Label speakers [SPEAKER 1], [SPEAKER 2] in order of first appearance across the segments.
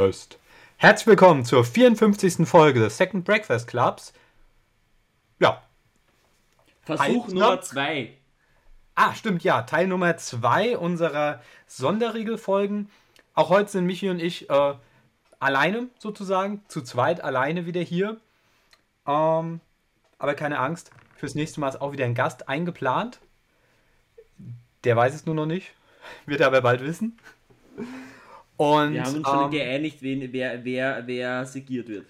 [SPEAKER 1] Breakfast. Herzlich willkommen zur 54. Folge des Second Breakfast Clubs. Ja.
[SPEAKER 2] Versuch Teil Nummer 2.
[SPEAKER 1] Ah, stimmt, ja. Teil Nummer 2 unserer Sonderregelfolgen. Auch heute sind Michi und ich äh, alleine sozusagen, zu zweit alleine wieder hier. Ähm, aber keine Angst, fürs nächste Mal ist auch wieder ein Gast eingeplant. Der weiß es nur noch nicht, wird er aber bald wissen.
[SPEAKER 2] Und, Wir haben uns schon ähm, geeinigt, wen, wer, wer, wer segiert wird.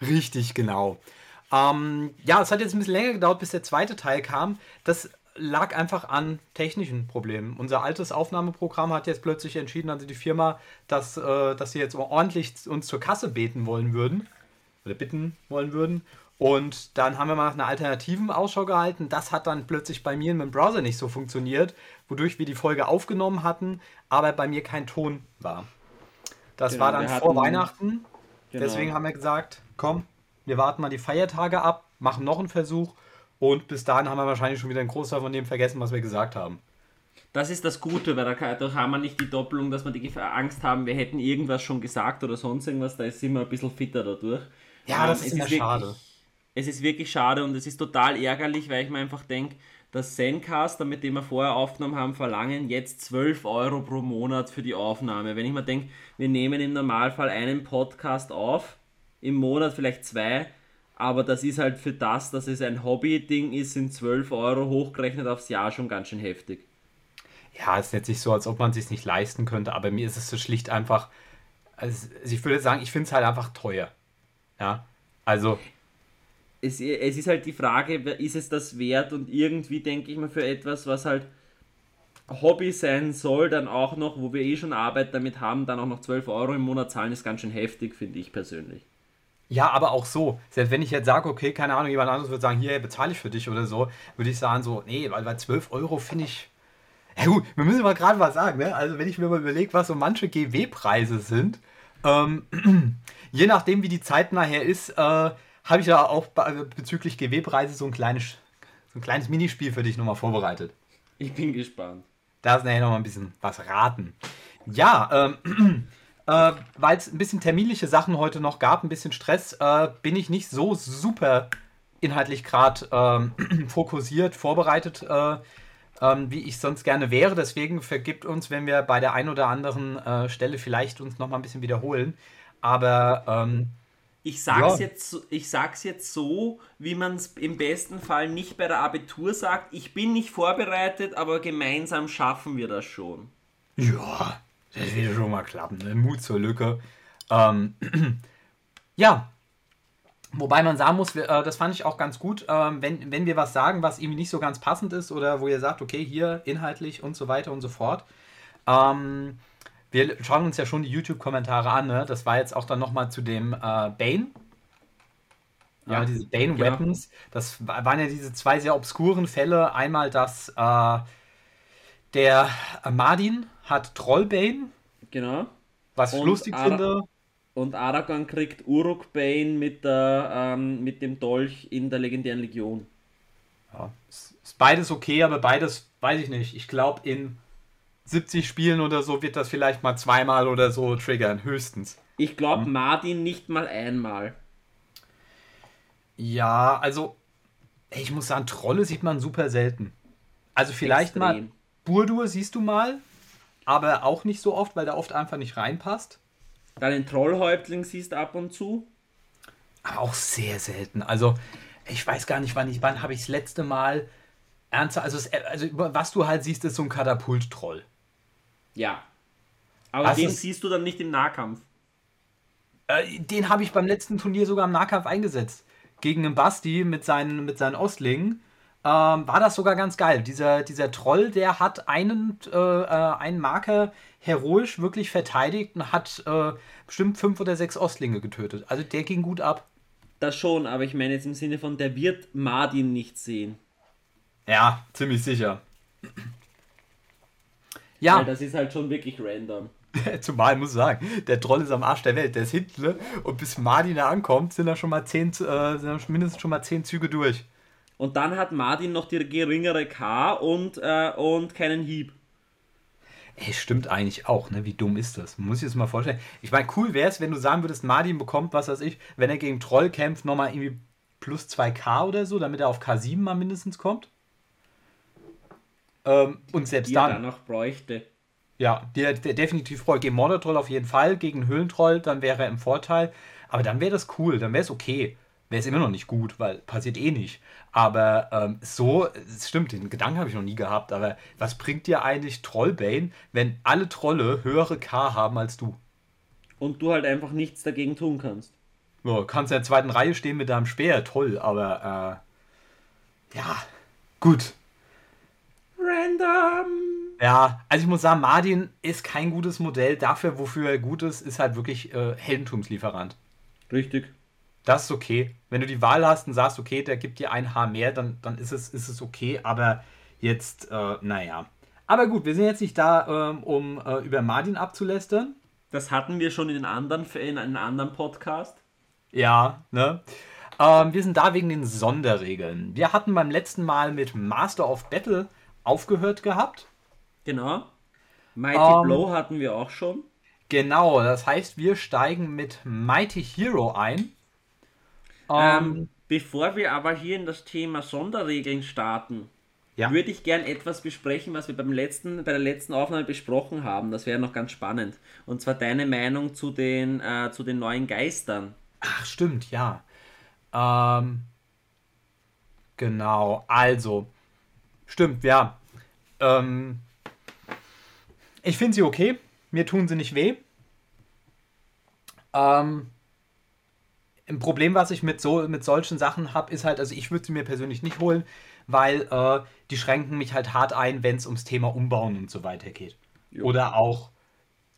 [SPEAKER 1] Richtig, genau. Ähm, ja, es hat jetzt ein bisschen länger gedauert, bis der zweite Teil kam. Das lag einfach an technischen Problemen. Unser altes Aufnahmeprogramm hat jetzt plötzlich entschieden, also die Firma, dass, äh, dass sie jetzt ordentlich uns zur Kasse beten wollen würden. Oder bitten wollen würden. Und dann haben wir mal nach einer alternativen Ausschau gehalten. Das hat dann plötzlich bei mir in meinem Browser nicht so funktioniert, wodurch wir die Folge aufgenommen hatten, aber bei mir kein Ton war. Das genau, war dann vor hatten, Weihnachten. Genau. Deswegen haben wir gesagt, komm, wir warten mal die Feiertage ab, machen noch einen Versuch und bis dahin haben wir wahrscheinlich schon wieder einen Großteil von dem vergessen, was wir gesagt haben.
[SPEAKER 2] Das ist das Gute, weil da, da haben wir nicht die Doppelung, dass wir die Angst haben, wir hätten irgendwas schon gesagt oder sonst irgendwas, da ist immer ein bisschen fitter dadurch.
[SPEAKER 1] Ja, das ist, ist wirklich, schade.
[SPEAKER 2] Es ist wirklich schade und es ist total ärgerlich, weil ich mir einfach denke, dass Zencaster, mit dem wir vorher aufgenommen haben, verlangen jetzt 12 Euro pro Monat für die Aufnahme. Wenn ich mir denke, wir nehmen im Normalfall einen Podcast auf, im Monat vielleicht zwei, aber das ist halt für das, dass es ein Hobby-Ding ist, sind 12 Euro hochgerechnet aufs Jahr schon ganz schön heftig.
[SPEAKER 1] Ja, es ist jetzt nicht so, als ob man es sich nicht leisten könnte, aber mir ist es so schlicht einfach, also ich würde sagen, ich finde es halt einfach teuer. Ja, also
[SPEAKER 2] es, es ist halt die Frage, ist es das wert? Und irgendwie denke ich mir für etwas, was halt Hobby sein soll, dann auch noch, wo wir eh schon Arbeit damit haben, dann auch noch 12 Euro im Monat zahlen, ist ganz schön heftig, finde ich persönlich.
[SPEAKER 1] Ja, aber auch so. Selbst wenn ich jetzt sage, okay, keine Ahnung, jemand anderes würde sagen, hier bezahle ich für dich oder so, würde ich sagen, so, nee, weil bei 12 Euro finde ich. Ja gut, wir müssen mal gerade was sagen, ne? Also wenn ich mir mal überlege, was so manche GW-Preise sind, ähm, je nachdem, wie die Zeit nachher ist, äh, habe ich ja auch äh, bezüglich GW-Preise so ein kleines, so ein kleines Minispiel für dich nochmal vorbereitet.
[SPEAKER 2] Ich bin gespannt.
[SPEAKER 1] Da ist nachher nochmal ein bisschen was raten. Ja, ähm, äh, weil es ein bisschen terminliche Sachen heute noch gab, ein bisschen Stress, äh, bin ich nicht so super inhaltlich gerade ähm, fokussiert, vorbereitet, äh, ähm, wie ich sonst gerne wäre. Deswegen vergibt uns, wenn wir bei der einen oder anderen äh, Stelle vielleicht uns nochmal ein bisschen wiederholen. Aber ähm,
[SPEAKER 2] ich sag's, ja. jetzt, ich sag's jetzt so, wie man es im besten Fall nicht bei der Abitur sagt. Ich bin nicht vorbereitet, aber gemeinsam schaffen wir das schon.
[SPEAKER 1] Ja, das wird schon mal klappen. Ne? Mut zur Lücke. Ähm, ja, Wobei man sagen muss, äh, das fand ich auch ganz gut, ähm, wenn, wenn wir was sagen, was irgendwie nicht so ganz passend ist oder wo ihr sagt, okay, hier inhaltlich und so weiter und so fort. Ähm, wir schauen uns ja schon die YouTube-Kommentare an, ne? Das war jetzt auch dann nochmal zu dem äh, Bane. Ja, diese Bane Weapons. Genau. Das waren ja diese zwei sehr obskuren Fälle. Einmal, dass äh, der Martin hat Trollbane.
[SPEAKER 2] Genau.
[SPEAKER 1] Was ich und lustig Ara finde.
[SPEAKER 2] Und Aragorn kriegt Uruk Bane mit, der, ähm, mit dem Dolch in der legendären Legion.
[SPEAKER 1] Ja, ist beides okay, aber beides weiß ich nicht. Ich glaube, in 70 Spielen oder so wird das vielleicht mal zweimal oder so triggern, höchstens.
[SPEAKER 2] Ich glaube, hm. Martin nicht mal einmal.
[SPEAKER 1] Ja, also, ich muss sagen, Trolle sieht man super selten. Also vielleicht Extrem. mal Burdur siehst du mal, aber auch nicht so oft, weil der oft einfach nicht reinpasst.
[SPEAKER 2] Deinen Trollhäuptling siehst ab und zu.
[SPEAKER 1] Aber auch sehr selten. Also, ich weiß gar nicht, wann ich, wann habe ich das letzte Mal ernsthaft, also, also was du halt siehst, ist so ein Katapult-Troll.
[SPEAKER 2] Ja. Aber Was den siehst du dann nicht im Nahkampf.
[SPEAKER 1] Äh, den habe ich beim letzten Turnier sogar im Nahkampf eingesetzt. Gegen einen Basti mit seinen, mit seinen Ostlingen. Ähm, war das sogar ganz geil. Dieser, dieser Troll, der hat einen, äh, äh, einen Marker heroisch wirklich verteidigt und hat äh, bestimmt fünf oder sechs Ostlinge getötet. Also der ging gut ab.
[SPEAKER 2] Das schon, aber ich meine jetzt im Sinne von, der wird Martin nicht sehen.
[SPEAKER 1] Ja, ziemlich sicher.
[SPEAKER 2] Ja. Weil das ist halt schon wirklich random.
[SPEAKER 1] Zumal muss ich sagen, der Troll ist am Arsch der Welt. Der ist hinten ne? und bis Martin ankommt, sind da schon mal zehn, äh, sind mindestens schon mal zehn Züge durch.
[SPEAKER 2] Und dann hat Martin noch die geringere K und, äh, und keinen Hieb.
[SPEAKER 1] Ey, stimmt eigentlich auch, ne? Wie dumm ist das? Muss ich das mal vorstellen. Ich meine, cool wäre es, wenn du sagen würdest, Martin bekommt, was weiß ich, wenn er gegen Troll kämpft, nochmal irgendwie plus 2k oder so, damit er auf K7 mal mindestens kommt. Ähm, und selbst
[SPEAKER 2] Die
[SPEAKER 1] dann.
[SPEAKER 2] er noch bräuchte.
[SPEAKER 1] Ja, der, der definitiv Troll. Gegen Mordor-Troll auf jeden Fall, gegen Höhlentroll, dann wäre er im Vorteil. Aber dann wäre das cool, dann wäre es okay. Wäre es immer noch nicht gut, weil passiert eh nicht. Aber ähm, so, es stimmt, den Gedanken habe ich noch nie gehabt. Aber was bringt dir eigentlich Trollbane, wenn alle Trolle höhere K haben als du?
[SPEAKER 2] Und du halt einfach nichts dagegen tun kannst.
[SPEAKER 1] Ja, kannst in der zweiten Reihe stehen mit deinem Speer, toll, aber äh, ja, gut.
[SPEAKER 2] Random!
[SPEAKER 1] Ja, also ich muss sagen, Martin ist kein gutes Modell. Dafür, wofür er gut ist, ist halt wirklich äh, Heldentumslieferant.
[SPEAKER 2] Richtig.
[SPEAKER 1] Das ist okay. Wenn du die Wahl hast und sagst, okay, der gibt dir ein Haar mehr, dann, dann ist, es, ist es okay. Aber jetzt, äh, naja. Aber gut, wir sind jetzt nicht da, ähm, um äh, über Martin abzulästern.
[SPEAKER 2] Das hatten wir schon in, den anderen, in einem anderen Podcast.
[SPEAKER 1] Ja, ne? Ähm, wir sind da wegen den Sonderregeln. Wir hatten beim letzten Mal mit Master of Battle aufgehört gehabt.
[SPEAKER 2] Genau. Mighty
[SPEAKER 1] Ähm.
[SPEAKER 2] Blow hatten wir auch schon.
[SPEAKER 1] Genau, das heißt, wir steigen mit Mighty Hero ein.
[SPEAKER 2] Ähm, bevor wir aber hier in das Thema Sonderregeln starten,
[SPEAKER 1] Ja.
[SPEAKER 2] würde ich gern etwas besprechen, was wir beim letzten, bei der letzten Aufnahme besprochen haben. Das wäre noch ganz spannend. Und zwar deine Meinung zu den, äh, zu den neuen Geistern.
[SPEAKER 1] Ach, stimmt, ja. Ähm, genau, also, stimmt, ja. Ähm, ich finde sie okay. Mir tun sie nicht weh. Ähm, ein Problem, was ich mit, so, mit solchen Sachen habe, ist halt, also ich würde sie mir persönlich nicht holen, weil äh, die schränken mich halt hart ein, wenn es ums Thema Umbauen und so weiter geht.
[SPEAKER 2] Jo.
[SPEAKER 1] Oder auch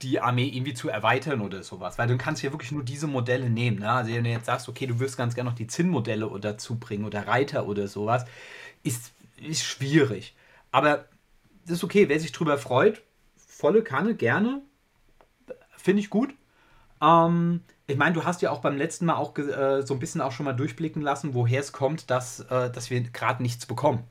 [SPEAKER 1] die Armee irgendwie zu erweitern oder sowas. Weil du kannst ja wirklich nur diese Modelle nehmen. Ne? Also wenn du jetzt sagst, okay, du wirst ganz gerne noch die Zinn-Modelle dazu bringen oder Reiter oder sowas, ist, ist schwierig. Aber ist okay, wer sich drüber freut, volle Kanne, gerne. Finde ich gut. Ähm, ich meine, du hast ja auch beim letzten Mal auch äh, so ein bisschen auch schon mal durchblicken lassen, woher es kommt, dass, äh, dass wir gerade nichts bekommen.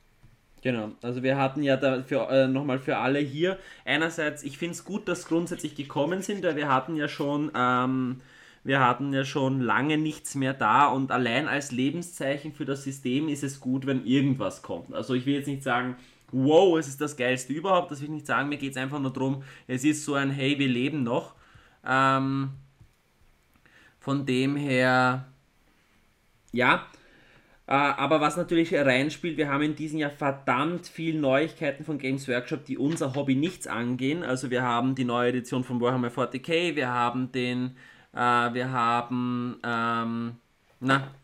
[SPEAKER 2] Genau, also wir hatten ja da für, äh, nochmal für alle hier. Einerseits, ich finde es gut, dass grundsätzlich gekommen sind, weil wir hatten ja schon, ähm, wir hatten ja schon lange nichts mehr da und allein als Lebenszeichen für das System ist es gut, wenn irgendwas kommt. Also ich will jetzt nicht sagen, wow, es ist das geilste überhaupt, das will ich nicht sagen, mir geht es einfach nur darum, es ist so ein Hey, wir leben noch. Ähm, von dem her, ja, äh, aber was natürlich reinspielt, wir haben in diesem Jahr verdammt viel Neuigkeiten von Games Workshop, die unser Hobby nichts angehen. Also wir haben die neue Edition von Warhammer 40k, wir haben den, äh, wir haben, ähm, na,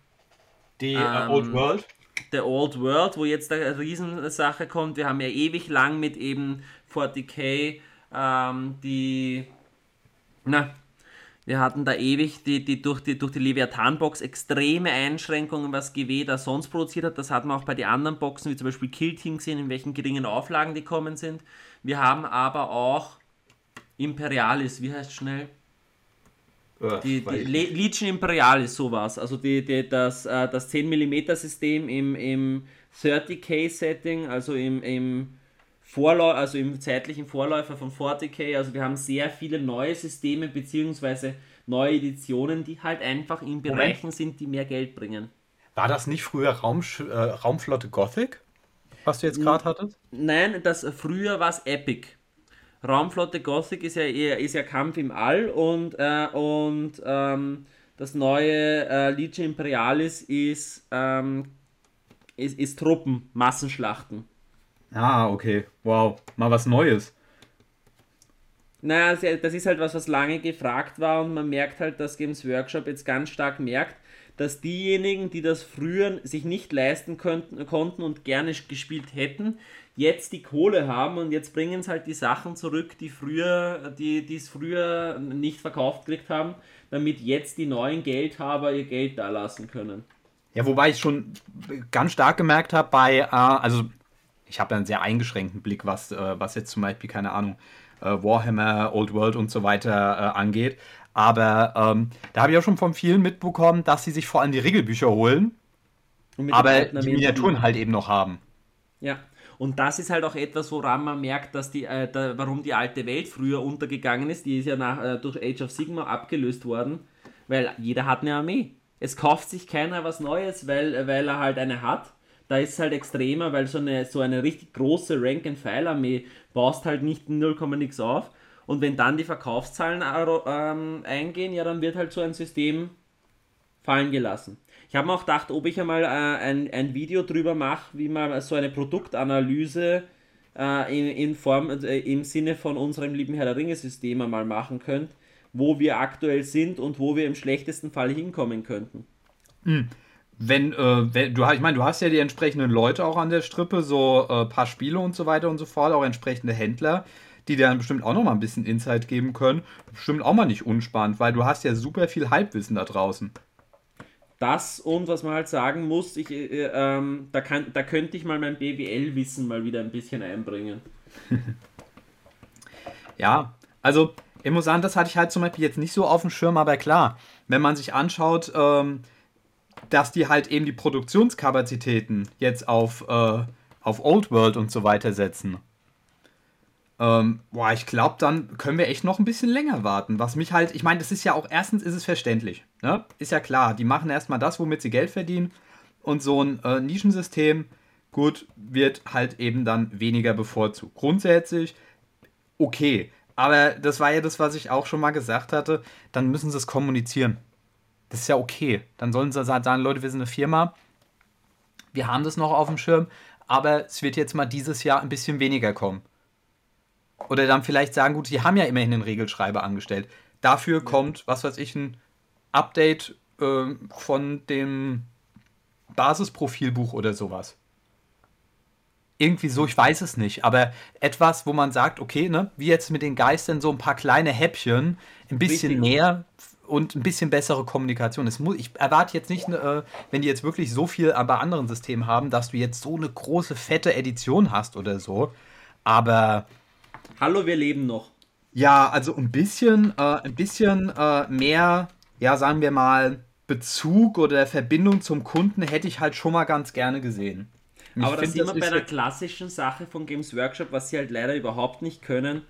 [SPEAKER 1] Die
[SPEAKER 2] Ähm,
[SPEAKER 1] Old World.
[SPEAKER 2] The Old World, wo jetzt eine Riesensache kommt. Wir haben ja ewig lang mit eben 40k ähm, die, na, wir hatten da ewig die, die, durch die, durch die Leviathan-Box extreme Einschränkungen, was GW da sonst produziert hat. Das hat man auch bei den anderen Boxen, wie zum Beispiel Kill Team gesehen, in welchen geringen Auflagen die kommen sind. Wir haben aber auch Imperialis, wie heißt schnell? Die, die Le Legion Imperialis, sowas. Also die, die, das, äh, das 10mm System im, im 30k Setting, also im, im Vorläu also im zeitlichen Vorläufer von 40k. Also wir haben sehr viele neue Systeme bzw. neue Editionen, die halt einfach in Bereichen sind, die mehr Geld bringen.
[SPEAKER 1] War das nicht früher Raumsch äh, Raumflotte Gothic, was du jetzt gerade hattest?
[SPEAKER 2] Nein, das früher war es Epic. Raumflotte Gothic ist ja ist ja Kampf im All und, äh, und ähm, das neue äh, Legion Imperialis ist, ähm, ist, ist Truppen, Massenschlachten.
[SPEAKER 1] Ah, okay. Wow. Mal was Neues.
[SPEAKER 2] Naja, das ist halt was, was lange gefragt war und man merkt halt, dass Games Workshop jetzt ganz stark merkt, dass diejenigen, die das früher sich nicht leisten könnten, konnten und gerne gespielt hätten, jetzt die Kohle haben und jetzt bringen es halt die Sachen zurück, die früher, die die es früher nicht verkauft gekriegt haben, damit jetzt die neuen Geldhaber ihr Geld da lassen können.
[SPEAKER 1] Ja, wobei ich schon ganz stark gemerkt habe bei, äh, also ich habe ja einen sehr eingeschränkten Blick, was, äh, was jetzt zum Beispiel, keine Ahnung, äh, Warhammer, Old World und so weiter äh, angeht. Aber ähm, da habe ich auch schon von vielen mitbekommen, dass sie sich vor allem die Regelbücher holen,
[SPEAKER 2] Und mit den
[SPEAKER 1] aber die Miniaturen halt eben noch haben.
[SPEAKER 2] Ja. Und das ist halt auch etwas, woran man merkt, dass die, äh, da, warum die alte Welt früher untergegangen ist. Die ist ja nach, äh, durch Age of Sigma abgelöst worden, weil jeder hat eine Armee. Es kauft sich keiner was Neues, weil, weil er halt eine hat. Da ist es halt extremer, weil so eine, so eine richtig große Rank-and-File-Armee baust halt nicht 0, nix auf. Und wenn dann die Verkaufszahlen ähm, eingehen, ja, dann wird halt so ein System fallen gelassen. Ich habe mir auch gedacht, ob ich einmal äh, ein, ein Video drüber mache, wie man so eine Produktanalyse äh, in, in Form, äh, im Sinne von unserem lieben Herr der Ringe-System einmal machen könnte, wo wir aktuell sind und wo wir im schlechtesten Fall hinkommen könnten.
[SPEAKER 1] Mhm. Wenn, äh, wenn, du, ich meine, du hast ja die entsprechenden Leute auch an der Strippe, so ein äh, paar Spiele und so weiter und so fort, auch entsprechende Händler, die dir dann bestimmt auch noch mal ein bisschen Insight geben können. Bestimmt auch mal nicht unspannend, weil du hast ja super viel Halbwissen da draußen
[SPEAKER 2] das und was man halt sagen muss, ich, äh, ähm, da, kann, da könnte ich mal mein BWL-Wissen mal wieder ein bisschen einbringen.
[SPEAKER 1] ja, also ich muss sagen, das hatte ich halt zum Beispiel jetzt nicht so auf dem Schirm, aber klar, wenn man sich anschaut, ähm, dass die halt eben die Produktionskapazitäten jetzt auf, äh, auf Old World und so weiter setzen ähm, boah, ich glaube, dann können wir echt noch ein bisschen länger warten. Was mich halt, ich meine, das ist ja auch, erstens ist es verständlich. Ne? Ist ja klar, die machen erstmal das, womit sie Geld verdienen. Und so ein äh, Nischensystem, gut, wird halt eben dann weniger bevorzugt. Grundsätzlich okay. Aber das war ja das, was ich auch schon mal gesagt hatte. Dann müssen sie es kommunizieren. Das ist ja okay. Dann sollen sie sagen, Leute, wir sind eine Firma. Wir haben das noch auf dem Schirm. Aber es wird jetzt mal dieses Jahr ein bisschen weniger kommen. Oder dann vielleicht sagen, gut, sie haben ja immerhin einen Regelschreiber angestellt. Dafür kommt, was weiß ich, ein Update äh, von dem Basisprofilbuch oder sowas. Irgendwie so, ich weiß es nicht, aber etwas, wo man sagt, okay, ne, wie jetzt mit den Geistern so ein paar kleine Häppchen, ein bisschen Richtig. mehr und ein bisschen bessere Kommunikation. Es muss, ich erwarte jetzt nicht, äh, wenn die jetzt wirklich so viel bei anderen Systemen haben, dass du jetzt so eine große, fette Edition hast oder so. Aber
[SPEAKER 2] Hallo, wir leben noch.
[SPEAKER 1] Ja, also ein bisschen, äh, ein bisschen äh, mehr, ja, sagen wir mal, Bezug oder Verbindung zum Kunden hätte ich halt schon mal ganz gerne gesehen.
[SPEAKER 2] Ich Aber das sind wir bei der klassischen Sache von Games Workshop, was sie halt leider überhaupt nicht können,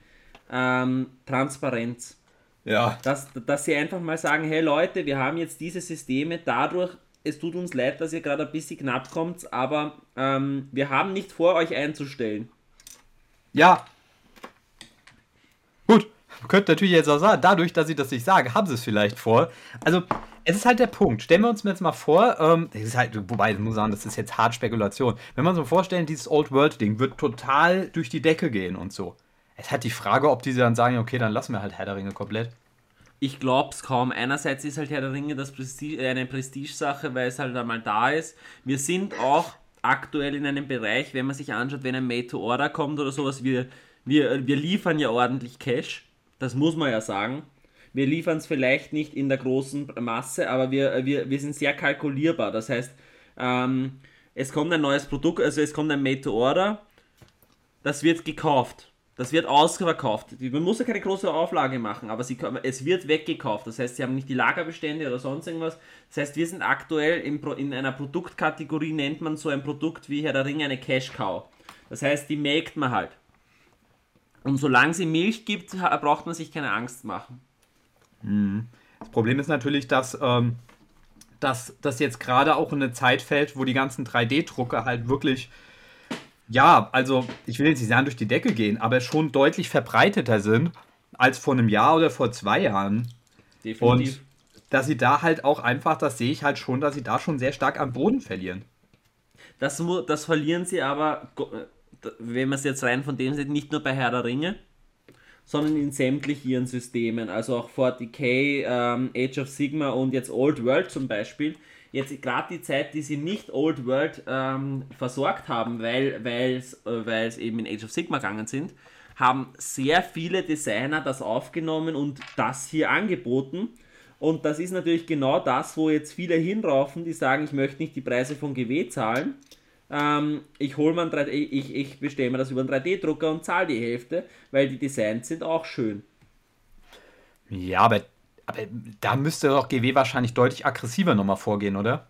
[SPEAKER 2] ähm, Transparenz. Ja. Dass, dass sie einfach mal sagen, hey Leute, wir haben jetzt diese Systeme, dadurch, es tut uns leid, dass ihr gerade ein bisschen knapp kommt, aber ähm, wir haben nicht vor, euch einzustellen.
[SPEAKER 1] Ja, Gut, könnte natürlich jetzt auch sagen, dadurch, dass ich das nicht sage, haben sie es vielleicht vor. Also, es ist halt der Punkt. Stellen wir uns jetzt mal vor, ähm, das ist halt, wobei, ich muss sagen, das ist jetzt hart Spekulation. Wenn wir uns mal vorstellen, dieses Old World-Ding wird total durch die Decke gehen und so. Es hat die Frage, ob diese dann sagen, okay, dann lassen wir halt Herr der Ringe komplett.
[SPEAKER 2] Ich glaube es kaum. Einerseits ist halt Herr der Ringe das Prestige, eine Prestige-Sache, weil es halt einmal da ist. Wir sind auch aktuell in einem Bereich, wenn man sich anschaut, wenn ein Made to Order kommt oder sowas, wir wir, wir liefern ja ordentlich Cash, das muss man ja sagen. Wir liefern es vielleicht nicht in der großen Masse, aber wir, wir, wir sind sehr kalkulierbar. Das heißt, ähm, es kommt ein neues Produkt, also es kommt ein Made to Order, das wird gekauft. Das wird ausverkauft. Man muss ja keine große Auflage machen, aber sie, es wird weggekauft. Das heißt, sie haben nicht die Lagerbestände oder sonst irgendwas. Das heißt, wir sind aktuell in, in einer Produktkategorie, nennt man so ein Produkt wie Herr der Ringe eine Cash Cow. Das heißt, die melkt man halt. Und solange sie Milch gibt, braucht man sich keine Angst machen.
[SPEAKER 1] Mhm. Das Problem ist natürlich, dass, ähm, dass das jetzt gerade auch in eine Zeit fällt, wo die ganzen 3D-Drucker halt wirklich, ja, also ich will jetzt nicht sagen durch die Decke gehen, aber schon deutlich verbreiteter sind als vor einem Jahr oder vor zwei Jahren. Definitiv. Und dass sie da halt auch einfach, das sehe ich halt schon, dass sie da schon sehr stark am Boden verlieren.
[SPEAKER 2] Das, das verlieren sie aber wenn man es jetzt rein von dem sieht, nicht nur bei Herr der Ringe, sondern in sämtlich ihren Systemen, also auch 40k, ähm, Age of Sigma und jetzt Old World zum Beispiel. Jetzt gerade die Zeit, die sie nicht Old World ähm, versorgt haben, weil es äh, eben in Age of Sigma gegangen sind, haben sehr viele Designer das aufgenommen und das hier angeboten. Und das ist natürlich genau das, wo jetzt viele hinraufen, die sagen, ich möchte nicht die Preise von GW zahlen, ähm, ich hole mir 3D, ich, ich bestelle mir das über einen 3D-Drucker und zahle die Hälfte, weil die Designs sind auch schön.
[SPEAKER 1] Ja, aber, aber da müsste doch GW wahrscheinlich deutlich aggressiver nochmal vorgehen, oder?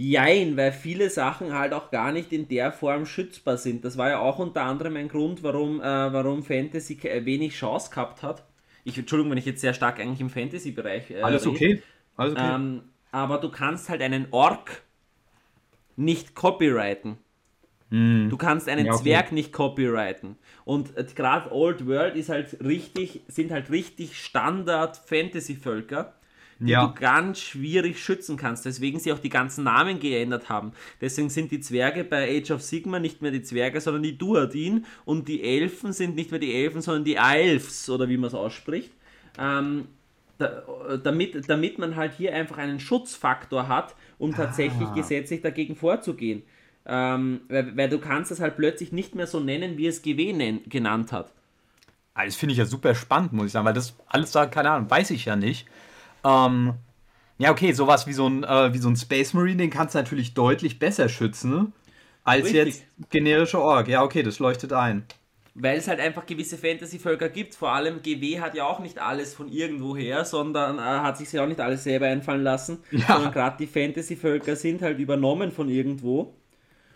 [SPEAKER 2] Jein, weil viele Sachen halt auch gar nicht in der Form schützbar sind. Das war ja auch unter anderem ein Grund, warum, äh, warum Fantasy wenig Chance gehabt hat. Ich, Entschuldigung, wenn ich jetzt sehr stark eigentlich im Fantasy-Bereich.
[SPEAKER 1] Äh, Alles okay. Alles
[SPEAKER 2] okay. Ähm, aber du kannst halt einen Ork nicht copyrighten. Mm. Du kannst einen ja, okay. Zwerg nicht copyrighten. Und äh, gerade Old World ist halt richtig, sind halt richtig Standard-Fantasy-Völker die ja. du ganz schwierig schützen kannst. Deswegen sie auch die ganzen Namen geändert haben. Deswegen sind die Zwerge bei Age of Sigma nicht mehr die Zwerge, sondern die Duadin. Und die Elfen sind nicht mehr die Elfen, sondern die Elfs, oder wie man es ausspricht. Ähm, da, damit, damit man halt hier einfach einen Schutzfaktor hat, um tatsächlich ah. gesetzlich dagegen vorzugehen. Ähm, weil, weil, du kannst es halt plötzlich nicht mehr so nennen, wie es GW genannt hat.
[SPEAKER 1] Ah, das finde ich ja super spannend, muss ich sagen, weil das alles da, keine Ahnung, weiß ich ja nicht. Ähm, ja, okay, sowas wie so ein, äh, wie so ein Space Marine, den kannst du natürlich deutlich besser schützen, ne? als Richtig. jetzt generische Org. Ja, okay, das leuchtet ein.
[SPEAKER 2] Weil es halt einfach gewisse Fantasy-Völker gibt. Vor allem GW hat ja auch nicht alles von irgendwoher, sondern äh, hat sich ja auch nicht alles selber einfallen lassen. Ja. Sondern gerade die Fantasy-Völker sind halt übernommen von irgendwo.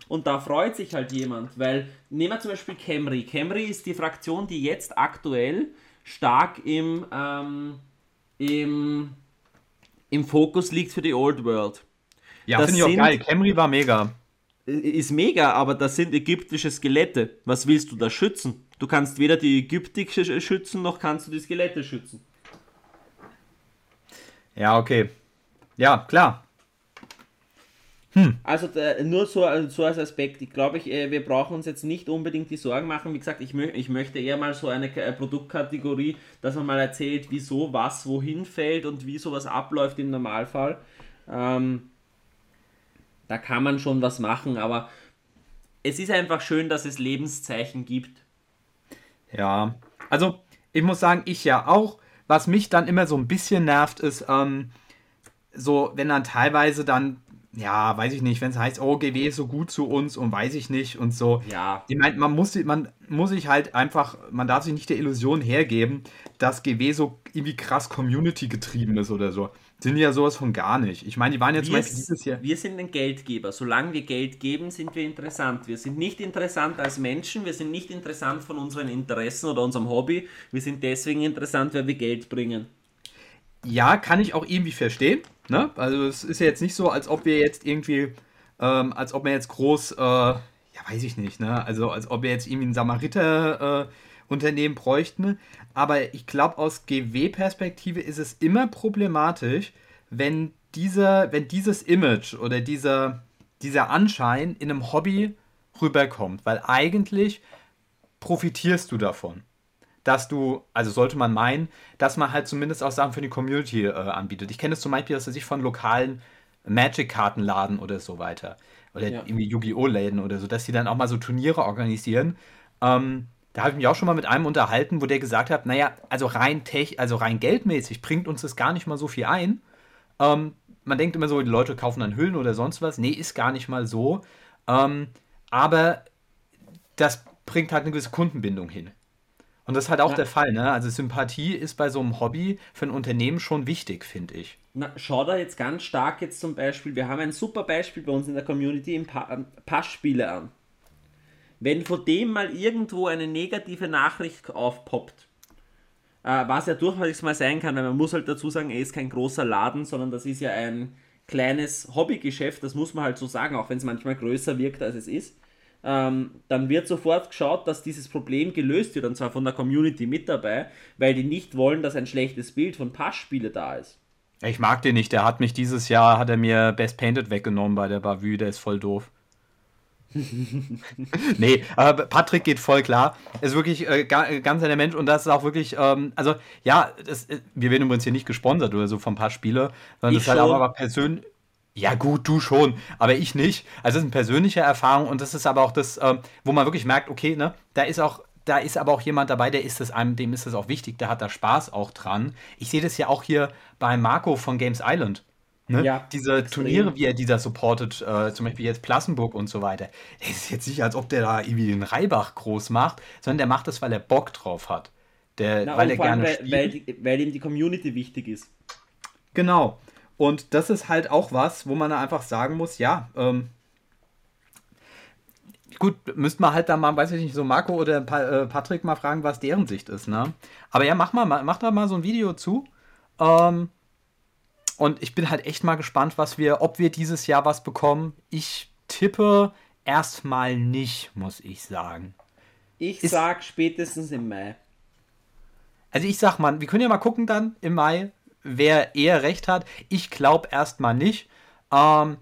[SPEAKER 2] Und da freut sich halt jemand, weil nehmen wir zum Beispiel Camry. Camry ist die Fraktion, die jetzt aktuell stark im ähm, im, im Fokus liegt für die Old World.
[SPEAKER 1] Ja, finde ich auch geil. Camry war mega.
[SPEAKER 2] Ist mega, aber das sind ägyptische Skelette. Was willst du da schützen? Du kannst weder die ägyptische schützen, noch kannst du die Skelette schützen.
[SPEAKER 1] Ja, okay. Ja, klar.
[SPEAKER 2] Hm. Also nur so, also so als Aspekt, ich glaube, ich, äh, wir brauchen uns jetzt nicht unbedingt die Sorgen machen. Wie gesagt, ich, mö ich möchte eher mal so eine äh, Produktkategorie, dass man mal erzählt, wieso was wohin fällt und wie sowas abläuft im Normalfall. Ähm, da kann man schon was machen, aber es ist einfach schön, dass es Lebenszeichen gibt.
[SPEAKER 1] Ja, also ich muss sagen, ich ja auch. Was mich dann immer so ein bisschen nervt, ist, ähm, so, wenn dann teilweise dann ja, weiß ich nicht, wenn es heißt, oh, GW ist so gut zu uns und weiß ich nicht und so.
[SPEAKER 2] Ja.
[SPEAKER 1] Ich meine, man muss, man muss sich halt einfach, man darf sich nicht der Illusion hergeben, dass GW so irgendwie krass Community getrieben ist oder so. Sind ja sowas von gar nicht. Ich meine, die waren zum Beispiel
[SPEAKER 2] dieses Jahr. Wir sind ein Geldgeber. Solange wir Geld geben, sind wir interessant. Wir sind nicht interessant als Menschen, wir sind nicht interessant von unseren Interessen oder unserem Hobby. Wir sind deswegen interessant, weil wir Geld bringen.
[SPEAKER 1] Ja, kann ich auch irgendwie verstehen. Ne? Also es ist ja jetzt nicht so, als ob wir jetzt irgendwie, ähm, als ob wir jetzt groß, äh, ja weiß ich nicht, ne? Also als ob wir jetzt irgendwie ein Samariter-Unternehmen äh, bräuchten. Aber ich glaube, aus GW-Perspektive ist es immer problematisch, wenn dieser, wenn dieses Image oder dieser, dieser Anschein in einem Hobby rüberkommt. Weil eigentlich profitierst du davon dass du, also sollte man meinen, dass man halt zumindest auch Sachen für die Community äh, anbietet. Ich kenne es zum Beispiel, dass er sich von lokalen Magic-Kartenladen oder so weiter. Oder ja. irgendwie Yu-Gi-Oh! Läden oder so, dass die dann auch mal so Turniere organisieren. Ähm, da habe ich mich auch schon mal mit einem unterhalten, wo der gesagt hat, naja, also rein tech, also rein geldmäßig bringt uns das gar nicht mal so viel ein. Ähm, man denkt immer so, die Leute kaufen dann Hüllen oder sonst was. Nee, ist gar nicht mal so. Ähm, aber das bringt halt eine gewisse Kundenbindung hin. Und das ist halt auch ja. der Fall, ne? Also Sympathie ist bei so einem Hobby für ein Unternehmen schon wichtig, finde ich.
[SPEAKER 2] Na, schau da jetzt ganz stark jetzt zum Beispiel, wir haben ein super Beispiel bei uns in der Community im pa ähm, Passspiele an. Wenn vor dem mal irgendwo eine negative Nachricht aufpoppt, äh, was ja durchaus mal sein kann, weil man muss halt dazu sagen, er ist kein großer Laden, sondern das ist ja ein kleines Hobbygeschäft, das muss man halt so sagen, auch wenn es manchmal größer wirkt, als es ist ähm, dann wird sofort geschaut, dass dieses Problem gelöst wird, und zwar von der Community mit dabei, weil die nicht wollen, dass ein schlechtes Bild von Passspiele da ist.
[SPEAKER 1] Ich mag den nicht, der hat mich dieses Jahr, hat er mir Best Painted weggenommen bei der Bavü, der ist voll doof. nee, aber Patrick geht voll klar. Ist wirklich äh, ganz ein Mensch und das ist auch wirklich, ähm, also ja, das, äh, wir werden übrigens hier nicht gesponsert oder so von ein paar Spiele, sondern ich das ist halt aber persönlich. Ja, gut, du schon, aber ich nicht. Also, das ist eine persönliche Erfahrung und das ist aber auch das, ähm, wo man wirklich merkt, okay, ne, da ist auch, da ist aber auch jemand dabei, der ist es einem, dem ist es auch wichtig, der hat da Spaß auch dran. Ich sehe das ja auch hier bei Marco von Games Island. Ne? Ja, Diese extrem. Turniere, wie er dieser supportet, äh, zum Beispiel jetzt Plassenburg und so weiter. Es ist jetzt nicht, als ob der da irgendwie den Reibach groß macht, sondern der macht das, weil er Bock drauf hat. Der,
[SPEAKER 2] Na, weil er gerne weil, weil, weil ihm die Community wichtig ist.
[SPEAKER 1] Genau. Und das ist halt auch was, wo man da einfach sagen muss, ja, ähm, gut, müsste man halt da mal, weiß ich nicht, so Marco oder pa äh, Patrick mal fragen, was deren Sicht ist, ne? Aber ja, mach mal, mach da mal so ein Video zu. Ähm, und ich bin halt echt mal gespannt, was wir, ob wir dieses Jahr was bekommen. Ich tippe erstmal nicht, muss ich sagen.
[SPEAKER 2] Ich ist, sag spätestens im Mai.
[SPEAKER 1] Also ich sag mal, wir können ja mal gucken dann im Mai, wer eher recht hat. Ich glaube erstmal nicht. Ähm,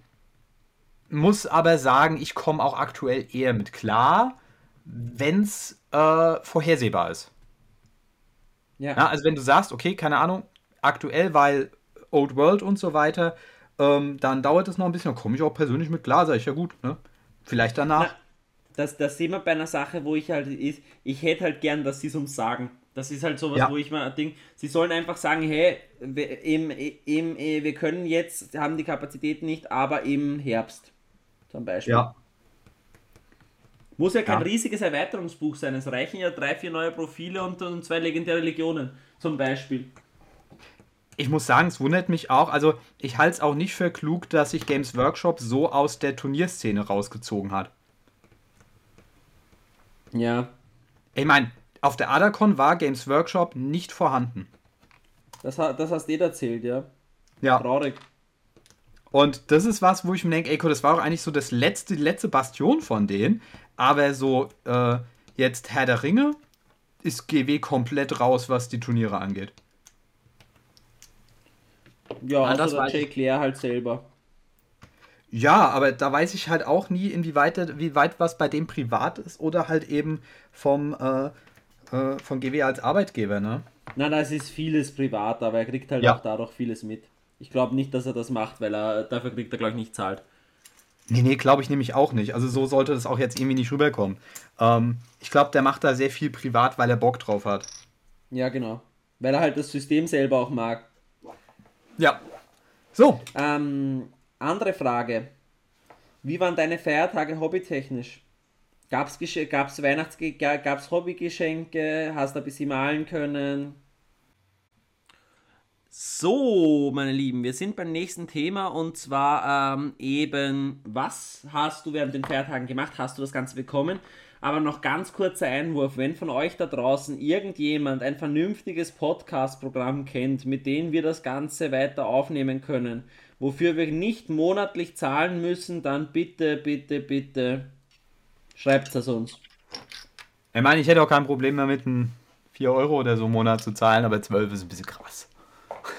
[SPEAKER 1] muss aber sagen, ich komme auch aktuell eher mit klar, wenn es äh, vorhersehbar ist. Ja. ja. Also wenn du sagst, okay, keine Ahnung, aktuell, weil Old World und so weiter, ähm, dann dauert es noch ein bisschen. Dann komme ich auch persönlich mit klar, sage ich ja gut. Ne? Vielleicht danach. Na,
[SPEAKER 2] das, das sehen wir bei einer Sache, wo ich halt ist, ich hätte halt gern, dass sie es uns sagen. Das ist halt sowas, ja. wo ich mal denke, sie sollen einfach sagen, hey, wir, im, im, wir können jetzt, haben die Kapazitäten nicht, aber im Herbst zum Beispiel. Ja. Muss ja kein ja. riesiges Erweiterungsbuch sein. Es reichen ja drei, vier neue Profile und, und zwei legendäre Legionen zum Beispiel.
[SPEAKER 1] Ich muss sagen, es wundert mich auch. Also, ich halte es auch nicht für klug, dass sich Games Workshop so aus der Turnierszene rausgezogen hat.
[SPEAKER 2] Ja.
[SPEAKER 1] Ich meine, auf der Adacon war Games Workshop nicht vorhanden.
[SPEAKER 2] Das, das hast du eh erzählt, ja.
[SPEAKER 1] Ja. Traurig. Und das ist was, wo ich mir denke, ey, das war auch eigentlich so das letzte, die letzte Bastion von denen. Aber so, äh, jetzt Herr der Ringe ist GW komplett raus, was die Turniere angeht.
[SPEAKER 2] Ja, also das war Jay Claire halt selber.
[SPEAKER 1] Ja, aber da weiß ich halt auch nie, inwieweit wie weit was bei dem privat ist oder halt eben vom, äh, äh, von GW als Arbeitgeber, ne?
[SPEAKER 2] Nein, das ist vieles privat, aber er kriegt halt ja. auch dadurch vieles mit. Ich glaube nicht, dass er das macht, weil er dafür kriegt er, glaube ich, nicht zahlt.
[SPEAKER 1] Nee, nee, glaube ich nämlich auch nicht. Also so sollte das auch jetzt irgendwie nicht rüberkommen. Ähm, ich glaube, der macht da sehr viel privat, weil er Bock drauf hat.
[SPEAKER 2] Ja, genau. Weil er halt das System selber auch mag.
[SPEAKER 1] Ja. So.
[SPEAKER 2] Ähm, andere Frage. Wie waren deine Feiertage hobbytechnisch? Gab's, gab's Weihnachts gab's Hobbygeschenke? Hast du ein bisschen malen können? So, meine Lieben, wir sind beim nächsten Thema und zwar ähm, eben, was hast du während den Feiertagen gemacht? Hast du das Ganze bekommen? Aber noch ganz kurzer Einwurf, wenn von euch da draußen irgendjemand ein vernünftiges Podcast-Programm kennt, mit dem wir das Ganze weiter aufnehmen können, wofür wir nicht monatlich zahlen müssen, dann bitte, bitte, bitte schreibt es uns.
[SPEAKER 1] Ich meine, ich hätte auch kein Problem damit, 4 Euro oder so im Monat zu zahlen, aber 12 ist ein bisschen krass.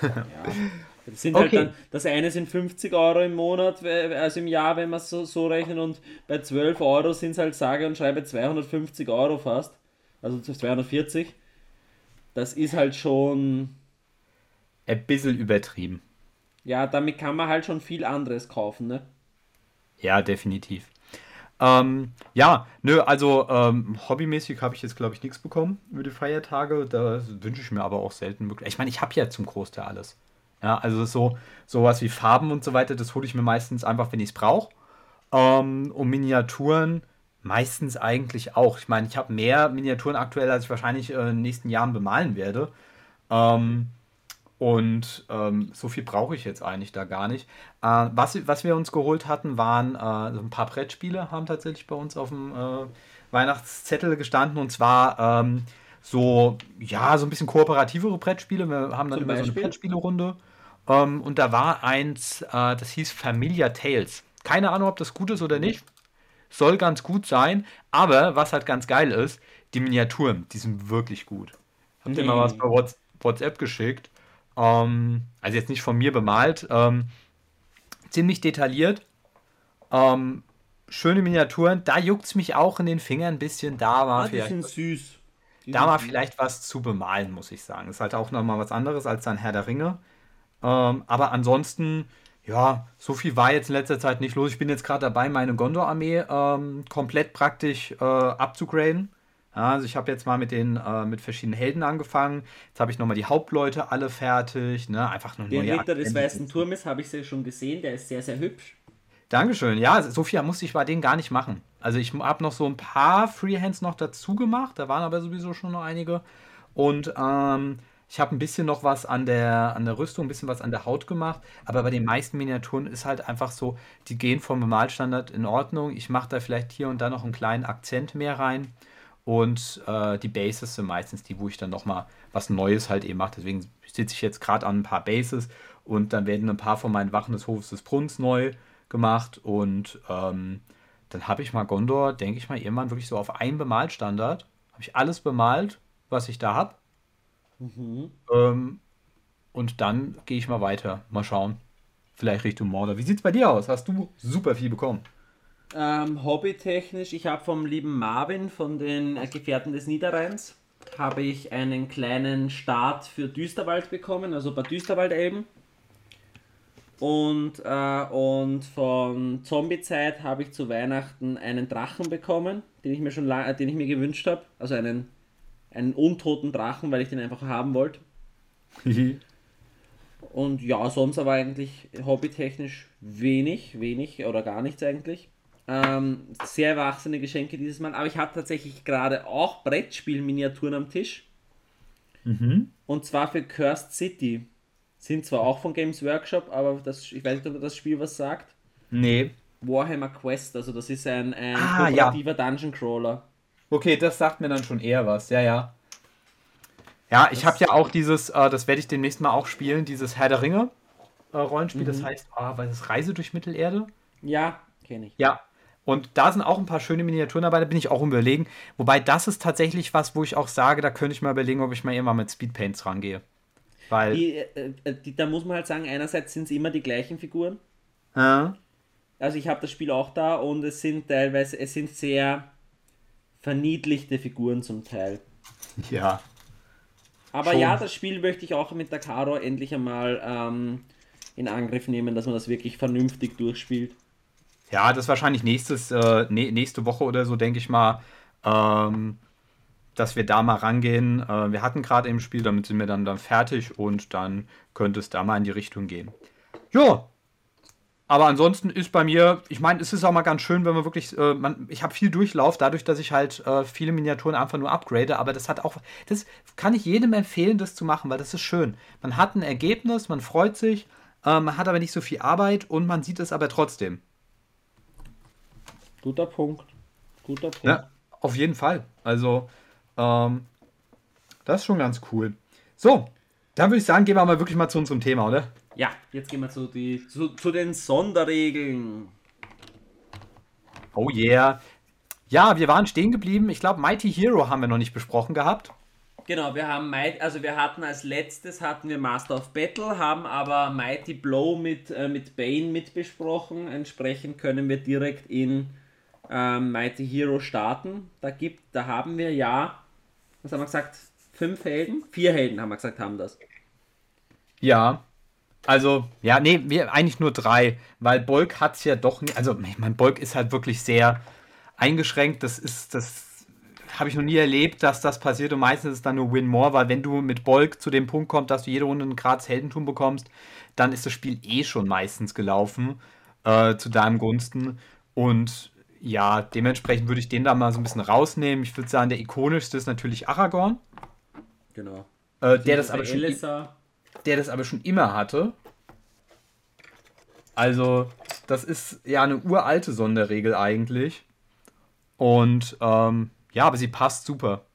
[SPEAKER 2] Ja. Das, sind halt okay. halt dann, das eine sind 50 Euro im Monat, also im Jahr, wenn man es so, so rechnet, und bei 12 Euro sind es halt sage und schreibe 250 Euro fast. Also 240. Das ist halt schon.
[SPEAKER 1] Ein bisschen übertrieben.
[SPEAKER 2] Ja, damit kann man halt schon viel anderes kaufen, ne?
[SPEAKER 1] Ja, definitiv. Ähm, ja, nö, also ähm, hobbymäßig habe ich jetzt, glaube ich, nichts bekommen über die Feiertage. Da wünsche ich mir aber auch selten wirklich. Ich meine, ich habe ja zum Großteil alles. Ja, also so sowas wie Farben und so weiter, das hole ich mir meistens einfach, wenn ich es brauche. Ähm, und Miniaturen meistens eigentlich auch. Ich meine, ich habe mehr Miniaturen aktuell, als ich wahrscheinlich äh, in den nächsten Jahren bemalen werde. Ähm, und ähm, so viel brauche ich jetzt eigentlich da gar nicht. Äh, was, was wir uns geholt hatten, waren äh, so ein paar Brettspiele, haben tatsächlich bei uns auf dem äh, Weihnachtszettel gestanden. Und zwar ähm, so, ja, so ein bisschen kooperativere Brettspiele. Wir haben dann Zum immer Beispiel? so eine Brettspielerunde. Ähm, und da war eins, äh, das hieß Familiar Tales. Keine Ahnung, ob das gut ist oder nicht. Soll ganz gut sein. Aber was halt ganz geil ist, die Miniaturen, die sind wirklich gut. Habt ihr mal was bei WhatsApp geschickt? Ähm, also jetzt nicht von mir bemalt. Ähm, ziemlich detailliert. Ähm, schöne Miniaturen. Da juckt es mich auch in den Fingern ein bisschen. Da war ah, vielleicht. Die sind süß. Die da war vielleicht was zu bemalen, muss ich sagen. Ist halt auch nochmal was anderes als dann Herr der Ringe. Ähm, aber ansonsten, ja, so viel war jetzt in letzter Zeit nicht los. Ich bin jetzt gerade dabei, meine Gondor-Armee ähm, komplett praktisch äh, abzugraden. Ja, also ich habe jetzt mal mit den äh, mit verschiedenen Helden angefangen. Jetzt habe ich nochmal die Hauptleute alle fertig. Ne? Einfach nur
[SPEAKER 2] Den Ritter des Weißen Turmes habe ich ja schon gesehen, der ist sehr, sehr hübsch.
[SPEAKER 1] Dankeschön. Ja, so viel musste ich bei denen gar nicht machen. Also ich habe noch so ein paar Freehands noch dazu gemacht, da waren aber sowieso schon noch einige. Und ähm, Ich habe ein bisschen noch was an der, an der Rüstung, ein bisschen was an der Haut gemacht, aber bei den meisten Miniaturen ist halt einfach so, die gehen vom Bemalstandard in Ordnung. Ich mache da vielleicht hier und da noch einen kleinen Akzent mehr rein. Und äh, die Bases sind meistens die, wo ich dann nochmal was Neues halt eben mache. Deswegen sitze ich jetzt gerade an ein paar Bases und dann werden ein paar von meinen Wachen des Hofes des Bruns neu gemacht. Und ähm, dann habe ich mal Gondor, denke ich mal, irgendwann wirklich so auf einen Bemalstandard. Habe ich alles bemalt, was ich da habe. Mhm. Ähm, und dann gehe ich mal weiter. Mal schauen. Vielleicht Richtung Mordor. Wie sieht es bei dir aus? Hast du super viel bekommen?
[SPEAKER 2] Ähm, hobbytechnisch, ich habe vom lieben Marvin von den Gefährten des Niederrheins habe ich einen kleinen Start für Düsterwald bekommen, also bei Düsterwaldelben. Und, äh, und von Zombiezeit habe ich zu Weihnachten einen Drachen bekommen, den ich mir schon lange, den ich mir gewünscht habe. Also einen einen untoten Drachen, weil ich den einfach haben wollte. Und ja, sonst aber eigentlich hobbytechnisch wenig, wenig oder gar nichts eigentlich. Ähm, sehr erwachsene Geschenke dieses Mal, aber ich habe tatsächlich gerade auch Brettspiel-Miniaturen am Tisch. Mhm. Und zwar für Cursed City. Sind zwar auch von Games Workshop, aber das, ich weiß nicht, ob das Spiel was sagt.
[SPEAKER 1] Nee.
[SPEAKER 2] Warhammer Quest, also das ist ein, ein ah, ja. Dungeon Crawler.
[SPEAKER 1] Okay, das sagt mir dann schon eher was. Ja, ja. Ja, ich habe ja auch dieses, äh, das werde ich demnächst mal auch spielen, dieses Herr der Ringe äh, Rollenspiel. Mhm. Das heißt, oh, was ist Reise durch Mittelerde?
[SPEAKER 2] Ja, kenne ich.
[SPEAKER 1] Ja. Und da sind auch ein paar schöne Miniaturen dabei, da bin ich auch überlegen. Wobei das ist tatsächlich was, wo ich auch sage, da könnte ich mal überlegen, ob ich mal irgendwann mit Speedpaints rangehe. Weil.
[SPEAKER 2] Die, äh, äh die, da muss man halt sagen, einerseits sind es immer die gleichen Figuren. Ja. Also ich habe das Spiel auch da und es sind teilweise, es sind sehr verniedlichte Figuren zum Teil.
[SPEAKER 1] Ja.
[SPEAKER 2] Aber schon. ja, das Spiel möchte ich auch mit der Karo endlich einmal ähm, in Angriff nehmen, dass man das wirklich vernünftig durchspielt.
[SPEAKER 1] Ja, das ist wahrscheinlich nächstes, äh, nächste Woche oder so, denke ich mal, ähm, dass wir da mal rangehen. Äh, wir hatten gerade im Spiel, damit sind wir dann, dann fertig und dann könnte es da mal in die Richtung gehen. Ja, aber ansonsten ist bei mir, ich meine, es ist auch mal ganz schön, wenn man wirklich, äh, man, ich habe viel Durchlauf, dadurch, dass ich halt äh, viele Miniaturen einfach nur upgrade, aber das hat auch, das kann ich jedem empfehlen, das zu machen, weil das ist schön. Man hat ein Ergebnis, man freut sich, äh, man hat aber nicht so viel Arbeit und man sieht es aber trotzdem.
[SPEAKER 2] Guter Punkt. Guter Punkt.
[SPEAKER 1] Ja, auf jeden Fall. Also, ähm, das ist schon ganz cool. So, dann würde ich sagen, gehen wir mal wirklich mal zu unserem Thema, oder?
[SPEAKER 2] Ja, jetzt gehen wir zu, die, zu, zu den Sonderregeln.
[SPEAKER 1] Oh yeah. Ja, wir waren stehen geblieben. Ich glaube, Mighty Hero haben wir noch nicht besprochen gehabt.
[SPEAKER 2] Genau, wir haben also wir hatten als letztes hatten wir Master of Battle, haben aber Mighty Blow mit, äh, mit Bane mitbesprochen. Entsprechend können wir direkt in ähm, Mighty Hero starten. Da gibt, da haben wir ja, was haben wir gesagt, fünf Helden? Vier Helden haben wir gesagt, haben das.
[SPEAKER 1] Ja, also, ja, nee, wir eigentlich nur drei, weil Bolk hat es ja doch nicht. Also, ich meine, Bolk ist halt wirklich sehr eingeschränkt. Das ist, das habe ich noch nie erlebt, dass das passiert und meistens ist es dann nur Win-More, weil wenn du mit Bolk zu dem Punkt kommst, dass du jede Runde einen Graz Heldentum bekommst, dann ist das Spiel eh schon meistens gelaufen äh, zu deinem Gunsten. Und ja, dementsprechend würde ich den da mal so ein bisschen rausnehmen. Ich würde sagen, der ikonischste ist natürlich Aragorn.
[SPEAKER 2] Genau.
[SPEAKER 1] Äh, der das aber schon der das aber schon immer hatte. Also, das ist ja eine uralte Sonderregel eigentlich. Und ähm, ja, aber sie passt super.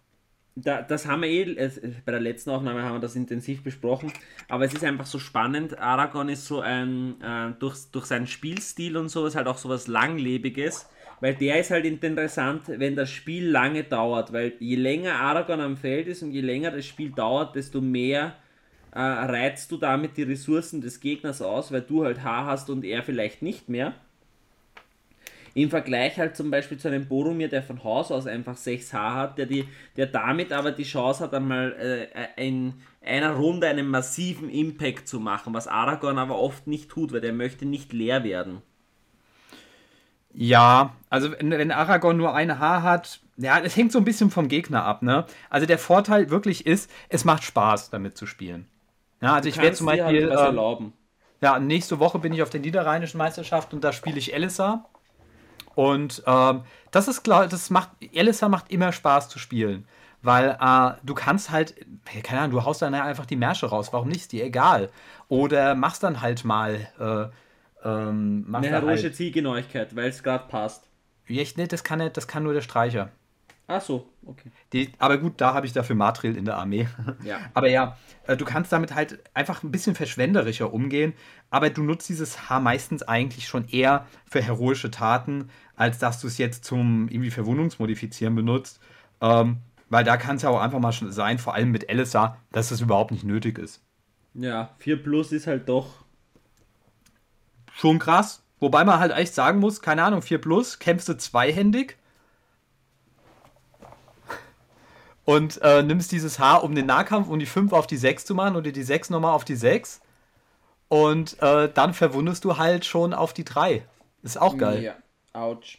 [SPEAKER 2] Da, das haben wir eh, äh, bei der letzten Aufnahme haben wir das intensiv besprochen, aber es ist einfach so spannend. Aragorn ist so ein, äh, durch, durch seinen Spielstil und sowas halt auch sowas Langlebiges, weil der ist halt interessant, wenn das Spiel lange dauert, weil je länger Aragorn am Feld ist und je länger das Spiel dauert, desto mehr äh, reizt du damit die Ressourcen des Gegners aus, weil du halt H hast und er vielleicht nicht mehr. Im Vergleich halt zum Beispiel zu einem Boromir, der von Haus aus einfach 6 H hat, der, die, der damit aber die Chance hat, einmal äh, in einer Runde einen massiven Impact zu machen, was Aragorn aber oft nicht tut, weil der möchte nicht leer werden.
[SPEAKER 1] Ja, also wenn, Aragorn nur ein Haar hat, ja, es hängt so ein bisschen vom Gegner ab, ne? Also der Vorteil wirklich ist, es macht Spaß, damit zu spielen. Ja, also du ich werde zum Beispiel. Halt was ähm, erlauben. Ja, nächste Woche bin ich auf der Niederrheinischen Meisterschaft und da spiele ich Elissa. Und ähm, das ist klar, das macht, Elissa macht immer Spaß zu spielen. weil äh, du kannst halt, keine Ahnung, du haust dann einfach die Märsche raus, warum nicht, ist dir egal. Oder machst dann halt mal äh, ähm,
[SPEAKER 2] eine heroische halt, Zielgenauigkeit, weil es gerade passt.
[SPEAKER 1] Echt nicht, das kann, nicht, das kann nur der Streicher.
[SPEAKER 2] Ach so, okay.
[SPEAKER 1] Die, aber gut, da habe ich dafür Matril in der Armee. Ja. aber ja, äh, du kannst damit halt einfach ein bisschen verschwenderischer umgehen, aber du nutzt dieses Haar meistens eigentlich schon eher für heroische Taten, als dass du es jetzt zum irgendwie Verwundungsmodifizieren benutzt. Ähm, weil da kann es ja auch einfach mal sein, vor allem mit Elisa, dass das überhaupt nicht nötig ist.
[SPEAKER 2] Ja, 4 Plus ist halt doch.
[SPEAKER 1] Schon krass. Wobei man halt echt sagen muss, keine Ahnung, 4 Plus, kämpfst du zweihändig und äh, nimmst dieses Haar, um den Nahkampf um die 5 auf die 6 zu machen oder die 6 nochmal auf die 6. Und äh, dann verwundest du halt schon auf die 3. Ist auch geil. Ja, ouch.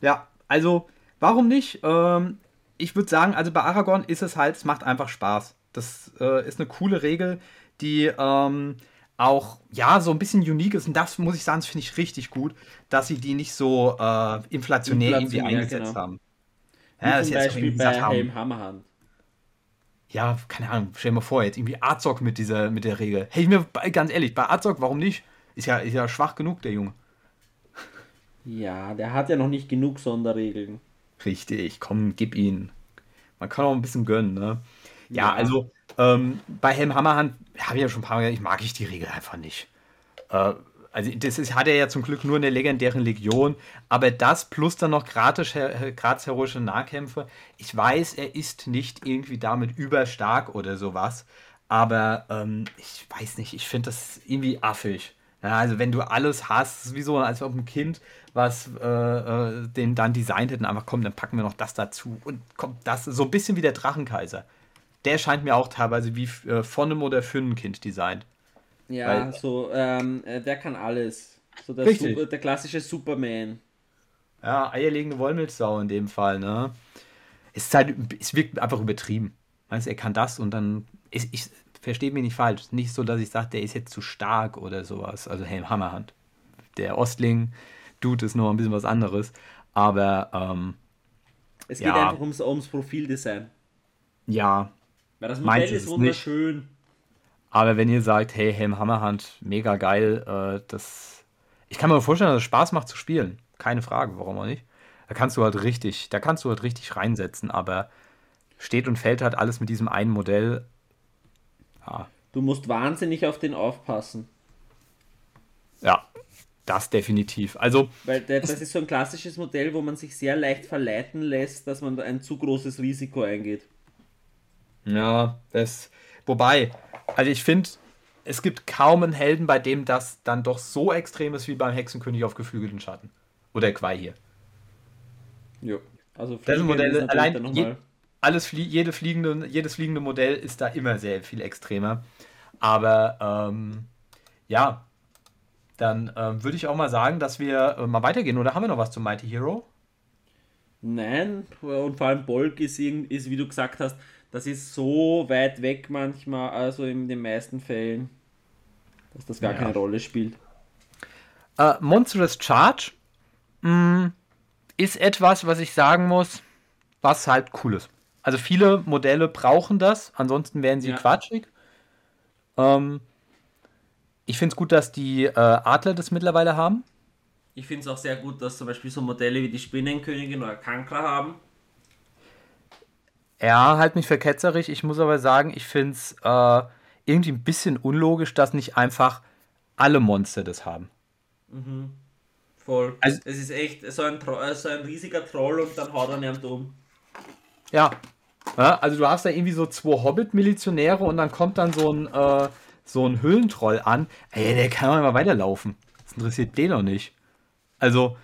[SPEAKER 1] Ja, also, warum nicht? Ähm, ich würde sagen, also bei Aragorn ist es halt, es macht einfach Spaß. Das äh, ist eine coole Regel, die ähm, auch, ja, so ein bisschen unique ist. Und das muss ich sagen, das finde ich richtig gut, dass sie die nicht so äh, inflationär, inflationär irgendwie eingesetzt genau. haben. Ja, zum Beispiel bei Helm Hammerhand. Ja, keine Ahnung, stell dir mal vor, jetzt irgendwie Azog mit dieser, mit der Regel. Hey, ich mir ganz ehrlich, bei Azog, warum nicht? Ist ja, ist ja schwach genug, der Junge.
[SPEAKER 2] Ja, der hat ja noch nicht genug Sonderregeln.
[SPEAKER 1] Richtig, komm, gib ihn. Man kann auch ein bisschen gönnen, ne? Ja, ja. also ähm, bei Helm Hammerhand habe ich ja schon ein paar Mal gesagt, ich mag ich die Regel einfach nicht. Äh, also das ist, hat er ja zum Glück nur in der legendären Legion, aber das plus dann noch gratis, gratis heroische Nahkämpfe. Ich weiß, er ist nicht irgendwie damit überstark oder sowas, aber ähm, ich weiß nicht, ich finde das irgendwie affig. Ja, also wenn du alles hast, wie so als ob ein Kind, was äh, äh, den dann designt hätten, einfach komm, dann packen wir noch das dazu und kommt das, so ein bisschen wie der Drachenkaiser. Der scheint mir auch teilweise wie äh, von einem oder für ein Kind designt.
[SPEAKER 2] Ja, Weil, so, ähm, äh, der kann alles. So der, Super, der klassische Superman.
[SPEAKER 1] Ja, eierlegende Wollmilchsau in dem Fall, ne? Es ist halt, es wirkt einfach übertrieben. Weißt er kann das und dann, ich, ich verstehe mich nicht falsch. Nicht so, dass ich sage, der ist jetzt zu stark oder sowas. Also Helm Hammerhand. Der Ostling, Dude ist noch ein bisschen was anderes. Aber, ähm,
[SPEAKER 2] Es geht ja. einfach ums, ums Profildesign.
[SPEAKER 1] Ja.
[SPEAKER 2] Weil das Modell ist wunderschön. Nicht.
[SPEAKER 1] Aber wenn ihr sagt, hey, Helm Hammerhand, mega geil, äh, das. Ich kann mir vorstellen, dass es Spaß macht zu spielen. Keine Frage, warum auch nicht. Da kannst du halt richtig, da kannst du halt richtig reinsetzen, aber steht und fällt halt alles mit diesem einen Modell.
[SPEAKER 2] Ja. Du musst wahnsinnig auf den aufpassen.
[SPEAKER 1] Ja, das definitiv. Also.
[SPEAKER 2] Weil das ist so ein klassisches Modell, wo man sich sehr leicht verleiten lässt, dass man ein zu großes Risiko eingeht.
[SPEAKER 1] Ja, das. Wobei, also ich finde, es gibt kaum einen Helden, bei dem das dann doch so extrem ist wie beim Hexenkönig auf geflügelten Schatten. Oder Quai hier.
[SPEAKER 2] Jo.
[SPEAKER 1] Also das Modell, allein je, alles flie jede fliegende, jedes fliegende Modell ist da immer sehr viel extremer. Aber ähm, ja, dann ähm, würde ich auch mal sagen, dass wir äh, mal weitergehen. Oder haben wir noch was zum Mighty Hero?
[SPEAKER 2] Nein, und vor allem Bolk ist, ist, wie du gesagt hast, das ist so weit weg manchmal, also in den meisten Fällen, dass das gar ja. keine Rolle spielt.
[SPEAKER 1] Uh, Monstrous Charge mh, mm, ist etwas, was ich sagen muss, was halt cool ist. Also viele Modelle brauchen das, ansonsten wären sie ja. quatschig. Ähm, ich finde es gut, dass die äh, Adler das mittlerweile haben.
[SPEAKER 2] Ich finde es auch sehr gut, dass zum Beispiel so Modelle wie die Spinnenkönigin oder Kankra haben.
[SPEAKER 1] Ja, halt mich für ketzerig. Ich muss aber sagen, ich finde es äh, irgendwie ein bisschen unlogisch, dass nicht einfach alle Monster das haben.
[SPEAKER 2] Mhm. Voll. Also, es ist echt so ein, so ein riesiger Troll und dann haut er jemand um.
[SPEAKER 1] Ja. ja. Also du hast da irgendwie so zwei Hobbit-Milizionäre und dann kommt dann so ein, äh, so ein Höhlentroll an. Ey, der kann doch mal weiterlaufen. Das interessiert den noch nicht. Also,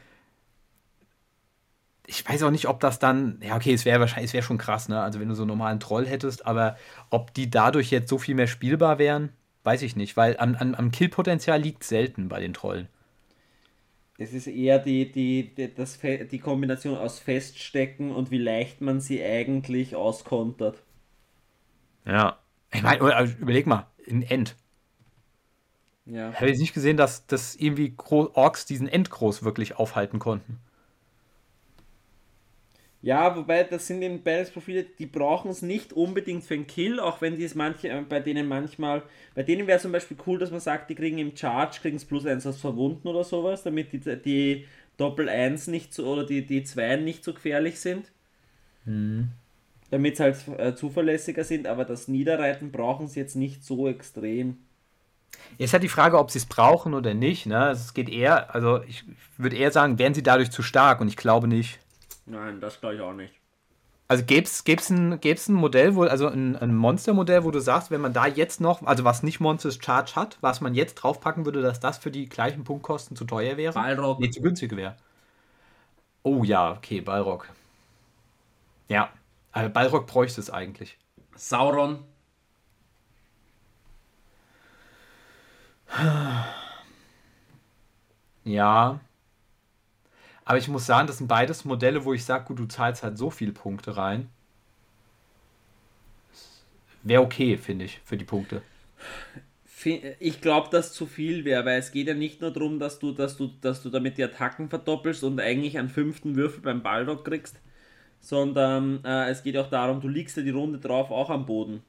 [SPEAKER 1] ich weiß auch nicht, ob das dann, ja, okay, es wäre wahrscheinlich, es wäre schon krass, ne? Also wenn du so einen normalen Troll hättest, aber ob die dadurch jetzt so viel mehr spielbar wären, weiß ich nicht, weil am, am, am Killpotenzial liegt selten bei den Trollen.
[SPEAKER 2] Es ist eher die, die, die, das, die Kombination aus Feststecken und wie leicht man sie eigentlich auskontert.
[SPEAKER 1] Ja. Ich meine, also überleg mal, in End. Ja. Ich habe jetzt nicht gesehen, dass, dass irgendwie Orks diesen Endgroß wirklich aufhalten konnten.
[SPEAKER 2] Ja, wobei das sind eben beides Profile, die brauchen es nicht unbedingt für einen Kill, auch wenn die es manche, äh, bei denen manchmal, bei denen wäre zum Beispiel cool, dass man sagt, die kriegen im Charge, kriegen es plus 1 aus Verwunden oder sowas, damit die, die Doppel 1 nicht so, oder die, die 2 nicht so gefährlich sind. Mhm. Damit sie halt äh, zuverlässiger sind, aber das Niederreiten brauchen sie jetzt nicht so extrem.
[SPEAKER 1] Jetzt hat die Frage, ob sie es brauchen oder nicht. Ne? Es geht eher, also ich würde eher sagen, wären sie dadurch zu stark und ich glaube nicht.
[SPEAKER 2] Nein, das glaube ich auch nicht.
[SPEAKER 1] Also gäbe es ein, gäb's ein Modell, wo, also ein, ein Monstermodell, wo du sagst, wenn man da jetzt noch, also was nicht Monsters Charge hat, was man jetzt draufpacken würde, dass das für die gleichen Punktkosten zu teuer wäre?
[SPEAKER 2] Balrog.
[SPEAKER 1] Nee, zu günstig wäre. Oh ja, okay, Balrog. Ja, also Balrog bräuchte es eigentlich.
[SPEAKER 2] Sauron.
[SPEAKER 1] Ja, aber ich muss sagen, das sind beides Modelle, wo ich sage, gut, du zahlst halt so viele Punkte rein. Wäre okay, finde ich, für die Punkte.
[SPEAKER 2] Ich glaube, dass zu viel wäre, weil es geht ja nicht nur darum, dass du, dass du, dass du damit die Attacken verdoppelst und eigentlich einen fünften Würfel beim Balrog kriegst, sondern äh, es geht auch darum, du liegst ja die Runde drauf auch am Boden.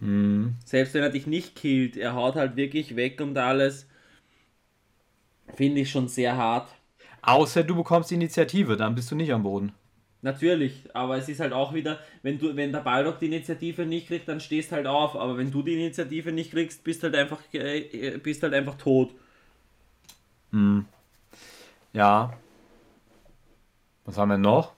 [SPEAKER 1] Hm.
[SPEAKER 2] Selbst wenn er dich nicht killt, er haut halt wirklich weg und alles. Finde ich schon sehr hart.
[SPEAKER 1] Außer du bekommst die Initiative, dann bist du nicht am Boden.
[SPEAKER 2] Natürlich, aber es ist halt auch wieder, wenn du, wenn der Balrog die Initiative nicht kriegt, dann stehst halt auf. Aber wenn du die Initiative nicht kriegst, bist halt einfach, äh, bist halt einfach tot.
[SPEAKER 1] Hm. Ja. Was haben wir noch?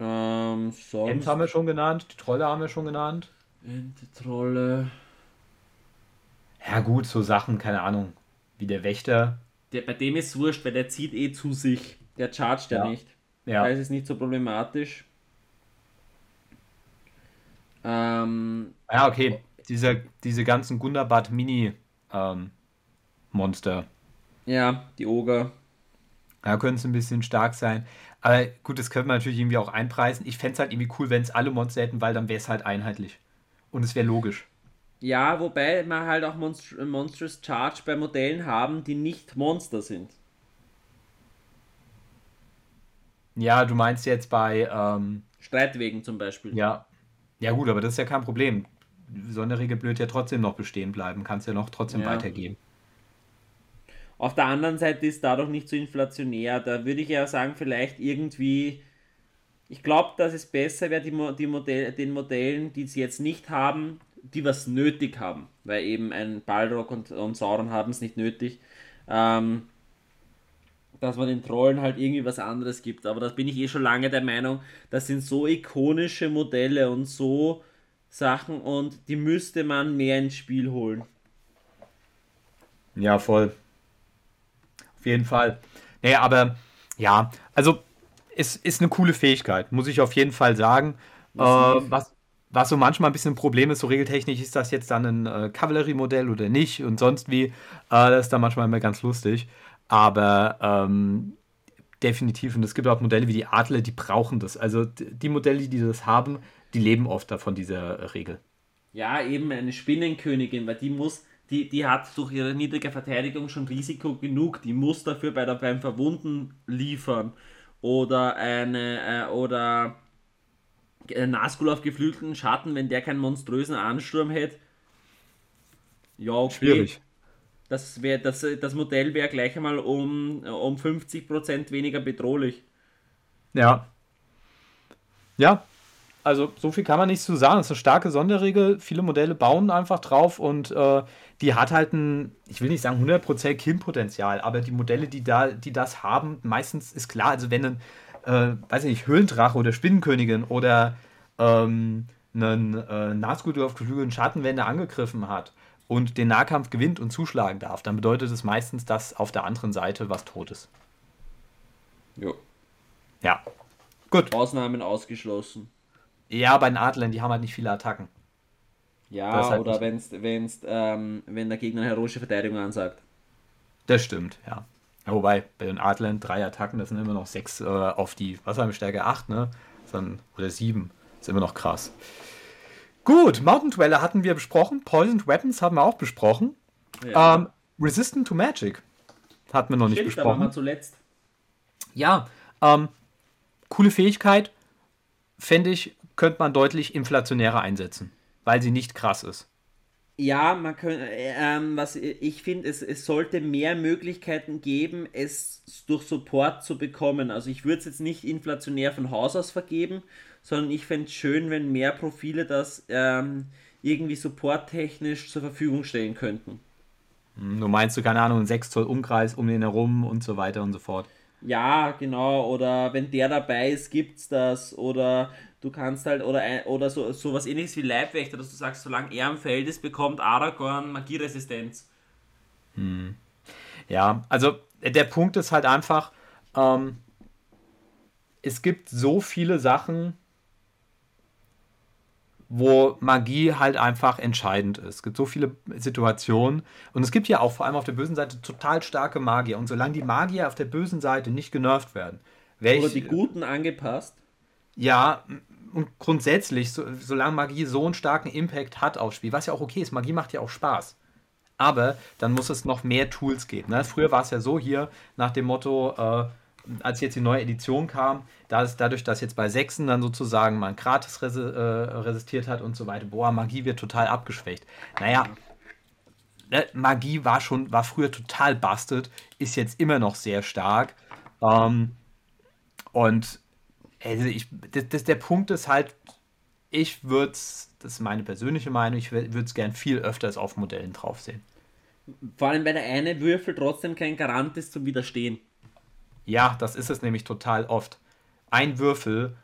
[SPEAKER 2] Ähm, sonst...
[SPEAKER 1] Ent haben wir schon genannt, die Trolle haben wir schon genannt.
[SPEAKER 2] Ente, Trolle.
[SPEAKER 1] Ja gut, so Sachen, keine Ahnung wie der Wächter.
[SPEAKER 2] Der, bei dem ist es wurscht, weil der zieht eh zu sich. Der chargt ja, nicht. Ja. Da ist es nicht so problematisch. Ähm,
[SPEAKER 1] ja, okay. Diese, diese ganzen Gundabad Mini ähm, Monster.
[SPEAKER 2] Ja, die Oger.
[SPEAKER 1] Da können es ein bisschen stark sein. Aber gut, das könnte man natürlich irgendwie auch einpreisen. Ich fände es halt irgendwie cool, wenn es alle Monster hätten, weil dann wäre es halt einheitlich. Und es wäre logisch.
[SPEAKER 2] Ja, wobei wir halt auch Monst Monstrous Charge bei Modellen haben, die nicht Monster sind.
[SPEAKER 1] Ja, du meinst jetzt bei. Ähm,
[SPEAKER 2] Streitwegen zum Beispiel.
[SPEAKER 1] Ja. Ja, gut, aber das ist ja kein Problem. Sonderregel blöd ja trotzdem noch bestehen bleiben. Kannst ja noch trotzdem ja. weitergeben.
[SPEAKER 2] Auf der anderen Seite ist dadurch nicht so inflationär. Da würde ich ja sagen, vielleicht irgendwie. Ich glaube, dass es besser wäre, die, die Modell, den Modellen, die sie jetzt nicht haben, die was nötig haben, weil eben ein Balrog und, und Sauron haben es nicht nötig, ähm, dass man den Trollen halt irgendwie was anderes gibt. Aber da bin ich eh schon lange der Meinung, das sind so ikonische Modelle und so Sachen und die müsste man mehr ins Spiel holen.
[SPEAKER 1] Ja, voll. Auf jeden Fall. Naja, aber ja, also es ist eine coole Fähigkeit, muss ich auf jeden Fall sagen. Äh, was, was so manchmal ein bisschen ein Problem ist, so regeltechnisch, ist das jetzt dann ein äh, Kavalleriemodell oder nicht und sonst wie. Äh, das ist dann manchmal immer ganz lustig. Aber ähm, definitiv, und es gibt auch Modelle wie die Adler, die brauchen das. Also die Modelle, die das haben, die leben oft davon dieser äh, Regel.
[SPEAKER 2] Ja, eben eine Spinnenkönigin, weil die muss, die, die hat durch ihre niedrige Verteidigung schon Risiko genug. Die muss dafür bei der, beim Verwunden liefern. Oder eine, äh, oder Nazgul auf geflügelten Schatten, wenn der keinen monströsen Ansturm hätte. Ja, okay. Schwierig. Das, wär, das, das Modell wäre gleich einmal um, um 50% weniger bedrohlich.
[SPEAKER 1] Ja. Ja, also so viel kann man nicht zu sagen. Es ist eine starke Sonderregel. Viele Modelle bauen einfach drauf und äh, die hat halt ein, ich will nicht sagen 100% Killpotenzial, aber die Modelle, die, da, die das haben, meistens ist klar, also wenn ein äh, weiß ich nicht, Höhlendrache oder Spinnenkönigin oder ähm, einen äh, Nazgul auf geflügelten Schattenwände angegriffen hat und den Nahkampf gewinnt und zuschlagen darf, dann bedeutet es meistens, dass auf der anderen Seite was tot ist.
[SPEAKER 2] Jo.
[SPEAKER 1] Ja. Gut.
[SPEAKER 2] Ausnahmen ausgeschlossen.
[SPEAKER 1] Ja, bei den Adlern, die haben halt nicht viele Attacken.
[SPEAKER 2] Ja, halt oder wenn's, wenn's, ähm, wenn der Gegner eine heroische Verteidigung ansagt.
[SPEAKER 1] Das stimmt, ja. Wobei, bei den Adlern drei Attacken, das sind immer noch sechs äh, auf die, was haben wir, Stärke 8, ne? Dann, oder sieben. ist immer noch krass. Gut, Mountain Dweller hatten wir besprochen. Poisoned Weapons haben wir auch besprochen. Ja. Ähm, Resistant to Magic hatten wir noch Stimmt, nicht besprochen. Waren wir
[SPEAKER 2] zuletzt.
[SPEAKER 1] Ja, ähm, coole Fähigkeit, fände ich, könnte man deutlich inflationärer einsetzen, weil sie nicht krass ist.
[SPEAKER 2] Ja, man könnte, ähm, was ich finde, es, es sollte mehr Möglichkeiten geben, es durch Support zu bekommen. Also ich würde es jetzt nicht inflationär von Haus aus vergeben, sondern ich fände es schön, wenn mehr Profile das ähm, irgendwie supporttechnisch zur Verfügung stellen könnten.
[SPEAKER 1] Hm, du meinst du, keine Ahnung, 6 Zoll Umkreis um den herum und so weiter und so fort.
[SPEAKER 2] Ja, genau. Oder wenn der dabei ist, gibt's das. Oder du kannst halt, oder, oder so, so was ähnliches wie Leibwächter, dass du sagst, solange er im Feld ist, bekommt Aragorn Magieresistenz.
[SPEAKER 1] Hm. Ja, also der Punkt ist halt einfach, ähm, es gibt so viele Sachen, wo Magie halt einfach entscheidend ist. Es gibt so viele Situationen und es gibt ja auch vor allem auf der bösen Seite total starke Magier. Und solange die Magier auf der bösen Seite nicht genervt werden,
[SPEAKER 2] oder ich, die Guten angepasst.
[SPEAKER 1] Ja, und grundsätzlich, so, solange Magie so einen starken Impact hat aufs Spiel, was ja auch okay ist, Magie macht ja auch Spaß. Aber dann muss es noch mehr Tools geben. Ne? Früher war es ja so hier nach dem Motto, äh, als jetzt die neue Edition kam, da ist dadurch, dass jetzt bei Sechsen dann sozusagen man gratis resi äh, resistiert hat und so weiter, boah, Magie wird total abgeschwächt. Naja, ne, Magie war schon, war früher total busted, ist jetzt immer noch sehr stark. Ähm, und also ich, das, das, der Punkt ist halt, ich würde es, das ist meine persönliche Meinung, ich würde es gern viel öfters auf Modellen drauf sehen.
[SPEAKER 2] Vor allem, weil der eine Würfel trotzdem kein Garant ist zum Widerstehen.
[SPEAKER 1] Ja, das ist es nämlich total oft. Ein Würfel,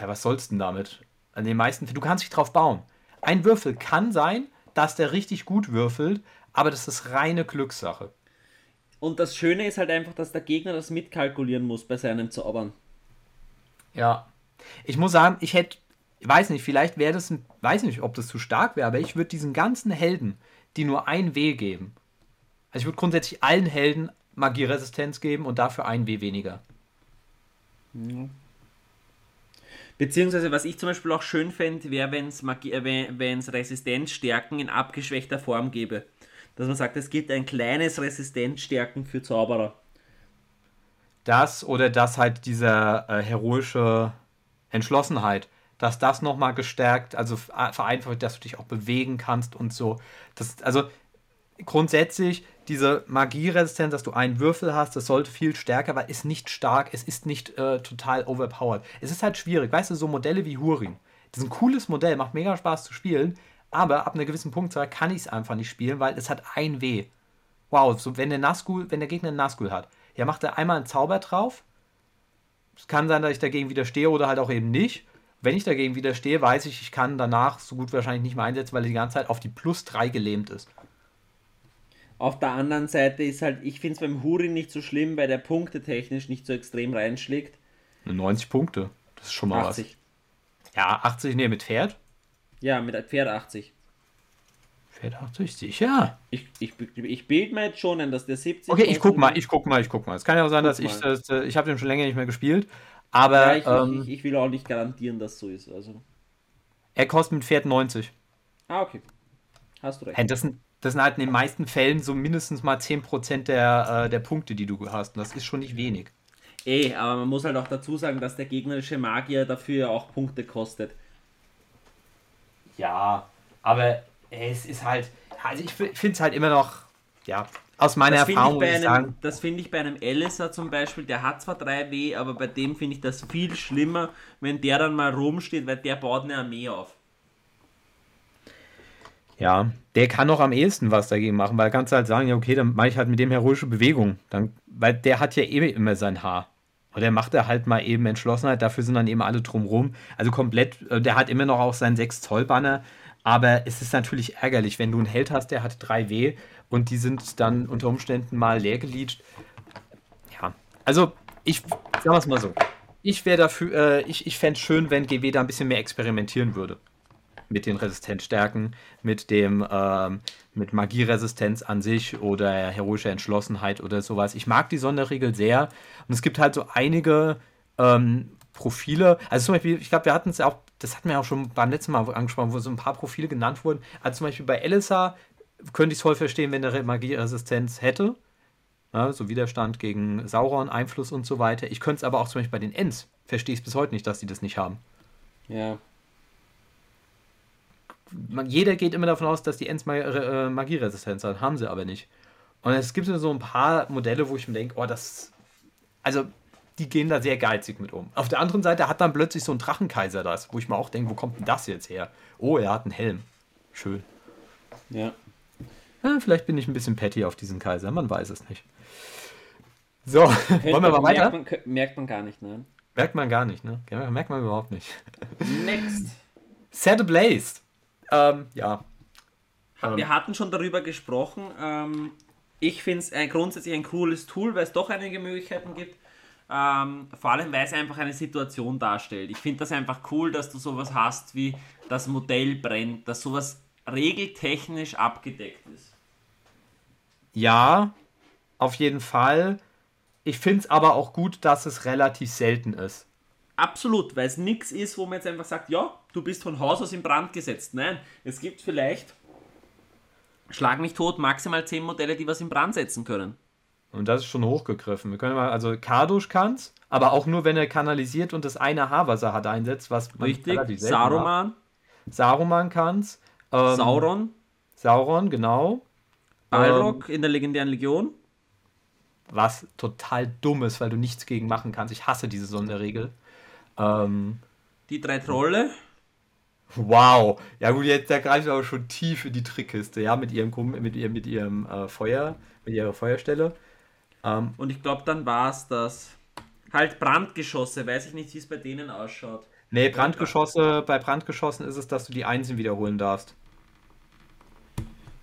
[SPEAKER 1] ja, was sollst du denn damit? An den meisten, du kannst dich drauf bauen. Ein Würfel kann sein, dass der richtig gut würfelt, aber das ist reine Glückssache.
[SPEAKER 2] Und das Schöne ist halt einfach, dass der Gegner das mitkalkulieren muss bei seinen Zaubern.
[SPEAKER 1] Ja. Ich muss sagen, ich hätte, weiß nicht, vielleicht wäre das, weiß nicht, ob das zu stark wäre, aber ich würde diesen ganzen Helden, die nur ein W geben, also ich würde grundsätzlich allen Helden Magieresistenz geben und dafür ein W weniger.
[SPEAKER 2] Beziehungsweise, was ich zum Beispiel auch schön fände, wäre, wenn es äh, Resistenzstärken in abgeschwächter Form gäbe. Dass man sagt, es gibt ein kleines Resistenzstärken für Zauberer.
[SPEAKER 1] Das oder dass halt diese äh, heroische Entschlossenheit, dass das nochmal gestärkt, also vereinfacht, dass du dich auch bewegen kannst und so. Das, also grundsätzlich diese Magieresistenz, dass du einen Würfel hast, das sollte viel stärker, weil es ist nicht stark, es ist nicht äh, total overpowered. Es ist halt schwierig, weißt du, so Modelle wie Hurin. Das ist ein cooles Modell, macht mega Spaß zu spielen, aber ab einer gewissen Punktzahl kann ich es einfach nicht spielen, weil es hat ein W. Wow, so wenn der Nazgul, wenn der Gegner einen Nazgul hat, ja, macht er einmal einen Zauber drauf. Es kann sein, dass ich dagegen widerstehe oder halt auch eben nicht. Wenn ich dagegen widerstehe, weiß ich, ich kann danach so gut wahrscheinlich nicht mehr einsetzen, weil er die ganze Zeit auf die plus 3 gelähmt ist.
[SPEAKER 2] Auf der anderen Seite ist halt, ich finde es beim Hurin nicht so schlimm, weil der Punkte technisch nicht so extrem reinschlägt.
[SPEAKER 1] 90 Punkte, das ist schon mal 80. was. Ja, 80, nee, mit Pferd?
[SPEAKER 2] Ja, mit Pferd 80.
[SPEAKER 1] Pferd 80, sicher.
[SPEAKER 2] Ich, ich, ich bilde mir jetzt schon an, dass der 70.
[SPEAKER 1] Okay, ich guck mal, ich guck mal, ich guck mal. Es kann ja auch sein, guck dass mal. ich das, äh, ich habe den schon länger nicht mehr gespielt, aber.
[SPEAKER 2] Ja, ich, ähm, ich, ich, will auch nicht garantieren, dass so ist. Also.
[SPEAKER 1] Er kostet mit Pferd 90.
[SPEAKER 2] Ah, okay. Hast du recht.
[SPEAKER 1] Das sind das sind halt in den meisten Fällen so mindestens mal 10% der, äh, der Punkte, die du hast. Und das ist schon nicht wenig.
[SPEAKER 2] Ey, aber man muss halt auch dazu sagen, dass der gegnerische Magier dafür auch Punkte kostet.
[SPEAKER 1] Ja, aber es ist halt, also ich finde es halt immer noch, ja, aus meiner das Erfahrung
[SPEAKER 2] muss ich sagen. Das finde ich bei einem Elisa zum Beispiel, der hat zwar 3W, aber bei dem finde ich das viel schlimmer, wenn der dann mal rumsteht, weil der baut eine Armee auf.
[SPEAKER 1] Ja, der kann noch am ehesten was dagegen machen, weil kannst du halt sagen, ja, okay, dann mache ich halt mit dem heroische Bewegung. Dann, weil der hat ja eh immer sein Haar. Und der macht er halt mal eben Entschlossenheit, dafür sind dann eben alle drumrum. Also komplett, äh, der hat immer noch auch seinen 6-Zoll-Banner. Aber es ist natürlich ärgerlich, wenn du einen Held hast, der hat 3W und die sind dann unter Umständen mal leer geleacht. Ja, also ich sag es mal so. Ich wäre dafür, äh, ich, ich fände es schön, wenn GW da ein bisschen mehr experimentieren würde mit den Resistenzstärken, mit dem ähm, mit Magieresistenz an sich oder heroischer Entschlossenheit oder sowas. Ich mag die Sonderregel sehr und es gibt halt so einige ähm, Profile. Also zum Beispiel, ich glaube, wir hatten es auch, das hatten wir auch schon beim letzten Mal angesprochen, wo so ein paar Profile genannt wurden. Also zum Beispiel bei Elisa könnte ich es voll verstehen, wenn er Magieresistenz hätte. Ja, so Widerstand gegen Sauron, Einfluss und so weiter. Ich könnte es aber auch zum Beispiel bei den Ents. Verstehe ich bis heute nicht, dass die das nicht haben.
[SPEAKER 2] Ja.
[SPEAKER 1] Man, jeder geht immer davon aus, dass die Ents äh, Magieresistenz haben. Haben sie aber nicht. Und es gibt so ein paar Modelle, wo ich mir denke, oh, das. Also, die gehen da sehr geizig mit um. Auf der anderen Seite hat dann plötzlich so ein Drachenkaiser das, wo ich mir auch denke, wo kommt denn das jetzt her? Oh, er hat einen Helm. Schön.
[SPEAKER 2] Ja.
[SPEAKER 1] ja vielleicht bin ich ein bisschen petty auf diesen Kaiser, man weiß es nicht. So,
[SPEAKER 2] wollen wir mal weiter? Merkt man, merkt man gar nicht, ne?
[SPEAKER 1] Merkt man gar nicht, ne? Merkt man überhaupt nicht.
[SPEAKER 2] Next.
[SPEAKER 1] Set Ablaze. Ähm, ja.
[SPEAKER 2] Wir ähm. hatten schon darüber gesprochen. Ähm, ich finde es grundsätzlich ein cooles Tool, weil es doch einige Möglichkeiten gibt. Ähm, vor allem, weil es einfach eine Situation darstellt. Ich finde das einfach cool, dass du sowas hast wie das Modell brennt, dass sowas regeltechnisch abgedeckt ist.
[SPEAKER 1] Ja, auf jeden Fall. Ich finde es aber auch gut, dass es relativ selten ist.
[SPEAKER 2] Absolut, weil es nichts ist, wo man jetzt einfach sagt, ja, du bist von Haus aus in Brand gesetzt. Nein, es gibt vielleicht, schlag mich tot, maximal 10 Modelle, die was in Brand setzen können.
[SPEAKER 1] Und das ist schon hochgegriffen. Wir können mal, also Kardusch kann's, aber auch nur, wenn er kanalisiert und das eine Haar, was er hat, einsetzt, was
[SPEAKER 2] man Richtig, Saruman. Hat.
[SPEAKER 1] Saruman kann's.
[SPEAKER 2] Ähm, Sauron.
[SPEAKER 1] Sauron, genau.
[SPEAKER 2] Balrog ähm, in der legendären Legion.
[SPEAKER 1] Was total dumm ist, weil du nichts gegen machen kannst. Ich hasse diese Sonderregel. Ähm,
[SPEAKER 2] die drei Trolle.
[SPEAKER 1] Wow. Ja gut, jetzt da greifen wir aber schon tief in die Trickkiste, ja, mit ihrem mit ihrem, mit ihrem äh, Feuer, mit ihrer Feuerstelle.
[SPEAKER 2] Ähm, und ich glaube, dann war es das. Halt Brandgeschosse, weiß ich nicht, wie es bei denen ausschaut.
[SPEAKER 1] Nee, Brandgeschosse, bei Brandgeschossen ist es, dass du die Einsen wiederholen darfst.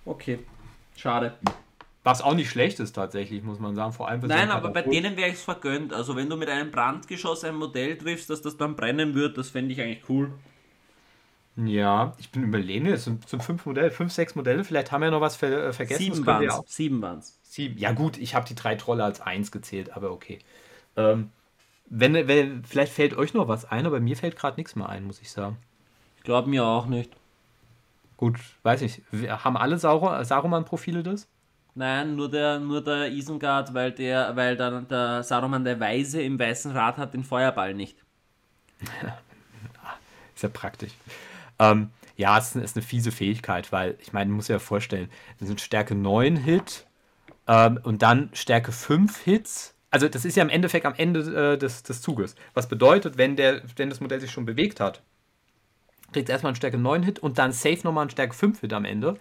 [SPEAKER 2] Okay, schade.
[SPEAKER 1] Was auch nicht schlecht ist tatsächlich, muss man sagen. Vor allem
[SPEAKER 2] Nein, aber bei denen wäre ich es vergönnt. Also wenn du mit einem Brandgeschoss ein Modell triffst, dass das dann brennen wird, das fände ich eigentlich cool.
[SPEAKER 1] Ja, ich bin überlegen, es sind, sind fünf Modelle, fünf, sechs Modelle, vielleicht haben wir noch was ver äh, vergessen.
[SPEAKER 2] Sieben waren es. Sieben waren es.
[SPEAKER 1] Sieben. Ja gut, ich habe die drei Trolle als eins gezählt, aber okay. Ähm, wenn, wenn, vielleicht fällt euch noch was ein, aber mir fällt gerade nichts mehr ein, muss ich sagen.
[SPEAKER 2] Ich glaube mir auch nicht.
[SPEAKER 1] Gut, weiß ich. Haben alle Saruman-Profile das?
[SPEAKER 2] Nein, nur der, nur der Isengard, weil der, weil der, der Saruman der Weise im Weißen Rad hat den Feuerball nicht.
[SPEAKER 1] ist ja praktisch. Ähm, ja, es ist eine fiese Fähigkeit, weil ich meine, muss ja vorstellen, das sind Stärke 9 Hit, ähm, und dann Stärke 5 Hits. Also das ist ja im Endeffekt am Ende äh, des, des Zuges. Was bedeutet, wenn, der, wenn das Modell sich schon bewegt hat, kriegt es erstmal einen Stärke 9 Hit und dann safe nochmal einen Stärke 5 Hit am Ende.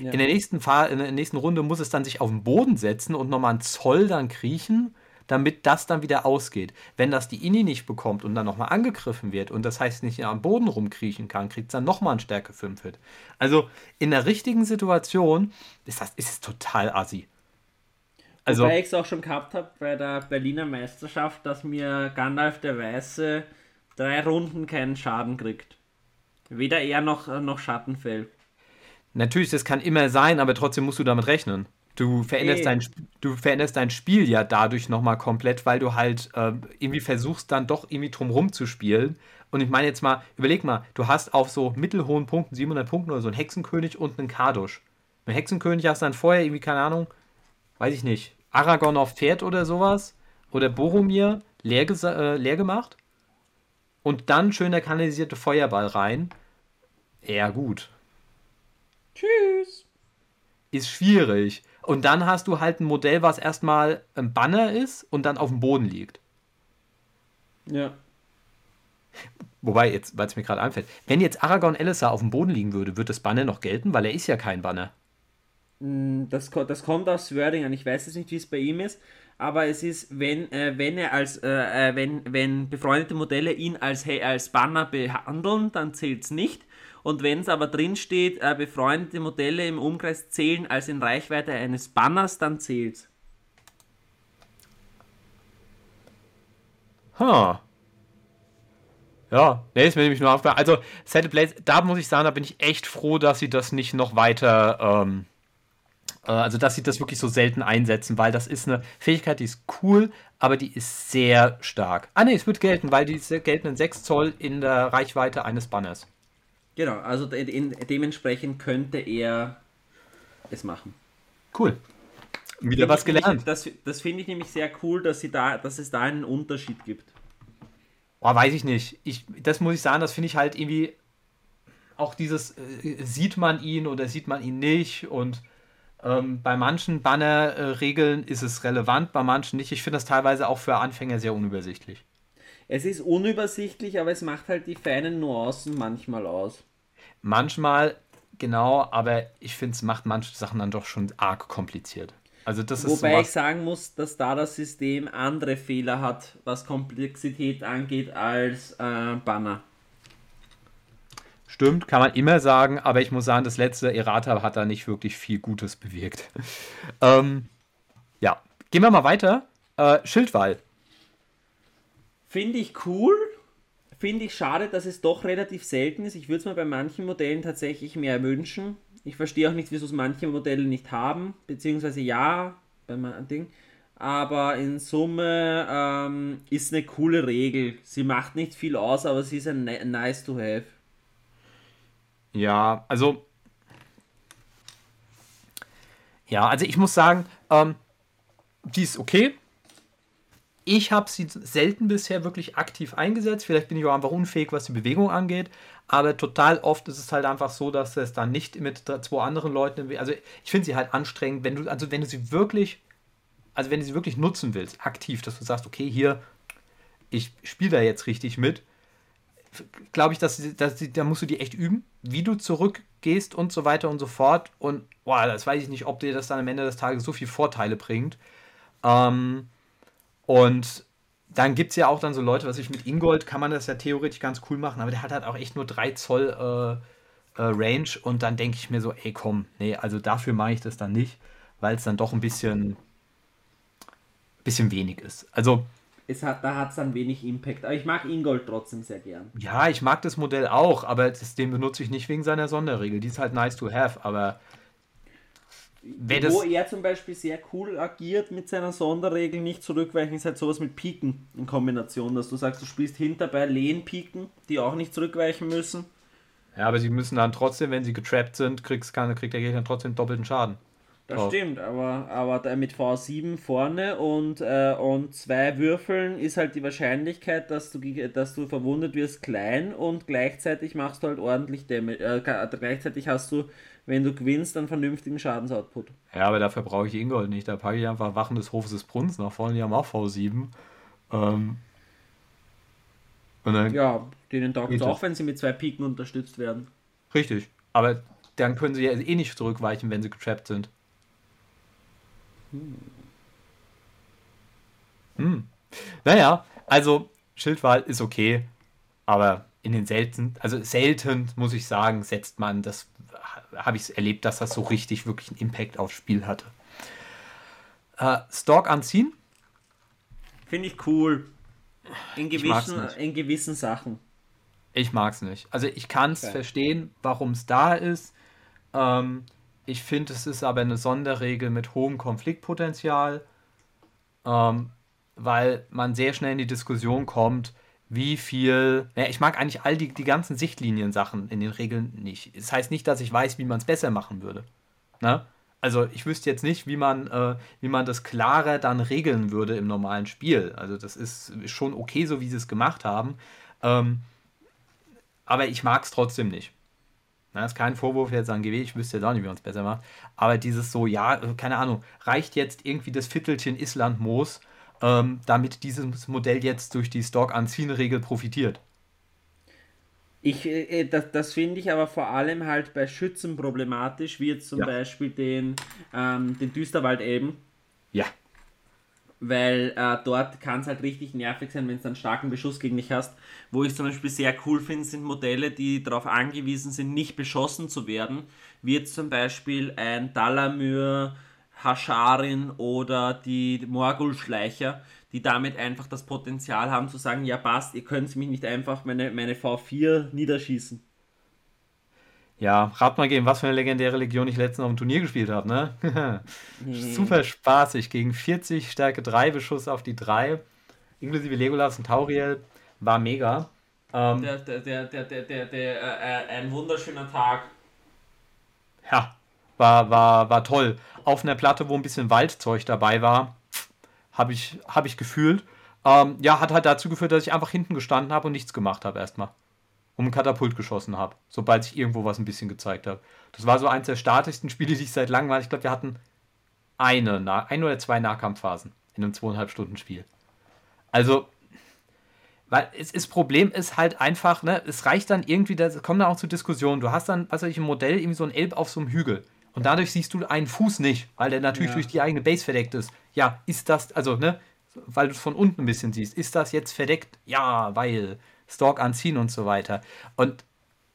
[SPEAKER 1] Ja. In, der nächsten Fahr in der nächsten Runde muss es dann sich auf den Boden setzen und nochmal einen Zoll dann kriechen, damit das dann wieder ausgeht. Wenn das die Inni nicht bekommt und dann nochmal angegriffen wird und das heißt nicht am Boden rumkriechen kann, kriegt es dann nochmal einen Stärke 5 Hit. Also in der richtigen Situation ist das ist es total assi.
[SPEAKER 2] Also, Wobei ich es auch schon gehabt habe bei der Berliner Meisterschaft, dass mir Gandalf der Weiße drei Runden keinen Schaden kriegt. Weder er noch, noch Schattenfell.
[SPEAKER 1] Natürlich, das kann immer sein, aber trotzdem musst du damit rechnen. Du veränderst, e. dein, du veränderst dein Spiel ja dadurch nochmal komplett, weil du halt äh, irgendwie versuchst, dann doch irgendwie drumrum zu spielen. Und ich meine jetzt mal, überleg mal, du hast auf so mittelhohen Punkten, 700 Punkten oder so, einen Hexenkönig und einen Kardusch. Ein Hexenkönig hast du dann vorher irgendwie, keine Ahnung, weiß ich nicht, Aragorn auf Pferd oder sowas oder Boromir leer, äh, leer gemacht und dann schön der kanalisierte Feuerball rein. Ja, gut.
[SPEAKER 2] Tschüss.
[SPEAKER 1] Ist schwierig. Und dann hast du halt ein Modell, was erstmal ein Banner ist und dann auf dem Boden liegt.
[SPEAKER 2] Ja.
[SPEAKER 1] Wobei, jetzt, weil es mir gerade einfällt, wenn jetzt Aragorn Elessar auf dem Boden liegen würde, wird das Banner noch gelten, weil er ist ja kein Banner.
[SPEAKER 2] Mm, das, das kommt aus Wording an. Ich weiß jetzt nicht, wie es bei ihm ist, aber es ist, wenn, äh, wenn er als, äh, äh wenn, wenn befreundete Modelle ihn als, als Banner behandeln, dann zählt es nicht. Und wenn es aber drin steht, äh, befreundete Modelle im Umkreis zählen als in Reichweite eines Banners, dann zählt es.
[SPEAKER 1] Huh. Ja, nee, ist mir nämlich nur aufgefallen. Also, Settle Blaze, da muss ich sagen, da bin ich echt froh, dass sie das nicht noch weiter ähm, äh, also, dass sie das wirklich so selten einsetzen, weil das ist eine Fähigkeit, die ist cool, aber die ist sehr stark. Ah, ne, es wird gelten, weil die gelten in 6 Zoll in der Reichweite eines Banners.
[SPEAKER 2] Genau, also de de dementsprechend könnte er es machen.
[SPEAKER 1] Cool. Wieder was gelernt.
[SPEAKER 2] Das, das finde ich nämlich sehr cool, dass, sie da, dass es da einen Unterschied gibt.
[SPEAKER 1] Oh, weiß ich nicht. Ich, das muss ich sagen, das finde ich halt irgendwie auch dieses, äh, sieht man ihn oder sieht man ihn nicht und ähm, bei manchen Banner-Regeln ist es relevant, bei manchen nicht. Ich finde das teilweise auch für Anfänger sehr unübersichtlich.
[SPEAKER 2] Es ist unübersichtlich, aber es macht halt die feinen Nuancen manchmal aus.
[SPEAKER 1] Manchmal, genau, aber ich finde, es macht manche Sachen dann doch schon arg kompliziert. Also das
[SPEAKER 2] ist Wobei ich sagen muss, dass da das System andere Fehler hat, was Komplexität angeht, als äh, Banner.
[SPEAKER 1] Stimmt, kann man immer sagen, aber ich muss sagen, das letzte Errata hat da nicht wirklich viel Gutes bewirkt. ähm, ja, gehen wir mal weiter. Äh, Schildwall.
[SPEAKER 2] Finde ich cool. Finde ich schade, dass es doch relativ selten ist. Ich würde es mir bei manchen Modellen tatsächlich mehr wünschen. Ich verstehe auch nicht, wieso es manche Modelle nicht haben, beziehungsweise ja, beim Ding. Aber in Summe ähm, ist eine coole Regel. Sie macht nicht viel aus, aber sie ist ein nice to have.
[SPEAKER 1] Ja, also. Ja, also ich muss sagen, ähm, die ist okay. Ich habe sie selten bisher wirklich aktiv eingesetzt. Vielleicht bin ich auch einfach unfähig, was die Bewegung angeht. Aber total oft ist es halt einfach so, dass es dann nicht mit zwei anderen Leuten. Also ich finde sie halt anstrengend, wenn du, also wenn du sie wirklich, also wenn du sie wirklich nutzen willst, aktiv, dass du sagst, okay, hier, ich spiele da jetzt richtig mit glaube ich, dass, dass da musst du die echt üben, wie du zurückgehst und so weiter und so fort. Und boah, das weiß ich nicht, ob dir das dann am Ende des Tages so viele Vorteile bringt. Ähm, und dann gibt es ja auch dann so Leute, was ich mit Ingold kann man das ja theoretisch ganz cool machen, aber der hat halt auch echt nur 3 Zoll äh, äh, Range und dann denke ich mir so, ey komm, nee, also dafür mache ich das dann nicht, weil es dann doch ein bisschen, bisschen wenig ist. Also
[SPEAKER 2] es hat, da hat es dann wenig Impact. Aber ich mag Ingold trotzdem sehr gern.
[SPEAKER 1] Ja, ich mag das Modell auch, aber das, den benutze ich nicht wegen seiner Sonderregel. Die ist halt nice to have, aber.
[SPEAKER 2] Wo er zum Beispiel sehr cool agiert mit seiner Sonderregel, nicht zurückweichen, ist halt sowas mit Piken in Kombination, dass du sagst, du spielst hinterbei Lehen-Piken, die auch nicht zurückweichen müssen.
[SPEAKER 1] Ja, aber sie müssen dann trotzdem, wenn sie getrappt sind, kriegst, kann, kriegt der Gegner trotzdem doppelten Schaden.
[SPEAKER 2] Das drauf. stimmt, aber, aber mit V7 vorne und, äh, und zwei Würfeln ist halt die Wahrscheinlichkeit, dass du, dass du verwundet wirst, klein und gleichzeitig machst du halt ordentlich Damage. Äh, gleichzeitig hast du, wenn du gewinnst, einen vernünftigen Schadensoutput.
[SPEAKER 1] Ja, aber dafür brauche ich Ingold nicht. Da packe ich einfach Wachen des Hofes des Bruns nach vorne, die haben auch V7. Ähm,
[SPEAKER 2] ja, denen taugt es auch, wenn sie mit zwei Piken unterstützt werden.
[SPEAKER 1] Richtig, aber dann können sie ja eh nicht zurückweichen, wenn sie getrappt sind. Hm. Naja, also Schildwahl ist okay, aber in den selten, also selten muss ich sagen, setzt man, das habe ich erlebt, dass das so richtig wirklich einen Impact aufs Spiel hatte. Äh, Stalk anziehen?
[SPEAKER 2] Finde ich cool. In gewissen, in gewissen Sachen.
[SPEAKER 1] Ich mag es nicht. Also ich kann es okay. verstehen, warum es da ist. Ähm, ich finde, es ist aber eine Sonderregel mit hohem Konfliktpotenzial, ähm, weil man sehr schnell in die Diskussion kommt, wie viel. Ja, ich mag eigentlich all die, die ganzen Sichtlinien-Sachen in den Regeln nicht. Das heißt nicht, dass ich weiß, wie man es besser machen würde. Ne? Also ich wüsste jetzt nicht, wie man, äh, wie man das klarer dann regeln würde im normalen Spiel. Also das ist schon okay, so wie sie es gemacht haben. Ähm, aber ich mag es trotzdem nicht. Das ist kein Vorwurf jetzt an GW, ich wüsste jetzt auch nicht, wie man es besser macht. Aber dieses so, ja, äh, keine Ahnung, reicht jetzt irgendwie das Viertelchen Islandmoos, ähm, damit dieses Modell jetzt durch die Stock-Anziehen-Regel profitiert?
[SPEAKER 2] Ich, äh, äh, das, das finde ich aber vor allem halt bei Schützen problematisch, wie jetzt zum ja. Beispiel den, ähm, den Düsterwald eben.
[SPEAKER 1] Ja
[SPEAKER 2] weil äh, dort kann es halt richtig nervig sein, wenn du einen starken Beschuss gegen dich hast. Wo ich zum Beispiel sehr cool finde, sind Modelle, die darauf angewiesen sind, nicht beschossen zu werden, wie jetzt zum Beispiel ein Dalamur, Hascharin oder die Morgul-Schleicher, die damit einfach das Potenzial haben zu sagen, ja passt, ihr könnt mich nicht einfach meine, meine V4 niederschießen.
[SPEAKER 1] Ja, rat mal gegen, was für eine legendäre Legion ich letztens auf dem Turnier gespielt habe, ne? Super spaßig. Gegen 40, Stärke 3, Beschuss auf die 3, inklusive Legolas und Tauriel. War mega.
[SPEAKER 2] Ähm, der, der, der, der, der, der, der äh, äh, ein wunderschöner Tag.
[SPEAKER 1] Ja, war, war, war toll. auf einer Platte, wo ein bisschen Waldzeug dabei war. Habe ich, hab ich gefühlt. Ähm, ja, hat halt dazu geführt, dass ich einfach hinten gestanden habe und nichts gemacht habe erstmal. Um ein Katapult geschossen habe, sobald ich irgendwo was ein bisschen gezeigt habe. Das war so eins der statischsten Spiele, die ich seit langem war. Ich glaube, wir hatten eine, ein oder zwei Nahkampfphasen in einem zweieinhalb Stunden Spiel. Also, weil es, das Problem ist halt einfach, ne, es reicht dann irgendwie, das kommt dann auch zu Diskussionen. Du hast dann, was weiß ich, ein Modell, irgendwie so ein Elb auf so einem Hügel. Und dadurch siehst du einen Fuß nicht, weil der natürlich ja. durch die eigene Base verdeckt ist. Ja, ist das, also, ne, weil du es von unten ein bisschen siehst, ist das jetzt verdeckt? Ja, weil Stalk anziehen und so weiter. Und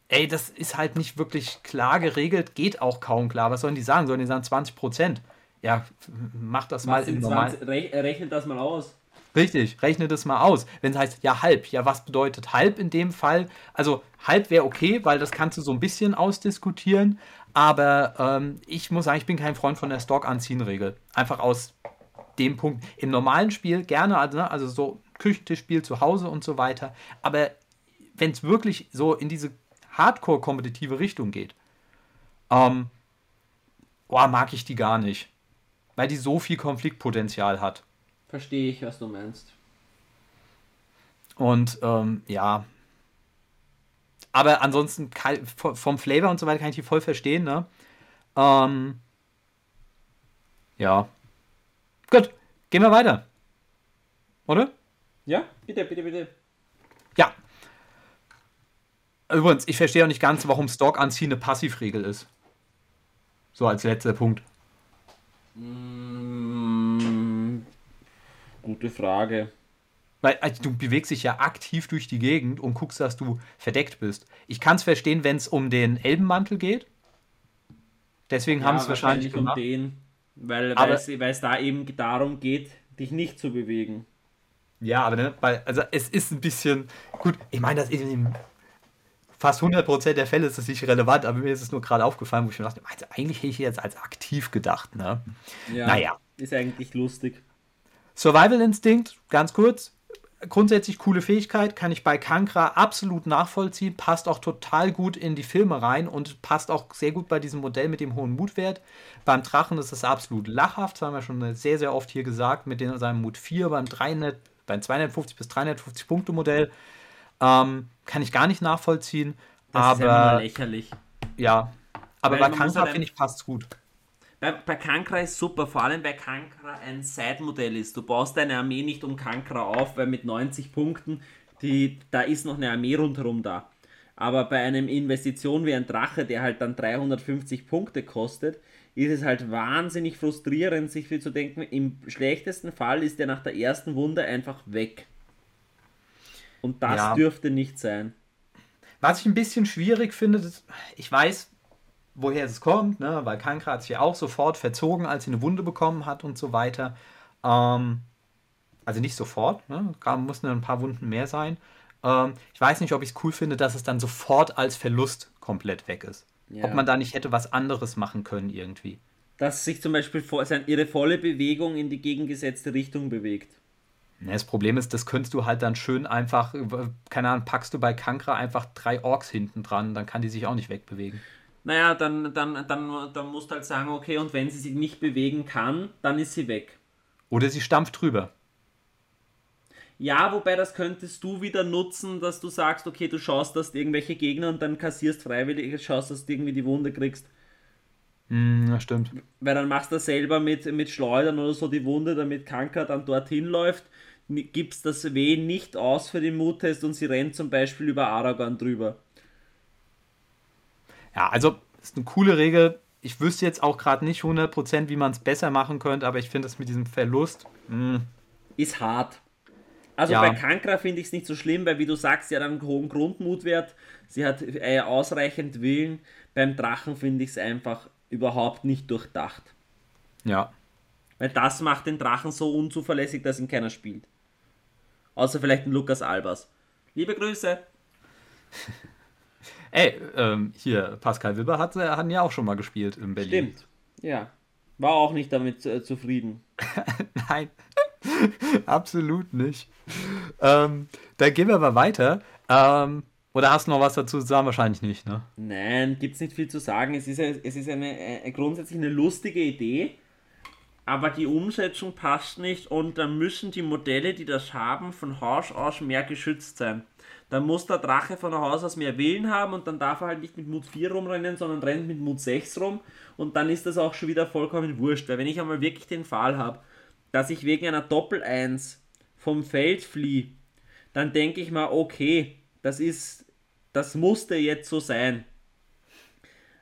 [SPEAKER 1] ey, das ist halt nicht wirklich klar geregelt, geht auch kaum klar. Was sollen die sagen? Sollen die sagen 20 Prozent? Ja, mach das Was mal im
[SPEAKER 2] Normalen. Rechnet das mal aus.
[SPEAKER 1] Richtig, rechne das mal aus. Wenn es heißt, ja, halb, ja, was bedeutet halb in dem Fall? Also, halb wäre okay, weil das kannst du so ein bisschen ausdiskutieren. Aber ähm, ich muss sagen, ich bin kein Freund von der Stock-Anziehen-Regel. Einfach aus dem Punkt. Im normalen Spiel gerne, also, ne, also so Küchentischspiel zu Hause und so weiter. Aber wenn es wirklich so in diese Hardcore-kompetitive Richtung geht, ähm, oh, mag ich die gar nicht. Weil die so viel Konfliktpotenzial hat.
[SPEAKER 2] Verstehe ich, was du meinst.
[SPEAKER 1] Und ähm, ja. Aber ansonsten vom Flavor und so weiter kann ich die voll verstehen, ne? Ähm, ja. Gut, gehen wir weiter. Oder?
[SPEAKER 2] Ja, bitte, bitte, bitte.
[SPEAKER 1] Ja. Übrigens, ich verstehe auch nicht ganz, warum Stock anziehen eine Passivregel ist. So als letzter Punkt.
[SPEAKER 2] Mm, gute Frage.
[SPEAKER 1] Weil also, du bewegst dich ja aktiv durch die Gegend und guckst, dass du verdeckt bist. Ich kann es verstehen, wenn es um den Elbenmantel geht. Deswegen ja, haben es wahrscheinlich,
[SPEAKER 2] wahrscheinlich um den, weil es da eben darum geht, dich nicht zu bewegen.
[SPEAKER 1] Ja, aber ne, weil, also es ist ein bisschen, gut, ich meine, das ist in fast 100% der Fälle ist das nicht relevant, aber mir ist es nur gerade aufgefallen, wo ich mir dachte, also eigentlich hätte ich jetzt als aktiv gedacht, ne?
[SPEAKER 2] Ja, naja. Ist eigentlich lustig.
[SPEAKER 1] Survival Instinct, ganz kurz, grundsätzlich coole Fähigkeit, kann ich bei Kankra absolut nachvollziehen, passt auch total gut in die Filme rein und passt auch sehr gut bei diesem Modell mit dem hohen Mutwert. Beim Drachen ist es absolut lachhaft, das haben wir schon sehr, sehr oft hier gesagt, mit dem, seinem Mut 4, beim 300 beim 250 bis 350 Punkte Modell ähm, kann ich gar nicht nachvollziehen. Das aber, ist ja lächerlich. Ja, aber Weil bei Kankra halt finde ich passt gut.
[SPEAKER 2] Bei, bei Kankra ist super, vor allem weil Kankra ein Side-Modell ist. Du baust deine Armee nicht um Kankra auf, weil mit 90 Punkten, die, da ist noch eine Armee rundherum da. Aber bei einem Investition wie ein Drache, der halt dann 350 Punkte kostet, ist es halt wahnsinnig frustrierend, sich viel zu denken, im schlechtesten Fall ist er nach der ersten Wunde einfach weg. Und das ja. dürfte nicht sein.
[SPEAKER 1] Was ich ein bisschen schwierig finde, ist, ich weiß, woher es kommt, ne? weil Kankra hat sich auch sofort verzogen, als sie eine Wunde bekommen hat und so weiter. Ähm, also nicht sofort, ne? mussten ein paar Wunden mehr sein. Ähm, ich weiß nicht, ob ich es cool finde, dass es dann sofort als Verlust komplett weg ist. Ja. Ob man da nicht hätte was anderes machen können irgendwie.
[SPEAKER 2] Dass sich zum Beispiel ihre volle Bewegung in die gegengesetzte Richtung bewegt.
[SPEAKER 1] Das Problem ist, das könntest du halt dann schön einfach, keine Ahnung, packst du bei Kankra einfach drei Orks hinten dran, dann kann die sich auch nicht wegbewegen.
[SPEAKER 2] Naja, dann, dann, dann, dann musst du halt sagen, okay, und wenn sie sich nicht bewegen kann, dann ist sie weg.
[SPEAKER 1] Oder sie stampft drüber.
[SPEAKER 2] Ja, wobei das könntest du wieder nutzen, dass du sagst, okay, du schaust, dass du irgendwelche Gegner und dann kassierst freiwillig, schaust, dass du irgendwie die Wunde kriegst.
[SPEAKER 1] Mm, ja, stimmt.
[SPEAKER 2] Weil dann machst du selber mit, mit Schleudern oder so die Wunde, damit Kanker dann dorthin läuft, gibst das W nicht aus für den Muttest und sie rennt zum Beispiel über Aragorn drüber.
[SPEAKER 1] Ja, also ist eine coole Regel. Ich wüsste jetzt auch gerade nicht 100%, wie man es besser machen könnte, aber ich finde es mit diesem Verlust. Mh.
[SPEAKER 2] Mm. Ist hart. Also ja. bei Kankra finde ich es nicht so schlimm, weil wie du sagst, sie hat einen hohen Grundmutwert, sie hat äh, ausreichend Willen. Beim Drachen finde ich es einfach überhaupt nicht durchdacht.
[SPEAKER 1] Ja.
[SPEAKER 2] Weil das macht den Drachen so unzuverlässig, dass ihn keiner spielt. Außer vielleicht ein Lukas Albers. Liebe Grüße!
[SPEAKER 1] Ey, ähm, hier, Pascal Wilber hat, äh, hat ja auch schon mal gespielt in Berlin.
[SPEAKER 2] Stimmt, ja. War auch nicht damit äh, zufrieden.
[SPEAKER 1] Nein. Absolut nicht. Ähm, dann gehen wir mal weiter. Ähm, Oder hast du noch was dazu zu sagen? Wahrscheinlich nicht, ne?
[SPEAKER 2] Nein, gibt es nicht viel zu sagen. Es ist, es ist eine, eine, grundsätzlich eine lustige Idee, aber die Umsetzung passt nicht und dann müssen die Modelle, die das haben, von Haus aus mehr geschützt sein. Dann muss der Drache von Haus aus mehr Willen haben und dann darf er halt nicht mit Mut 4 rumrennen, sondern rennt mit Mut 6 rum und dann ist das auch schon wieder vollkommen wurscht. Weil wenn ich einmal wirklich den Fall habe, dass ich wegen einer Doppel-1 vom Feld fliehe, dann denke ich mal, okay, das ist, das musste jetzt so sein.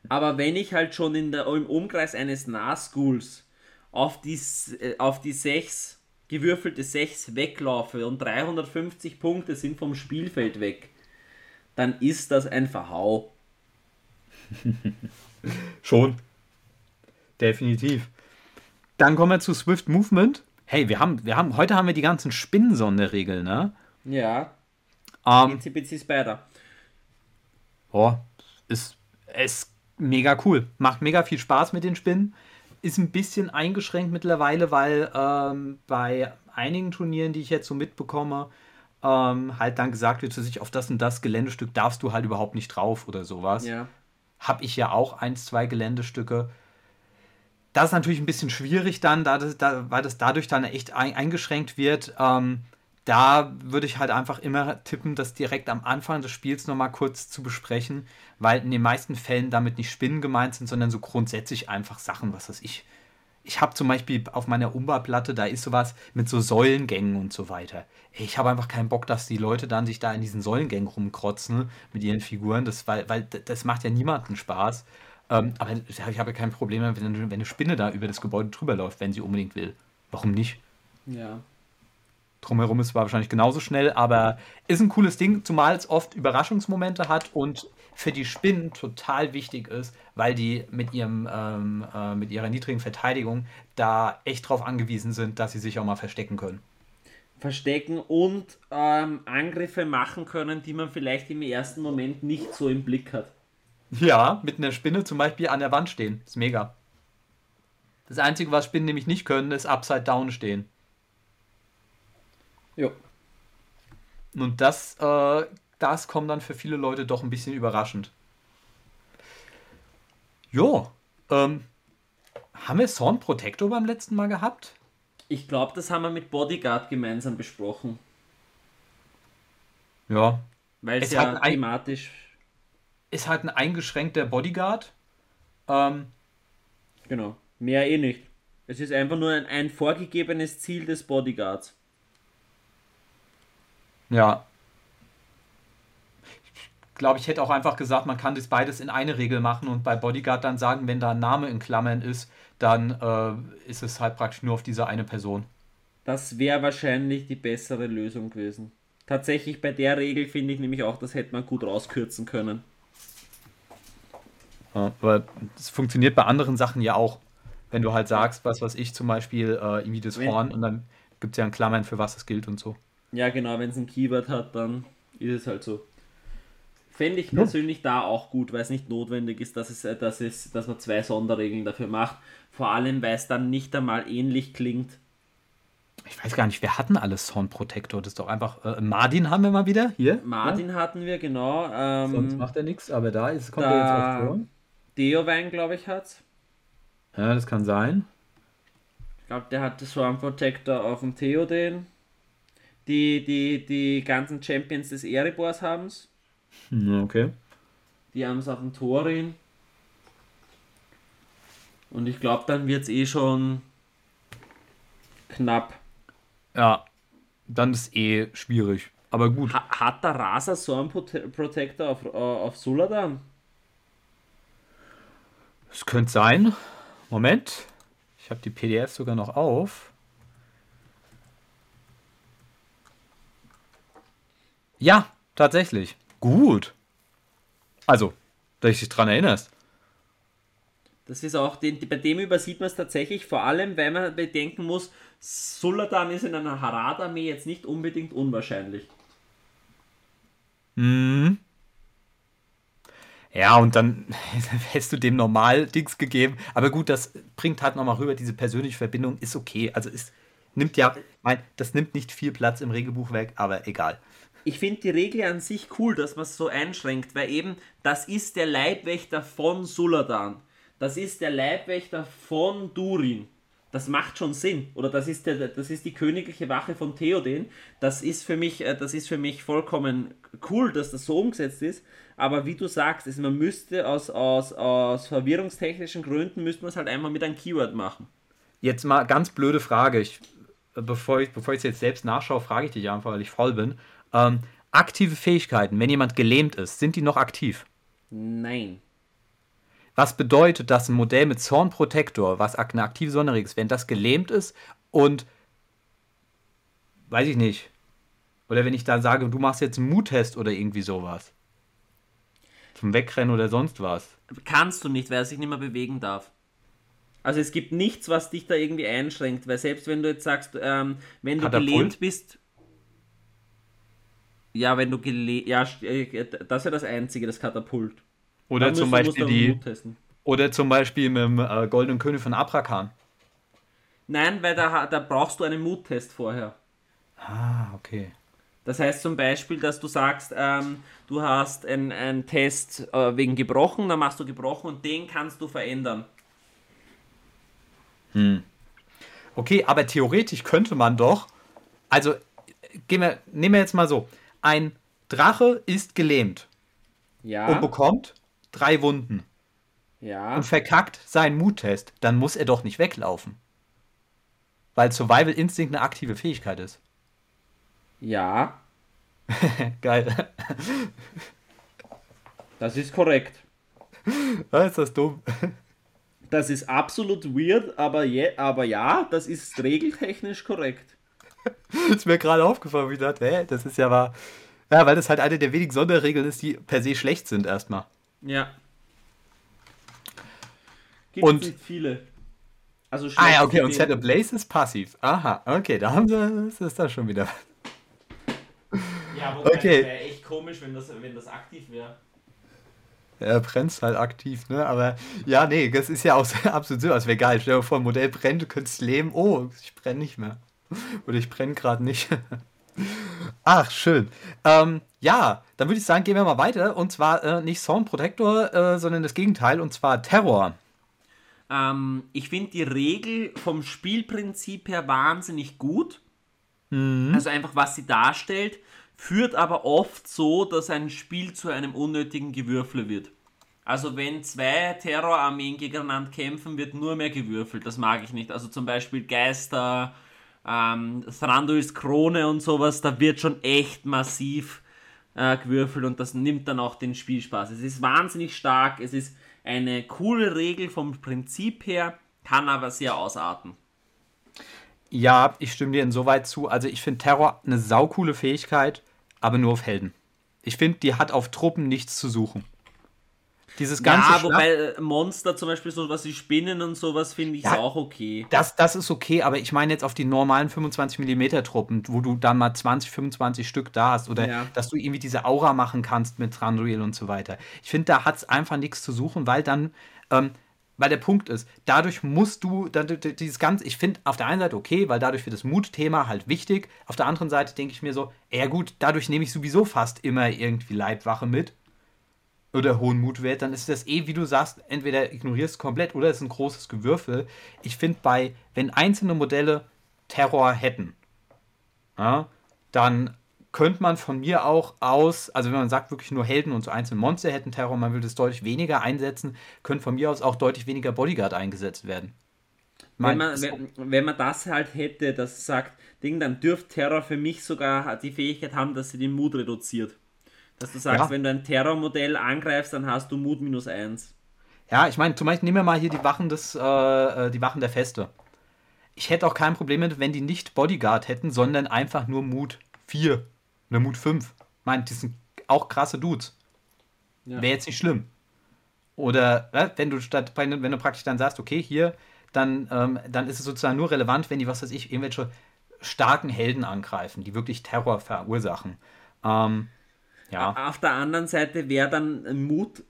[SPEAKER 2] Aber wenn ich halt schon in der, im Umkreis eines Nahschools auf die, äh, auf die 6, gewürfelte 6 weglaufe und 350 Punkte sind vom Spielfeld weg, dann ist das ein Verhau.
[SPEAKER 1] schon. Definitiv. Dann kommen wir zu Swift Movement. Hey, wir haben, wir haben, heute haben wir die ganzen Spinnensonderregeln, ne?
[SPEAKER 2] Ja.
[SPEAKER 1] Ähm,
[SPEAKER 2] Itsy Spider.
[SPEAKER 1] Oh, ist, ist mega cool. Macht mega viel Spaß mit den Spinnen. Ist ein bisschen eingeschränkt mittlerweile, weil ähm, bei einigen Turnieren, die ich jetzt so mitbekomme, ähm, halt dann gesagt wird, sich auf das und das Geländestück darfst du halt überhaupt nicht drauf oder sowas.
[SPEAKER 2] Ja.
[SPEAKER 1] Habe ich ja auch eins, zwei Geländestücke. Das ist natürlich ein bisschen schwierig dann, da das, da, weil das dadurch dann echt ein, eingeschränkt wird. Ähm, da würde ich halt einfach immer tippen, das direkt am Anfang des Spiels nochmal kurz zu besprechen, weil in den meisten Fällen damit nicht Spinnen gemeint sind, sondern so grundsätzlich einfach Sachen, was weiß ich. Ich habe zum Beispiel auf meiner Umba-Platte, da ist sowas mit so Säulengängen und so weiter. Ich habe einfach keinen Bock, dass die Leute dann sich da in diesen Säulengängen rumkrotzen mit ihren Figuren, das, weil, weil das macht ja niemanden Spaß. Ähm, aber ich habe ja kein Problem, wenn, wenn eine Spinne da über das Gebäude drüber läuft, wenn sie unbedingt will. Warum nicht?
[SPEAKER 2] Ja
[SPEAKER 1] drumherum ist zwar wahrscheinlich genauso schnell, aber ist ein cooles Ding, zumal es oft Überraschungsmomente hat und für die Spinnen total wichtig ist, weil die mit, ihrem, ähm, äh, mit ihrer niedrigen Verteidigung da echt drauf angewiesen sind, dass sie sich auch mal verstecken können.
[SPEAKER 2] Verstecken und ähm, Angriffe machen können, die man vielleicht im ersten Moment nicht so im Blick hat.
[SPEAKER 1] Ja, mit einer Spinne zum Beispiel an der Wand stehen. Ist mega. Das Einzige, was Spinnen nämlich nicht können, ist Upside Down stehen.
[SPEAKER 2] Ja.
[SPEAKER 1] Und das, äh, das kommt dann für viele Leute doch ein bisschen überraschend. Jo, ähm, haben wir Sound Protector beim letzten Mal gehabt?
[SPEAKER 2] Ich glaube, das haben wir mit Bodyguard gemeinsam besprochen.
[SPEAKER 1] Ja.
[SPEAKER 2] Weil es ja thematisch.
[SPEAKER 1] Ist halt ein eingeschränkter Bodyguard. Ähm,
[SPEAKER 2] genau. Mehr eh nicht. Es ist einfach nur ein, ein vorgegebenes Ziel des Bodyguards.
[SPEAKER 1] Ja. Ich glaube, ich hätte auch einfach gesagt, man kann das beides in eine Regel machen und bei Bodyguard dann sagen, wenn da ein Name in Klammern ist, dann äh, ist es halt praktisch nur auf diese eine Person.
[SPEAKER 2] Das wäre wahrscheinlich die bessere Lösung gewesen. Tatsächlich bei der Regel finde ich nämlich auch, das hätte man gut rauskürzen können.
[SPEAKER 1] Ja, aber es funktioniert bei anderen Sachen ja auch. Wenn du halt sagst, was weiß ich, zum Beispiel äh, irgendwie das Horn und dann gibt es ja ein Klammern, für was es gilt und so.
[SPEAKER 2] Ja, genau, wenn es ein Keyword hat, dann ist es halt so. Fände ich persönlich ja. da auch gut, weil es nicht notwendig ist, dass, es, äh, dass, es, dass man zwei Sonderregeln dafür macht. Vor allem, weil es dann nicht einmal ähnlich klingt.
[SPEAKER 1] Ich weiß gar nicht, wir hatten alles Sound Protector. Das ist doch einfach. Äh, Martin haben wir mal wieder hier.
[SPEAKER 2] Martin ja? hatten wir, genau.
[SPEAKER 1] Ähm, Sonst macht er nichts, aber da ist, kommt er jetzt auch vor.
[SPEAKER 2] Deowein, glaube ich, hat
[SPEAKER 1] Ja, das kann sein.
[SPEAKER 2] Ich glaube, der hat Sound Protector auf dem Theoden die, die, die ganzen Champions des Erebors haben es.
[SPEAKER 1] Hm, okay.
[SPEAKER 2] Die haben es auf dem Torin. Und ich glaube, dann wird es eh schon knapp.
[SPEAKER 1] Ja, dann ist eh schwierig. Aber gut.
[SPEAKER 2] Ha hat der Rasa Storm Protector auf, uh, auf Suladan?
[SPEAKER 1] Es könnte sein. Moment. Ich habe die PDF sogar noch auf. Ja, tatsächlich. Gut. Also, dass ich dich dran erinnerst.
[SPEAKER 2] Das ist auch, den, bei dem übersieht man es tatsächlich, vor allem, weil man bedenken muss, Suladan ist in einer Harad-Armee jetzt nicht unbedingt unwahrscheinlich.
[SPEAKER 1] Mhm. Ja, und dann hättest du dem normal Dings gegeben. Aber gut, das bringt halt nochmal rüber, diese persönliche Verbindung ist okay. Also es nimmt ja, mein, das nimmt nicht viel Platz im Regelbuch weg, aber egal.
[SPEAKER 2] ich finde die Regel an sich cool, dass man es so einschränkt, weil eben das ist der Leibwächter von Suladan. Das ist der Leibwächter von Durin. Das macht schon Sinn. Oder das ist, der, das ist die königliche Wache von Theoden. Das ist für mich, äh, das ist für mich vollkommen cool, dass das so umgesetzt ist. Aber wie du sagst, ist, man müsste aus, aus, aus verwirrungstechnischen Gründen müsste man es halt einmal mit einem Keyword machen.
[SPEAKER 1] Jetzt mal ganz blöde Frage. Ich, bevor ich es jetzt selbst nachschaue, frage ich dich einfach, weil ich faul bin. Ähm, aktive Fähigkeiten, wenn jemand gelähmt ist, sind die noch aktiv?
[SPEAKER 2] Nein.
[SPEAKER 1] Was bedeutet, dass ein Modell mit Zorn Protector, was eine aktive Sonderregel ist, wenn das gelähmt ist und weiß ich nicht. Oder wenn ich da sage, du machst jetzt einen Muttest oder irgendwie sowas. Zum Wegrennen oder sonst was.
[SPEAKER 2] Kannst du nicht, weil er sich nicht mehr bewegen darf. Also es gibt nichts, was dich da irgendwie einschränkt, weil selbst wenn du jetzt sagst, ähm, wenn du gelähmt bist, ja, wenn du gele ja, äh, das ist ja das einzige, das Katapult.
[SPEAKER 1] Oder zum Beispiel die. Oder zum Beispiel mit dem äh, Goldenen König von Abrakan.
[SPEAKER 2] Nein, weil da, da brauchst du einen Muttest vorher.
[SPEAKER 1] Ah, okay.
[SPEAKER 2] Das heißt zum Beispiel, dass du sagst, ähm, du hast einen Test äh, wegen gebrochen, dann machst du gebrochen und den kannst du verändern.
[SPEAKER 1] Hm. Okay, aber theoretisch könnte man doch, also gehen wir, nehmen wir jetzt mal so, ein Drache ist gelähmt.
[SPEAKER 2] Ja.
[SPEAKER 1] Und bekommt drei Wunden.
[SPEAKER 2] Ja.
[SPEAKER 1] Und verkackt seinen Muttest. Dann muss er doch nicht weglaufen. Weil Survival Instinct eine aktive Fähigkeit ist.
[SPEAKER 2] Ja.
[SPEAKER 1] Geil.
[SPEAKER 2] Das ist korrekt.
[SPEAKER 1] Ah, ist das dumm.
[SPEAKER 2] Das ist absolut weird, aber, je, aber ja, das ist regeltechnisch korrekt.
[SPEAKER 1] ist mir gerade aufgefallen, wie ich dachte, hä, das ist ja wahr. Ja, weil das halt eine der wenigen Sonderregeln ist, die per se schlecht sind erstmal.
[SPEAKER 2] Ja.
[SPEAKER 1] Gibt und nicht
[SPEAKER 2] viele.
[SPEAKER 1] Also ah ja, okay, und Set Ablaze ist passiv. Aha, okay, da haben sie, das ist da schon wieder.
[SPEAKER 2] Ja, aber okay. wäre echt komisch, wenn das, wenn das aktiv wäre.
[SPEAKER 1] Er brennt halt aktiv, ne? Aber ja, nee, das ist ja auch absolut so, als wäre geil. Stell dir vor, ein Modell brennt, du könntest leben. Oh, ich brenne nicht mehr. Oder ich brenne gerade nicht. Ach, schön. Ähm, ja, dann würde ich sagen, gehen wir mal weiter. Und zwar äh, nicht Sound Protector, äh, sondern das Gegenteil, und zwar Terror.
[SPEAKER 2] Ähm, ich finde die Regel vom Spielprinzip her wahnsinnig gut. Mhm. Also einfach, was sie darstellt, führt aber oft so, dass ein Spiel zu einem unnötigen Gewürfle wird. Also wenn zwei Terrorarmeen gegeneinander kämpfen, wird nur mehr gewürfelt. Das mag ich nicht. Also zum Beispiel Geister, ähm, Thranduils Krone und sowas, da wird schon echt massiv äh, gewürfelt und das nimmt dann auch den Spielspaß. Es ist wahnsinnig stark, es ist eine coole Regel vom Prinzip her, kann aber sehr ausarten.
[SPEAKER 1] Ja, ich stimme dir insoweit zu. Also ich finde Terror eine saukoole Fähigkeit, aber nur auf Helden. Ich finde, die hat auf Truppen nichts zu suchen. Dieses ganze
[SPEAKER 2] Ja, wobei äh, Monster zum Beispiel so was wie Spinnen und sowas finde ich ja, auch okay.
[SPEAKER 1] Das, das ist okay, aber ich meine jetzt auf die normalen 25 mm Truppen, wo du dann mal 20, 25 Stück da hast oder ja. dass du irgendwie diese Aura machen kannst mit Thranduil und so weiter. Ich finde, da hat es einfach nichts zu suchen, weil dann, ähm, weil der Punkt ist, dadurch musst du, dann, dieses ganze, ich finde auf der einen Seite okay, weil dadurch wird das Mutthema halt wichtig. Auf der anderen Seite denke ich mir so, ja gut, dadurch nehme ich sowieso fast immer irgendwie Leibwache mit oder hohen Mutwert, dann ist das eh, wie du sagst, entweder ignorierst du komplett oder es ist ein großes Gewürfel. Ich finde bei, wenn einzelne Modelle Terror hätten, ja, dann könnte man von mir auch aus, also wenn man sagt wirklich nur Helden und so einzelne Monster hätten Terror, man würde es deutlich weniger einsetzen, könnte von mir aus auch deutlich weniger Bodyguard eingesetzt werden.
[SPEAKER 2] Wenn man, wenn, wenn man das halt hätte, das sagt, Ding, dann dürfte Terror für mich sogar die Fähigkeit haben, dass sie den Mut reduziert. Dass du sagst, ja. wenn du ein Terrormodell angreifst, dann hast du Mut minus 1.
[SPEAKER 1] Ja, ich meine, zum Beispiel nehmen wir mal hier die Wachen des, äh, äh, die Wachen der Feste. Ich hätte auch kein Problem mit, wenn die nicht Bodyguard hätten, sondern einfach nur Mut 4 oder Mut 5. Ich meine, die sind auch krasse Dudes. Ja. Wäre jetzt nicht schlimm. Oder äh, wenn du statt, wenn du praktisch dann sagst, okay, hier, dann, ähm, dann ist es sozusagen nur relevant, wenn die, was weiß ich, irgendwelche starken Helden angreifen, die wirklich Terror verursachen. Ähm, ja.
[SPEAKER 2] Auf der anderen Seite wäre dann Mut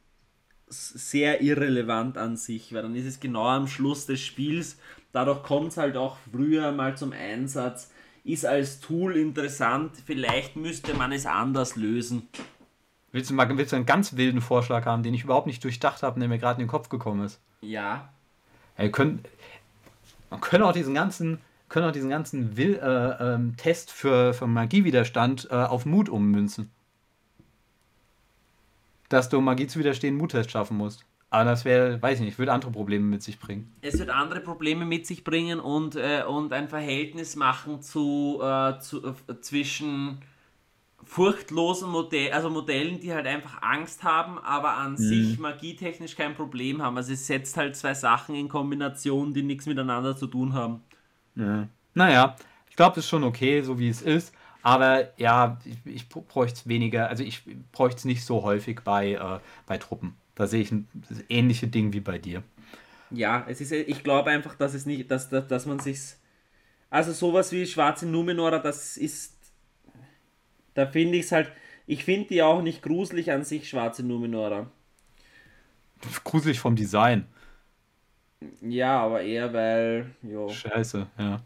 [SPEAKER 2] sehr irrelevant an sich, weil dann ist es genau am Schluss des Spiels. Dadurch kommt es halt auch früher mal zum Einsatz. Ist als Tool interessant. Vielleicht müsste man es anders lösen.
[SPEAKER 1] Willst du mal willst du einen ganz wilden Vorschlag haben, den ich überhaupt nicht durchdacht habe, der mir gerade in den Kopf gekommen ist?
[SPEAKER 2] Ja.
[SPEAKER 1] Ja, können, man könnte auch diesen ganzen, können auch diesen ganzen Will, äh, ähm, Test für, für Magiewiderstand äh, auf Mut ummünzen. Dass du Magie zu widerstehen Muttest schaffen musst. Aber das wäre, weiß ich nicht, würde andere Probleme mit sich bringen.
[SPEAKER 2] Es wird andere Probleme mit sich bringen und, äh, und ein Verhältnis machen zu, äh, zu äh, zwischen furchtlosen Modellen, also Modellen, die halt einfach Angst haben, aber an mhm. sich magietechnisch kein Problem haben. Also es setzt halt zwei Sachen in Kombination, die nichts miteinander zu tun haben.
[SPEAKER 1] Ja. Naja, ich glaube, das ist schon okay, so wie es ist. Aber ja, ich, ich bräuchte es weniger, also ich bräuchte es nicht so häufig bei, äh, bei Truppen. Da sehe ich ein ähnliches Ding wie bei dir.
[SPEAKER 2] Ja, es ist, ich glaube einfach, dass es nicht, dass, dass, dass man sich. Also sowas wie schwarze Numenora, das ist. Da finde ich es halt. Ich finde die auch nicht gruselig an sich, schwarze Numenora.
[SPEAKER 1] Gruselig vom Design.
[SPEAKER 2] Ja, aber eher weil. Jo.
[SPEAKER 1] Scheiße, ja.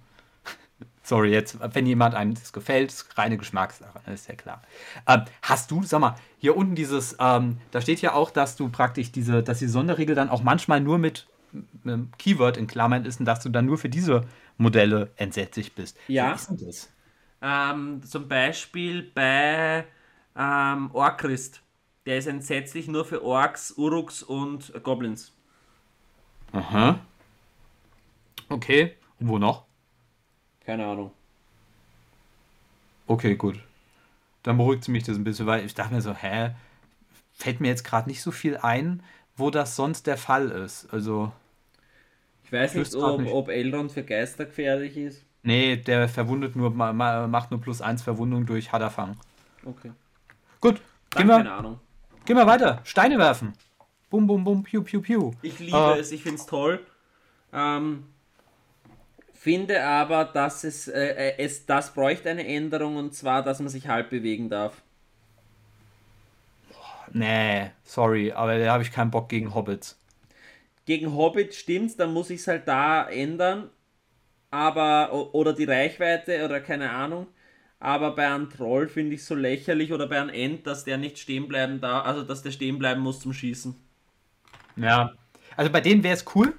[SPEAKER 1] Sorry, jetzt, wenn jemand einem das gefällt, ist reine Geschmackssache, ne, ist ja klar. Ähm, hast du, sag mal, hier unten dieses, ähm, da steht ja auch, dass du praktisch diese, dass die Sonderregel dann auch manchmal nur mit, mit einem Keyword in Klammern ist und dass du dann nur für diese Modelle entsätzlich bist.
[SPEAKER 2] Ja. Wie ist denn das? Ähm, zum Beispiel bei ähm, Orchrist. Der ist entsetzlich nur für Orks, Uruks und Goblins.
[SPEAKER 1] Aha. Okay. Und wo noch?
[SPEAKER 2] Keine Ahnung.
[SPEAKER 1] Okay, gut. Dann beruhigt mich das ein bisschen, weil ich dachte mir so, hä, fällt mir jetzt gerade nicht so viel ein, wo das sonst der Fall ist. Also.
[SPEAKER 2] Ich weiß nicht, ob, nicht. ob Elrond für Geister gefährlich ist.
[SPEAKER 1] Nee, der verwundet nur, macht nur plus eins Verwundung durch Hadafang.
[SPEAKER 2] Okay.
[SPEAKER 1] Gut,
[SPEAKER 2] gehen wir, keine Ahnung.
[SPEAKER 1] Gehen wir weiter. Steine werfen. Bum, bum, bum, piu, piu, piu.
[SPEAKER 2] Ich liebe uh, es, ich finde es toll. Ähm, Finde aber, dass es, äh, äh, es das bräuchte eine Änderung und zwar, dass man sich halb bewegen darf.
[SPEAKER 1] Nee, sorry, aber da habe ich keinen Bock gegen Hobbits.
[SPEAKER 2] Gegen Hobbits stimmt's, dann muss ich es halt da ändern. Aber, oder die Reichweite oder keine Ahnung. Aber bei einem Troll finde ich es so lächerlich oder bei einem End, dass der nicht stehen bleiben darf, also dass der stehen bleiben muss zum Schießen.
[SPEAKER 1] Ja, also bei denen wäre es cool,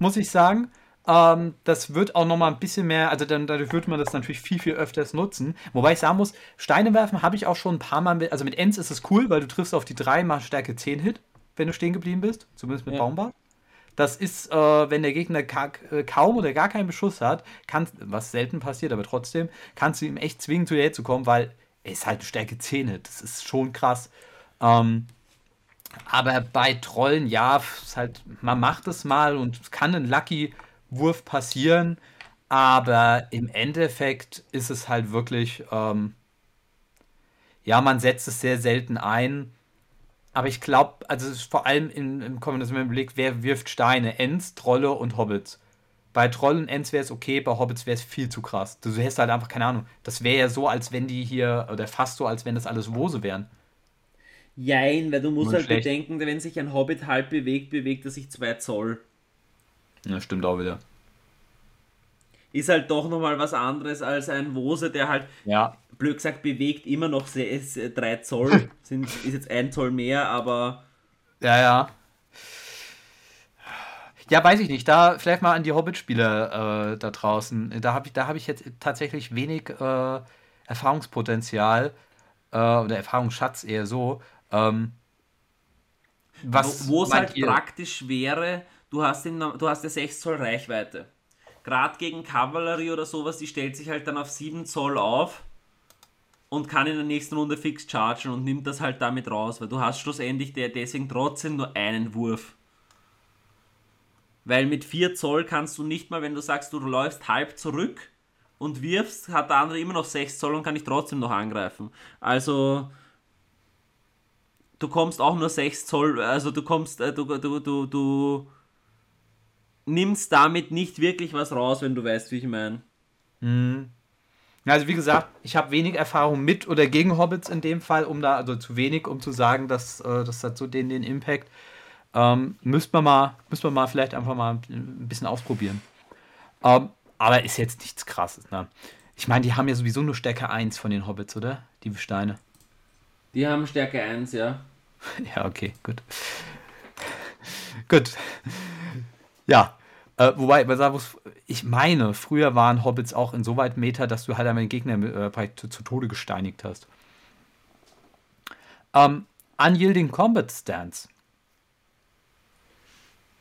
[SPEAKER 1] muss ich sagen. Ähm, das wird auch nochmal ein bisschen mehr, also dann, dadurch wird man das natürlich viel, viel öfters nutzen. Wobei ich sagen muss, Steine werfen habe ich auch schon ein paar Mal mit, also mit Ents ist es cool, weil du triffst auf die 3 mal Stärke 10 Hit, wenn du stehen geblieben bist, zumindest mit ja. Baumbart. Das ist, äh, wenn der Gegner ka äh, kaum oder gar keinen Beschuss hat, kann, was selten passiert, aber trotzdem, kannst du ihm echt zwingen, zu dir zu kommen, weil er ist halt eine Stärke 10 Hit. Das ist schon krass. Ähm, aber bei Trollen, ja, ist halt, man macht es mal und kann ein Lucky Wurf passieren, aber im Endeffekt ist es halt wirklich, ähm, ja, man setzt es sehr selten ein. Aber ich glaube, also es ist vor allem im, im kommenden Blick, wer wirft Steine? Ents, Trolle und Hobbits. Bei Trollen und Ents wäre es okay, bei Hobbits wäre es viel zu krass. Du hättest halt einfach keine Ahnung. Das wäre ja so, als wenn die hier, oder fast so, als wenn das alles Wose wären.
[SPEAKER 2] Jein, weil du musst Nur halt schlecht. bedenken, wenn sich ein Hobbit halb bewegt, bewegt er sich zwei Zoll.
[SPEAKER 1] Ja, stimmt auch wieder.
[SPEAKER 2] Ist halt doch nochmal was anderes als ein Wose, der halt,
[SPEAKER 1] ja.
[SPEAKER 2] blöd gesagt, bewegt immer noch 3 Zoll. Sind, ist jetzt ein Zoll mehr, aber.
[SPEAKER 1] Ja, ja. Ja, weiß ich nicht. Da vielleicht mal an die Hobbit-Spieler äh, da draußen. Da habe ich, hab ich jetzt tatsächlich wenig äh, Erfahrungspotenzial äh, oder Erfahrungsschatz eher so. Ähm,
[SPEAKER 2] was Wo es halt ihr? praktisch wäre, du hast, in, du hast ja 6 Zoll Reichweite. Gerade gegen Kavallerie oder sowas, die stellt sich halt dann auf 7 Zoll auf und kann in der nächsten Runde fix chargen und nimmt das halt damit raus, weil du hast schlussendlich der deswegen trotzdem nur einen Wurf. Weil mit 4 Zoll kannst du nicht mal, wenn du sagst, du läufst halb zurück und wirfst, hat der andere immer noch 6 Zoll und kann dich trotzdem noch angreifen. Also du kommst auch nur 6 Zoll, also du kommst, äh, du, du, du, du nimmst damit nicht wirklich was raus, wenn du weißt, wie ich meine.
[SPEAKER 1] Mhm. Also wie gesagt, ich habe wenig Erfahrung mit oder gegen Hobbits in dem Fall, um da, also zu wenig, um zu sagen, dass äh, das hat so den, den Impact. Ähm, müsste man mal, müsste man mal vielleicht einfach mal ein bisschen ausprobieren. Ähm, aber ist jetzt nichts krasses, ne? Ich meine, die haben ja sowieso nur Stärke 1 von den Hobbits, oder? Die Steine.
[SPEAKER 2] Die haben Stärke 1, ja.
[SPEAKER 1] Ja, okay, gut. gut. Ja. Äh, wobei, ich meine, früher waren Hobbits auch insoweit Meter, dass du halt einmal den Gegner äh, zu, zu, Tode gesteinigt hast. Ähm, Unyielding Combat Stance.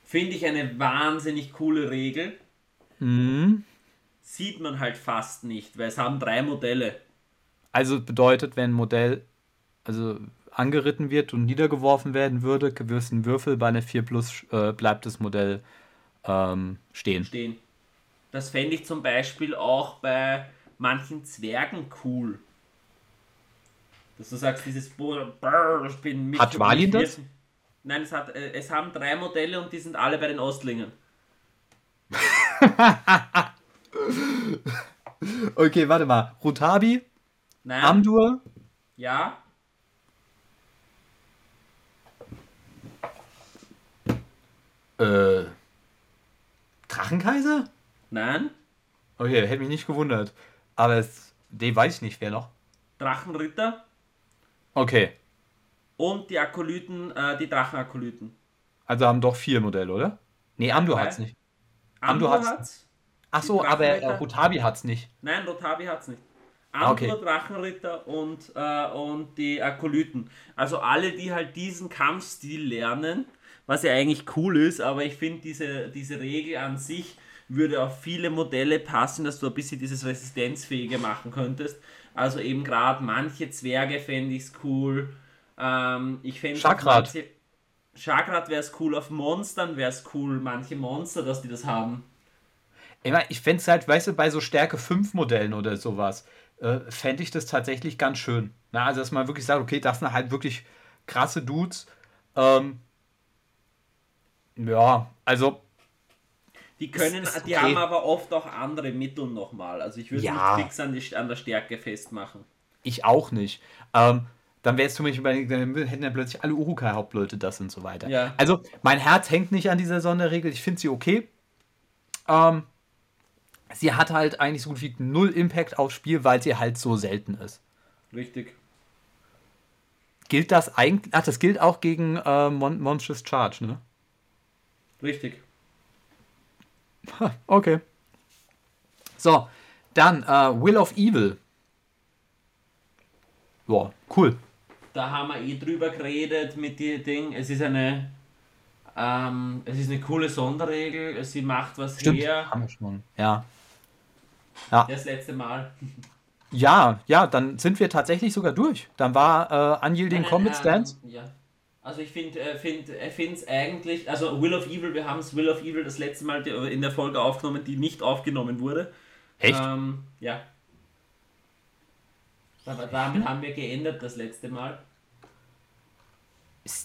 [SPEAKER 2] Finde ich eine wahnsinnig coole Regel.
[SPEAKER 1] Mhm.
[SPEAKER 2] Sieht man halt fast nicht, weil es haben drei Modelle.
[SPEAKER 1] Also bedeutet, wenn ein Modell also angeritten wird und niedergeworfen werden würde, gewürzt ein Würfel bei einer 4 Plus äh, bleibt das Modell ähm, stehen.
[SPEAKER 2] Stehen. Das fände ich zum Beispiel auch bei manchen Zwergen cool. Dass du sagst, dieses Brrr, ich bin
[SPEAKER 1] mit. Hat Walin das?
[SPEAKER 2] Nein, es, hat, äh, es haben drei Modelle und die sind alle bei den Ostlingen.
[SPEAKER 1] okay, warte mal. Rutabi?
[SPEAKER 2] Nein.
[SPEAKER 1] Amdur?
[SPEAKER 2] Ja.
[SPEAKER 1] Äh. Drachenkaiser?
[SPEAKER 2] Nein.
[SPEAKER 1] Okay, hätte mich nicht gewundert. Aber es, den weiß ich nicht, wer noch.
[SPEAKER 2] Drachenritter.
[SPEAKER 1] Okay.
[SPEAKER 2] Und die Akolyten, äh, die Drachenakolyten.
[SPEAKER 1] Also haben doch vier Modelle, oder? Nee, Amdur hat's nicht.
[SPEAKER 2] Amdur, Amdur hat's. hat's.
[SPEAKER 1] Ach so, aber äh, Rotabi hat's nicht.
[SPEAKER 2] Nein, Rotabi hat's nicht. Amdur, okay. Drachenritter und, äh, und die Akolyten. Also alle, die halt diesen Kampfstil lernen, was ja eigentlich cool ist, aber ich finde diese, diese Regel an sich würde auf viele Modelle passen, dass du ein bisschen dieses Resistenzfähige machen könntest. Also eben gerade manche Zwerge fände ich es cool. Ähm, ich fände
[SPEAKER 1] Chakrat.
[SPEAKER 2] Chakrat wäre es cool, auf Monstern wäre es cool, manche Monster, dass die das haben.
[SPEAKER 1] Ich, mein, ich fände es halt, weißt du, bei so Stärke 5 Modellen oder sowas, äh, fände ich das tatsächlich ganz schön. Na, also, dass man wirklich sagt, okay, das sind halt wirklich krasse Dudes. Ähm, ja, also
[SPEAKER 2] die können, die okay. haben aber oft auch andere Mittel nochmal. Also ich würde ja. nicht fix an, die, an der Stärke festmachen.
[SPEAKER 1] Ich auch nicht. Ähm, dann wäre es für mich überlegt, dann hätten ja plötzlich alle Urukai-Hauptleute das und so weiter.
[SPEAKER 2] Ja.
[SPEAKER 1] Also mein Herz hängt nicht an dieser Sonderregel. Ich finde sie okay. Ähm, sie hat halt eigentlich so gut wie null Impact aufs Spiel, weil sie halt so selten ist.
[SPEAKER 2] Richtig.
[SPEAKER 1] Gilt das eigentlich? Ach, das gilt auch gegen äh, Mon Monstrous Charge, ne?
[SPEAKER 2] Richtig.
[SPEAKER 1] Okay. So, dann äh, Will of Evil. Boah, cool.
[SPEAKER 2] Da haben wir eh drüber geredet mit dem Ding. Es ist eine, ähm, es ist eine coole Sonderregel. Sie macht was
[SPEAKER 1] Stimmt,
[SPEAKER 2] her.
[SPEAKER 1] Haben wir schon. Ja. ja.
[SPEAKER 2] Das letzte Mal.
[SPEAKER 1] Ja, ja, dann sind wir tatsächlich sogar durch. Dann war äh, Unyielding Combat Stance.
[SPEAKER 2] Ja. Also ich finde äh, find, es eigentlich, also Will of Evil, wir haben es Will of Evil das letzte Mal in der Folge aufgenommen, die nicht aufgenommen wurde.
[SPEAKER 1] Echt?
[SPEAKER 2] Ähm, ja. Aber damit haben wir geändert das letzte Mal.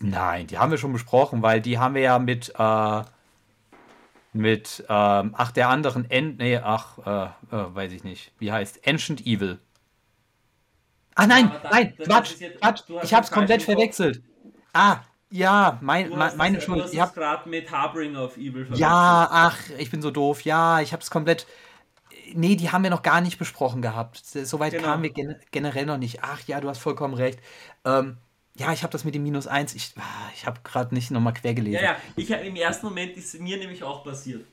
[SPEAKER 1] Nein, die haben wir schon besprochen, weil die haben wir ja mit, äh, mit, ähm, ach, der anderen, End, nee, ach, äh, äh, weiß ich nicht, wie heißt, Ancient Evil. Ach nein, ja, nein, das, Quatsch, jetzt, Quatsch, ich hab's komplett verwechselt. Ah, ja, mein, mein meine Schuld.
[SPEAKER 2] Du hast es gerade mit Harbinger of Evil
[SPEAKER 1] verwechselt. Ja, ach, ich bin so doof. Ja, ich hab's komplett. Nee, die haben wir noch gar nicht besprochen gehabt. Soweit genau. kamen wir gen generell noch nicht. Ach ja, du hast vollkommen recht. Ähm, ja, ich habe das mit dem Minus 1. Ich, ah, ich habe gerade nicht nochmal quer gelesen.
[SPEAKER 2] Ja, ja, ich, im ersten Moment ist mir nämlich auch passiert.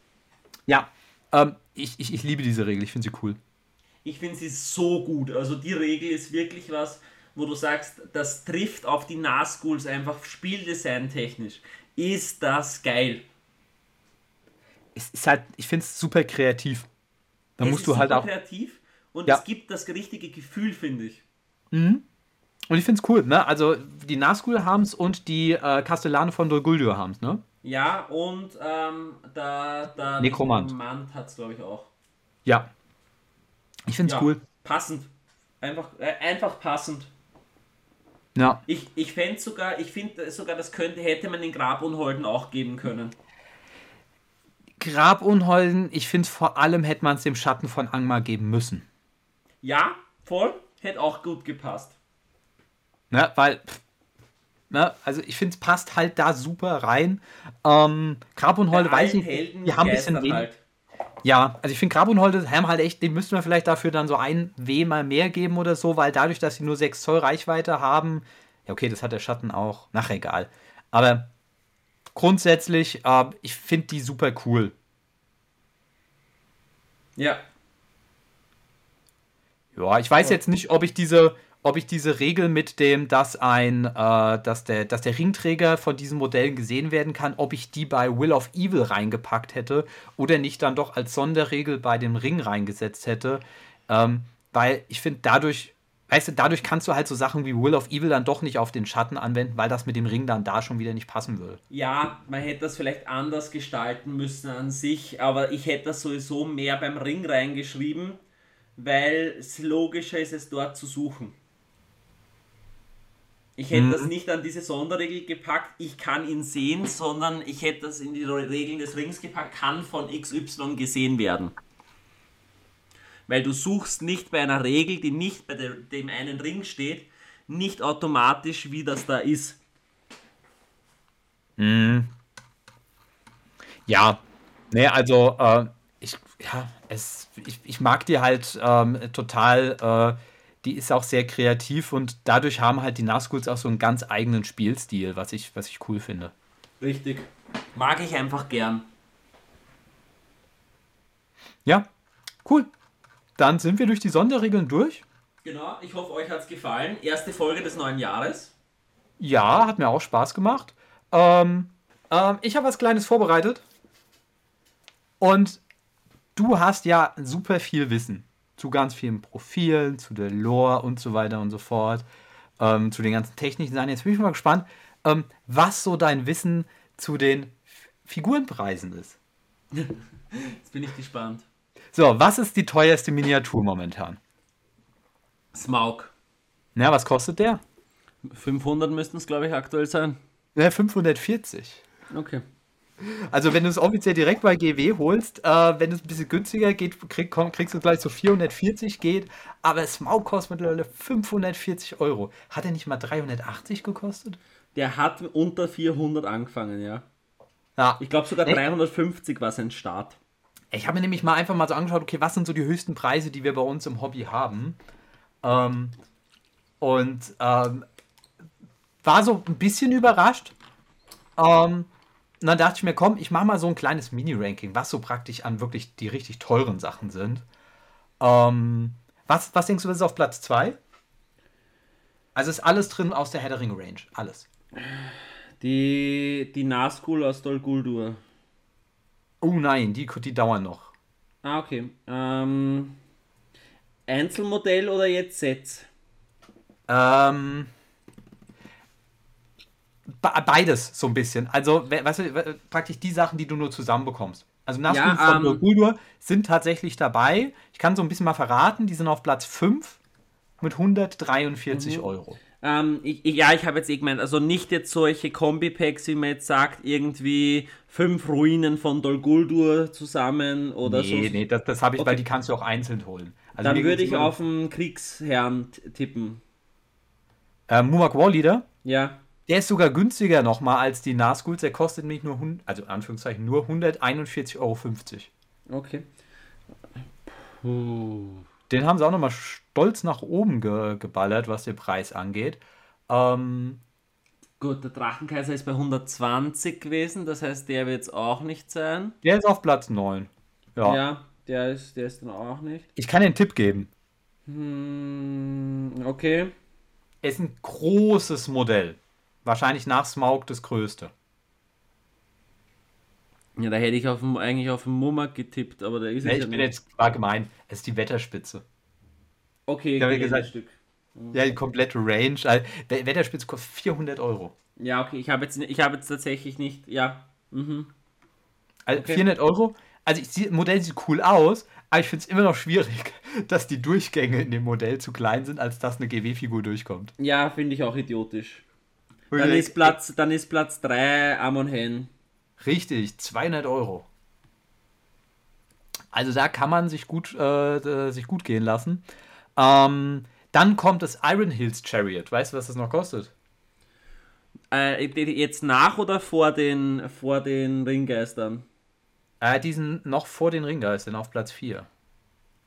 [SPEAKER 1] Ja, ähm, ich, ich, ich liebe diese Regel. Ich finde sie cool.
[SPEAKER 2] Ich finde sie so gut. Also die Regel ist wirklich was wo du sagst, das trifft auf die Nazguls einfach Spieldesign technisch. Ist das geil?
[SPEAKER 1] Es ist halt, ich finde es super kreativ. Da es musst du halt auch.
[SPEAKER 2] kreativ und ja. es gibt das richtige Gefühl, finde ich.
[SPEAKER 1] Mhm. Und ich finde es cool, ne? Also die Nazgul haben es und die äh, Kastellane von Dolguldur haben es, ne?
[SPEAKER 2] Ja, und ähm, der, der
[SPEAKER 1] Nekromant,
[SPEAKER 2] Nekromant hat es, glaube ich, auch.
[SPEAKER 1] Ja. Ich finde es ja, cool.
[SPEAKER 2] Passend. Einfach, äh, einfach passend.
[SPEAKER 1] Ja.
[SPEAKER 2] Ich, ich fände sogar, ich finde sogar, das könnte, hätte man den Grabunholden auch geben können.
[SPEAKER 1] Grabunholden, ich finde vor allem hätte man es dem Schatten von Angmar geben müssen.
[SPEAKER 2] Ja, voll, hätte auch gut gepasst.
[SPEAKER 1] Ne, weil, ne, also ich finde es passt halt da super rein. Ähm, Grabunholde weiß ich, die haben ein bisschen wenig. Halt. Ja, also ich finde Carbonholde haben halt echt, den müssten wir vielleicht dafür dann so ein W mal mehr geben oder so, weil dadurch, dass sie nur 6 Zoll Reichweite haben, ja okay, das hat der Schatten auch, nach egal. Aber grundsätzlich, äh, ich finde die super cool.
[SPEAKER 2] Ja.
[SPEAKER 1] Ja, ich weiß jetzt nicht, ob ich diese, ob ich diese Regel mit dem, dass ein, äh, dass der, dass der Ringträger von diesen Modellen gesehen werden kann, ob ich die bei Will of Evil reingepackt hätte oder nicht dann doch als Sonderregel bei dem Ring reingesetzt hätte. Ähm, weil ich finde, dadurch, weißt du, dadurch kannst du halt so Sachen wie Will of Evil dann doch nicht auf den Schatten anwenden, weil das mit dem Ring dann da schon wieder nicht passen würde.
[SPEAKER 2] Ja, man hätte das vielleicht anders gestalten müssen an sich, aber ich hätte das sowieso mehr beim Ring reingeschrieben, weil es logischer ist, es dort zu suchen. Ich hätte mhm. das nicht an diese Sonderregel gepackt, ich kann ihn sehen, sondern ich hätte das in die Regeln des Rings gepackt, kann von XY gesehen werden. Weil du suchst nicht bei einer Regel, die nicht bei dem einen Ring steht, nicht automatisch, wie das da ist.
[SPEAKER 1] Mhm. Ja, ne, also äh, ich, ja, es, ich, ich mag die halt ähm, total. Äh, die ist auch sehr kreativ und dadurch haben halt die Nazguls auch so einen ganz eigenen Spielstil, was ich, was ich cool finde.
[SPEAKER 2] Richtig. Mag ich einfach gern.
[SPEAKER 1] Ja, cool. Dann sind wir durch die Sonderregeln durch.
[SPEAKER 2] Genau, ich hoffe, euch hat es gefallen. Erste Folge des neuen Jahres.
[SPEAKER 1] Ja, hat mir auch Spaß gemacht. Ähm, ähm, ich habe was Kleines vorbereitet. Und du hast ja super viel Wissen zu ganz vielen Profilen, zu der Lore und so weiter und so fort, ähm, zu den ganzen technischen Sachen. Jetzt bin ich mal gespannt, ähm, was so dein Wissen zu den Figurenpreisen ist.
[SPEAKER 2] Jetzt bin ich gespannt.
[SPEAKER 1] So, was ist die teuerste Miniatur momentan?
[SPEAKER 2] Smaug.
[SPEAKER 1] Na, was kostet der?
[SPEAKER 2] 500 müssten es, glaube ich, aktuell sein.
[SPEAKER 1] Ja, 540.
[SPEAKER 2] Okay.
[SPEAKER 1] Also wenn du es offiziell direkt bei GW holst, äh, wenn es ein bisschen günstiger geht, krieg, komm, kriegst du gleich so 440 geht, aber Smaug kostet mittlerweile 540 Euro. Hat er nicht mal 380 gekostet?
[SPEAKER 2] Der hat unter 400 angefangen, ja. Ja. Ich glaube sogar 350 war sein Start.
[SPEAKER 1] Ich habe mir nämlich mal einfach mal so angeschaut, okay, was sind so die höchsten Preise, die wir bei uns im Hobby haben? Ähm, und ähm, war so ein bisschen überrascht. Ähm, und dann dachte ich mir, komm, ich mache mal so ein kleines Mini-Ranking, was so praktisch an wirklich die richtig teuren Sachen sind. Ähm, was, was denkst du, was ist auf Platz 2? Also ist alles drin aus der Headering Range. Alles.
[SPEAKER 2] Die, die Nazgul aus Dol Guldur.
[SPEAKER 1] Oh nein, die, die dauern noch.
[SPEAKER 2] Ah, okay. Ähm, Einzelmodell oder jetzt Sets?
[SPEAKER 1] Ähm, beides so ein bisschen. Also, weißt du, praktisch die Sachen, die du nur zusammen bekommst. Also Nazgul ja, von ähm, Guldur sind tatsächlich dabei. Ich kann so ein bisschen mal verraten, die sind auf Platz 5 mit 143 mhm. Euro.
[SPEAKER 2] Ähm, ich, ja, ich habe jetzt eh gemeint, also nicht jetzt solche Kombi-Packs, wie man jetzt sagt, irgendwie fünf Ruinen von Dol Guldur zusammen oder
[SPEAKER 1] nee, so. Nee, nee, das, das habe ich, okay. weil die kannst du auch einzeln holen.
[SPEAKER 2] Also Dann würde ich auf einen Kriegsherrn tippen.
[SPEAKER 1] Äh, Mumak Warleader?
[SPEAKER 2] Ja.
[SPEAKER 1] Der ist sogar günstiger nochmal als die Nazguls. Der kostet nämlich nur, also Anführungszeichen, nur 141,50 Euro.
[SPEAKER 2] Okay.
[SPEAKER 1] Puh. Den haben sie auch nochmal stolz nach oben ge geballert, was den Preis angeht. Ähm,
[SPEAKER 2] Gut, der Drachenkaiser ist bei 120 gewesen, das heißt, der wird es auch nicht sein.
[SPEAKER 1] Der ist auf Platz 9.
[SPEAKER 2] Ja, ja der, ist, der ist dann auch nicht.
[SPEAKER 1] Ich kann dir einen Tipp geben.
[SPEAKER 2] Hm, okay.
[SPEAKER 1] Er ist ein großes Modell. Wahrscheinlich nach Smaug das größte.
[SPEAKER 2] Ja, da hätte ich auf, eigentlich auf den Mumak getippt, aber der ist
[SPEAKER 1] ja, Ich ja bin jetzt war gemein. Es ist die Wetterspitze.
[SPEAKER 2] Okay,
[SPEAKER 1] ich habe gesagt, Stück. Ja, die komplette Range. Also, Wetterspitze kostet 400 Euro.
[SPEAKER 2] Ja, okay, ich habe jetzt, hab jetzt tatsächlich nicht, ja. Mhm.
[SPEAKER 1] Also okay. 400 Euro. Also, das Modell sieht cool aus, aber ich finde es immer noch schwierig, dass die Durchgänge in dem Modell zu klein sind, als dass eine GW-Figur durchkommt.
[SPEAKER 2] Ja, finde ich auch idiotisch. Dann ist Platz, dann ist Platz 3 Amon Hen.
[SPEAKER 1] Richtig, 200 Euro. Also da kann man sich gut, äh, sich gut gehen lassen. Ähm, dann kommt das Iron Hills Chariot. Weißt du, was das noch kostet?
[SPEAKER 2] Äh, jetzt nach oder vor den, vor den Ringgeistern?
[SPEAKER 1] Äh, die sind noch vor den Ringgeistern auf Platz 4.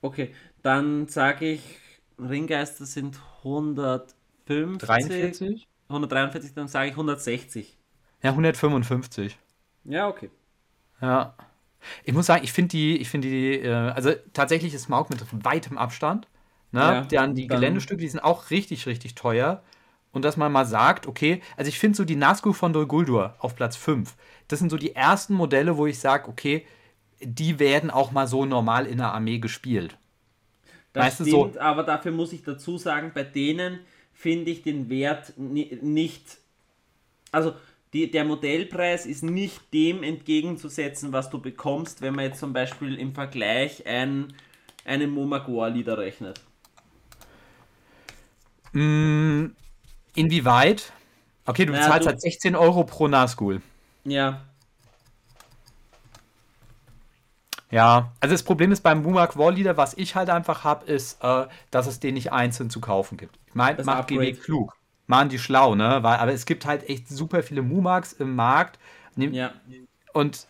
[SPEAKER 2] Okay, dann sage ich, Ringgeister sind 150.
[SPEAKER 1] 43?
[SPEAKER 2] 143, dann sage ich 160.
[SPEAKER 1] Ja, 155.
[SPEAKER 2] Ja, okay.
[SPEAKER 1] Ja. Ich muss sagen, ich finde die, ich finde die, äh, also tatsächlich ist Smaug mit weitem Abstand. Ne?
[SPEAKER 2] Ja,
[SPEAKER 1] Dann die
[SPEAKER 2] dann-
[SPEAKER 1] Geländestücke, die sind auch richtig, richtig teuer. Und dass man mal sagt, okay, also ich finde so die Nazgul von Dol Guldur auf Platz 5, das sind so die ersten Modelle, wo ich sage, okay, die werden auch mal so normal in der Armee gespielt.
[SPEAKER 2] Das
[SPEAKER 1] Weißt du, so-
[SPEAKER 2] stimmt, aber dafür muss ich dazu sagen, bei denen finde ich den Wert ni nicht. Also die, der Modellpreis ist nicht dem entgegenzusetzen, was du bekommst, wenn man jetzt zum Beispiel im Vergleich ein, einen Momagor-Lieder rechnet.
[SPEAKER 1] Mm, inwieweit? Okay, du
[SPEAKER 2] Naja,
[SPEAKER 1] bezahlst
[SPEAKER 2] du-
[SPEAKER 1] halt 16 Euro pro Nazgul.
[SPEAKER 2] Ja,
[SPEAKER 1] Ja, also das Problem ist beim Mumak Warleader, was ich halt einfach habe, ist, äh, dass es den nicht einzeln zu kaufen gibt. Ich meine, macht GW klug. Machen die schlau, ne? Weil, aber es gibt halt echt super viele Mumaks im Markt. Nehm-
[SPEAKER 2] ja.
[SPEAKER 1] Und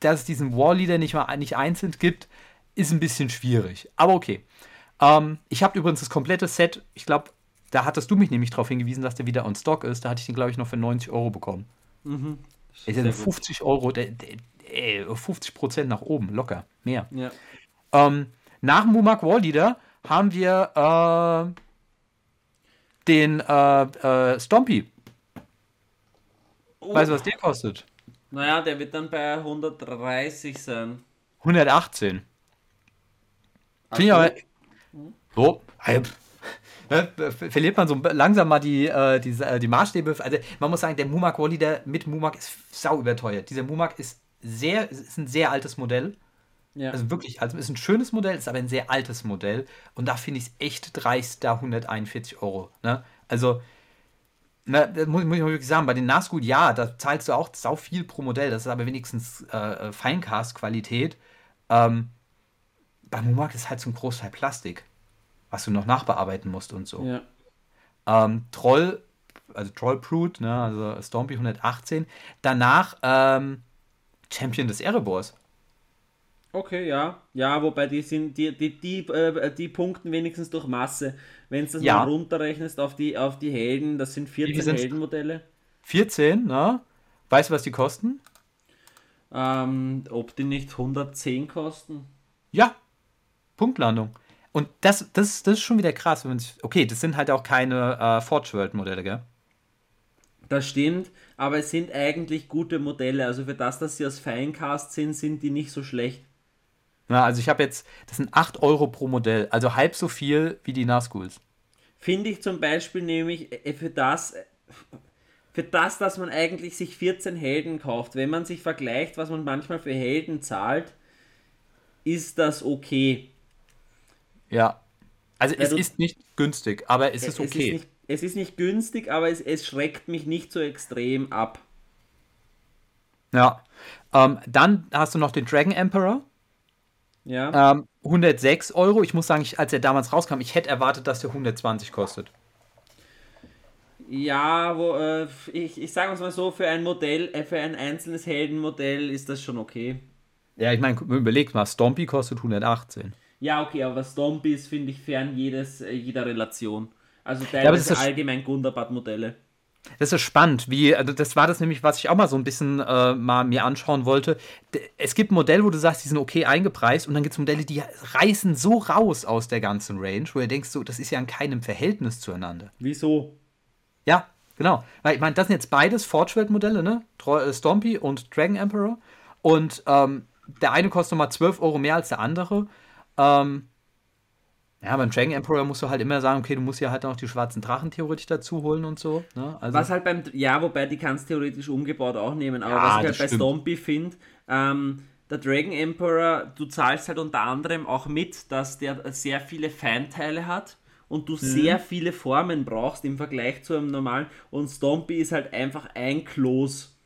[SPEAKER 1] dass es diesen Warleader nicht mal nicht einzeln gibt, ist ein bisschen schwierig. Aber okay. Ähm, ich habe übrigens das komplette Set, ich glaube, da hattest du mich nämlich darauf hingewiesen, dass der wieder on Stock ist. Da hatte ich den, glaube ich, noch für 90 Euro bekommen. Ist ja
[SPEAKER 2] Sehr gut.
[SPEAKER 1] 50 Euro, ey, 50 Prozent nach oben, locker, mehr.
[SPEAKER 2] Ja.
[SPEAKER 1] Ähm, nach dem Mumak Warleader haben wir äh, den äh, äh, Stompy.
[SPEAKER 2] Oh,
[SPEAKER 1] Weißt du, was der kostet?
[SPEAKER 2] naja, der wird dann bei 130 sein.
[SPEAKER 1] 118. Finde ich aber. So, pff, ne, verliert man so langsam mal die, äh, die, äh, die Maßstäbe. Also, man muss sagen, der Mumak Warleader mit Mumak ist sau überteuert. Dieser Mumak ist sehr, ist ein sehr altes Modell.
[SPEAKER 2] Ja.
[SPEAKER 1] Also wirklich, also ist ein schönes Modell, ist aber ein sehr altes Modell. Und da finde ich es echt dreist, da 141 Euro. Ne? Also, ne, das muss, muss ich mal wirklich sagen, bei den Nazgul, ja, da zahlst du auch sau viel pro Modell. Das ist aber wenigstens äh, Feincast-Qualität. Ähm, bei Mumak ist halt zum Großteil Plastik, was du noch nachbearbeiten musst und so.
[SPEAKER 2] ja.
[SPEAKER 1] Ähm, Troll, also Troll Brute, ne, also Stompy 118. Danach ähm, Champion des Erebors.
[SPEAKER 2] Okay, ja. Ja, wobei die sind, die, die, die, äh, die punkten wenigstens durch Masse. Wenn du das
[SPEAKER 1] Ja.
[SPEAKER 2] mal runterrechnest auf die, auf die Helden, das sind 14
[SPEAKER 1] sind's?
[SPEAKER 2] Heldenmodelle.
[SPEAKER 1] 14, ne? Weißt du, was die kosten?
[SPEAKER 2] Ähm, ob die nicht 110 kosten?
[SPEAKER 1] Ja, Punktlandung. Und das, das, das ist schon wieder krass. Wenn man sich, okay, das sind halt auch keine äh, Forge World Modelle, gell?
[SPEAKER 2] Das stimmt, aber es sind eigentlich gute Modelle. Also für das, dass sie aus Feincast sind, sind die nicht so schlecht.
[SPEAKER 1] Ja, also ich habe jetzt, das sind 8 Euro pro Modell, also halb so viel wie die Nazguls.
[SPEAKER 2] Finde ich zum Beispiel nämlich äh, für das, äh, für das, dass man eigentlich sich 14 Helden kauft, wenn man sich vergleicht, was man manchmal für Helden zahlt, ist das okay.
[SPEAKER 1] Ja. Also
[SPEAKER 2] Weil
[SPEAKER 1] es
[SPEAKER 2] du-
[SPEAKER 1] ist nicht günstig, aber es ist
[SPEAKER 2] Es
[SPEAKER 1] okay.
[SPEAKER 2] ist nicht, es ist nicht günstig, aber es, es schreckt mich nicht so extrem ab.
[SPEAKER 1] ja. Ähm, dann hast du noch den Dragon Emperor.
[SPEAKER 2] Ja.
[SPEAKER 1] Ähm, 106 Euro. Ich muss sagen, ich, als er damals rauskam, ich hätte erwartet, dass der 120 kostet.
[SPEAKER 2] Ja, wo, äh, ich, ich sage es mal so, für ein Modell, äh, für ein einzelnes Heldenmodell ist das schon okay.
[SPEAKER 1] Ja, ich meine, überlegt mal, Stompy kostet 118.
[SPEAKER 2] Ja, okay, aber Stompy ist, finde ich, fern jedes, äh, jeder Relation. Also
[SPEAKER 1] aber das
[SPEAKER 2] teilweise
[SPEAKER 1] ist-
[SPEAKER 2] allgemein Gundabad-Modelle.
[SPEAKER 1] Das ist spannend, wie, also das war das nämlich, was ich auch mal so ein bisschen äh, mal mir anschauen wollte. Es gibt Modelle, wo du sagst, die sind okay eingepreist und dann gibt es Modelle, die reißen so raus aus der ganzen Range, wo du denkst, so, das ist ja in keinem Verhältnis zueinander.
[SPEAKER 2] Wieso?
[SPEAKER 1] Ja, genau. Weil ich meine, das sind jetzt beides Forge-Modelle, ne? Äh, Stompy und Dragon Emperor. Und ähm, der eine kostet nochmal 12 Euro mehr als der andere. Ähm, ja, beim Dragon Emperor musst du halt immer sagen, okay, du musst ja halt noch die schwarzen Drachen theoretisch dazu holen und so. Ne? Also,
[SPEAKER 2] Was halt beim, ja, wobei die kannst theoretisch umgebaut auch nehmen, aber
[SPEAKER 1] Ja,
[SPEAKER 2] was ich halt bei. Stompy finde, ähm, der Dragon Emperor, du zahlst halt unter anderem auch mit, dass der sehr viele Feinteile hat und
[SPEAKER 1] Mhm.
[SPEAKER 2] du sehr viele Formen brauchst im Vergleich zu einem normalen und Stompy ist halt einfach ein Kloß.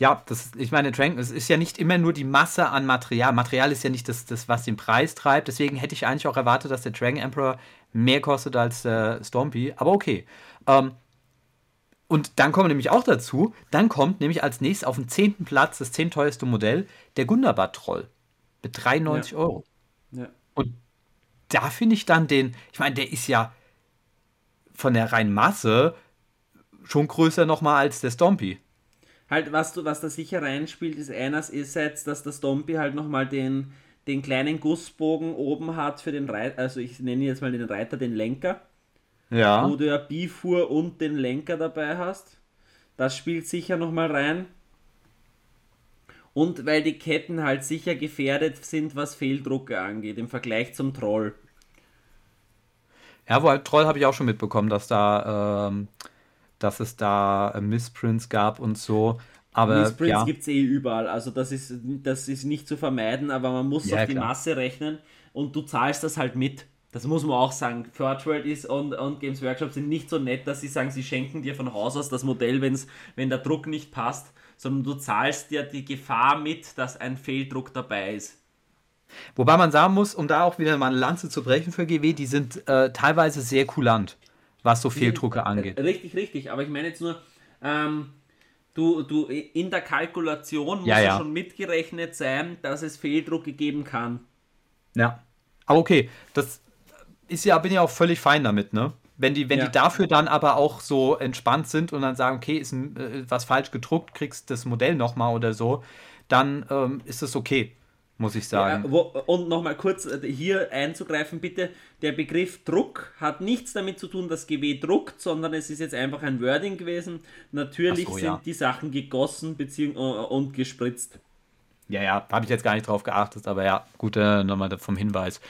[SPEAKER 1] Ja, das, ich meine, Dragon, es ist ja nicht immer nur die Masse an Material. Material ist ja nicht das, das, was den Preis treibt. Deswegen hätte ich eigentlich auch erwartet, dass der Dragon Emperor mehr kostet als der Stompy. Aber okay. Ähm, Und dann kommen wir nämlich auch dazu, dann kommt nämlich als nächstes auf den zehnten Platz das zehnteuerste Modell, der Gundabad Troll. Mit 93
[SPEAKER 2] Ja.
[SPEAKER 1] Euro.
[SPEAKER 2] Ja.
[SPEAKER 1] Und da finde ich dann den, ich meine, der ist ja von der reinen Masse schon größer nochmal als der Stompy.
[SPEAKER 2] Halt, was, du, was da sicher reinspielt, ist einerseits, dass das Dompi halt nochmal den, den kleinen Gussbogen oben hat für den Reiter, also ich nenne jetzt mal den Reiter, den Lenker,
[SPEAKER 1] Ja.
[SPEAKER 2] wo du ja Bifur und den Lenker dabei hast. Das spielt sicher nochmal rein. Und weil die Ketten halt sicher gefährdet sind, was Fehldrucke angeht, im Vergleich zum Troll.
[SPEAKER 1] Ja, wo halt Troll habe ich auch schon mitbekommen, dass da, ähm, dass es da äh, Missprints gab und so. Aber
[SPEAKER 2] Missprints
[SPEAKER 1] ja,
[SPEAKER 2] gibt es eh überall, also das ist, das ist nicht zu vermeiden, aber man muss
[SPEAKER 1] Ja,
[SPEAKER 2] auf die
[SPEAKER 1] klar.
[SPEAKER 2] Masse rechnen und du zahlst das halt mit. Das muss man auch sagen. Third World ist und, und Games Workshop sind nicht so nett, dass sie sagen, sie schenken dir von Haus aus das Modell, wenn's, wenn der Druck nicht passt, sondern du zahlst dir die Gefahr mit, dass ein Fehldruck dabei ist.
[SPEAKER 1] wobei man sagen muss, um da auch wieder mal eine Lanze zu brechen für GW, die sind äh, teilweise sehr kulant, was so Fehldrucke angeht.
[SPEAKER 2] Richtig, richtig. Aber ich meine jetzt nur, ähm, du, du in der Kalkulation muss
[SPEAKER 1] Ja,
[SPEAKER 2] ja,
[SPEAKER 1] ja.
[SPEAKER 2] schon mitgerechnet sein, dass es Fehldrucke geben kann.
[SPEAKER 1] Ja. Aber okay, das ist ja, bin ja auch völlig fein damit, ne? Wenn die, wenn
[SPEAKER 2] Ja.
[SPEAKER 1] die dafür dann aber auch so entspannt sind und dann sagen, okay, ist ein, äh, was falsch gedruckt, kriegst das Modell nochmal oder so, dann ähm, ist es okay, muss ich sagen.
[SPEAKER 2] Ja, wo, und nochmal kurz äh, hier einzugreifen, bitte. Der Begriff Druck hat nichts damit zu tun, dass GW druckt, sondern es ist jetzt einfach ein Wording gewesen. Natürlich
[SPEAKER 1] so,
[SPEAKER 2] sind
[SPEAKER 1] ja.
[SPEAKER 2] die Sachen gegossen äh, und gespritzt.
[SPEAKER 1] Ja, ja, habe ich jetzt gar nicht drauf geachtet, aber ja, gut, äh, nochmal vom Hinweis.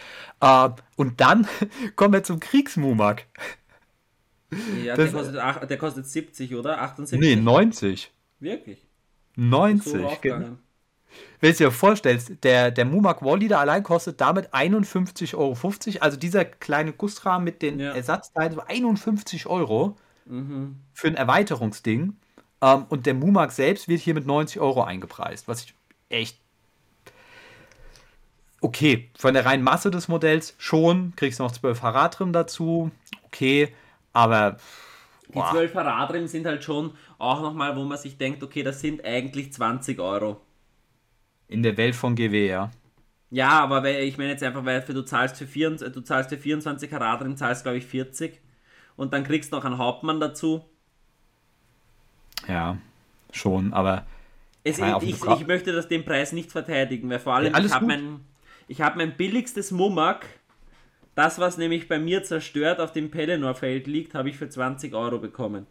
[SPEAKER 1] Äh, und dann kommen wir zum Kriegsmumak.
[SPEAKER 2] Ja,
[SPEAKER 1] Das-
[SPEAKER 2] der, kostet, ach- der kostet 70, oder? 78?
[SPEAKER 1] Nee, 90.
[SPEAKER 2] Wirklich? So
[SPEAKER 1] 90. genau. Wenn du dir vorstellst, der, der Mumak Wallleader allein kostet damit 51,50 Euro. Also dieser kleine Gussrahmen mit den
[SPEAKER 2] Ja.
[SPEAKER 1] Ersatzteilen, so 51 Euro
[SPEAKER 2] Mhm.
[SPEAKER 1] für ein Erweiterungsding. Ähm, und der Mumak selbst wird hier mit 90 Euro eingepreist, was ich echt. Okay, von der reinen Masse des Modells schon, kriegst noch 12 Harat drin dazu, okay, aber
[SPEAKER 2] Die
[SPEAKER 1] Boah.
[SPEAKER 2] 12 Radrim sind halt schon auch nochmal, wo man sich denkt, okay, das sind eigentlich 20 Euro.
[SPEAKER 1] In der Welt von GW, ja.
[SPEAKER 2] Ja, aber weil, ich meine jetzt einfach, weil für, du zahlst für 24, du zahlst für 24 Radrim, zahlst glaube ich 40 und dann kriegst du noch einen Hauptmann dazu.
[SPEAKER 1] Ja, schon, aber
[SPEAKER 2] Es, ich, ich, ich möchte das den Preis nicht verteidigen, weil vor allem
[SPEAKER 1] Ja,
[SPEAKER 2] ich habe mein, ich hab mein billigstes Mumak, das was nämlich bei mir zerstört auf dem Pelennor-Feld liegt, habe ich für 20 Euro bekommen.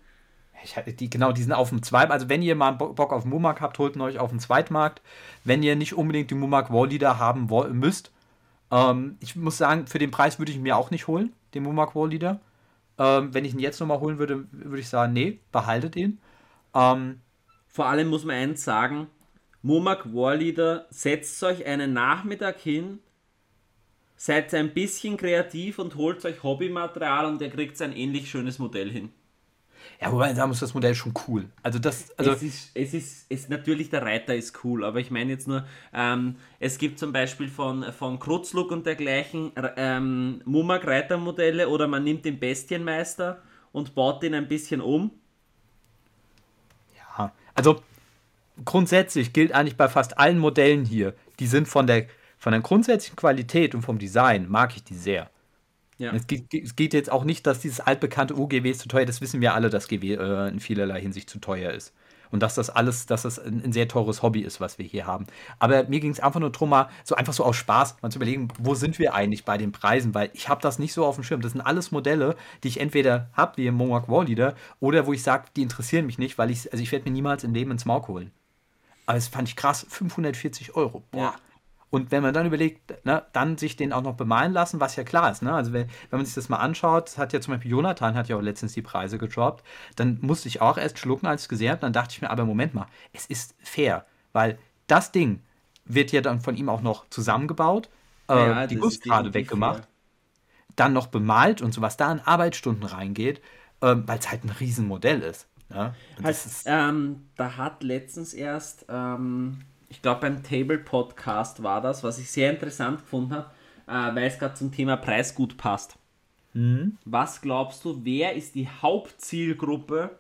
[SPEAKER 1] Ich, hatte die, genau, die sind auf dem Zweit. Also, wenn ihr mal Bo- Bock auf Mumak habt, holt ihn euch auf dem Zweitmarkt. Wenn ihr nicht unbedingt die Mumak Wallleader haben müsst, ähm, ich muss sagen, für den Preis würde ich ihn mir auch nicht holen, den Mumak Wallleader. Ähm, wenn ich ihn jetzt nochmal holen würde, würde ich sagen, nee, behaltet ihn. Ähm,
[SPEAKER 2] Vor allem muss man eins sagen, Mumak Warleader, setzt euch einen Nachmittag hin, seid ein bisschen kreativ und holt euch Hobbymaterial und ihr kriegt ein ähnlich schönes Modell hin.
[SPEAKER 1] Ja, wobei sagen muss, das Modell ist schon cool. Also, das, also,
[SPEAKER 2] es ist, es ist, es natürlich der Reiter ist cool, aber ich meine jetzt nur, ähm, es gibt zum Beispiel von, von Krutzluk und dergleichen ähm, Mumak Reitermodelle oder man nimmt den Bestienmeister und baut den ein bisschen um.
[SPEAKER 1] Ja, also grundsätzlich gilt eigentlich bei fast allen Modellen hier, die sind von der, von der grundsätzlichen Qualität und vom Design, mag ich die sehr.
[SPEAKER 2] Ja.
[SPEAKER 1] Es geht, es geht jetzt auch nicht, dass dieses altbekannte UGW ist zu teuer, das wissen wir alle, dass GW äh, in vielerlei Hinsicht zu teuer ist. Und dass das alles, dass das ein, ein sehr teures Hobby ist, was wir hier haben. Aber mir ging es einfach nur darum, mal so einfach so aus Spaß mal zu überlegen, wo sind wir eigentlich bei den Preisen, weil ich habe das nicht so auf dem Schirm. Das sind alles Modelle, die ich entweder habe, wie im Monarch Warleader, oder wo ich sage, die interessieren mich nicht, weil ich, also ich werde mir niemals im Leben ins Maul holen. Aber das fand ich krass, 540 Euro. Boah.
[SPEAKER 2] Ja.
[SPEAKER 1] Und wenn man dann überlegt, ne, dann sich den auch noch bemalen lassen, was ja klar ist, ne? Also wenn, wenn man sich das mal anschaut, hat ja zum Beispiel Jonathan hat ja auch letztens die Preise gedroppt, dann musste ich auch erst schlucken, als ich es gesehen habe, dann dachte ich mir, aber Moment mal, es ist fair, weil das Ding wird ja dann von ihm auch noch zusammengebaut, äh,
[SPEAKER 2] Ja,
[SPEAKER 1] die
[SPEAKER 2] ist
[SPEAKER 1] Gussgrade
[SPEAKER 2] definitiv
[SPEAKER 1] weggemacht,
[SPEAKER 2] fair.
[SPEAKER 1] dann noch bemalt und so, was da an Arbeitsstunden reingeht, ähm, weil es halt ein Riesenmodell ist. Ne? Und
[SPEAKER 2] Halt, ähm, da hat letztens erst, ähm, ich glaube beim Table Podcast war das, was ich sehr interessant gefunden habe, äh, weil es gerade zum Thema Preisgut passt.
[SPEAKER 1] Mhm.
[SPEAKER 2] Was glaubst du, wer ist die Hauptzielgruppe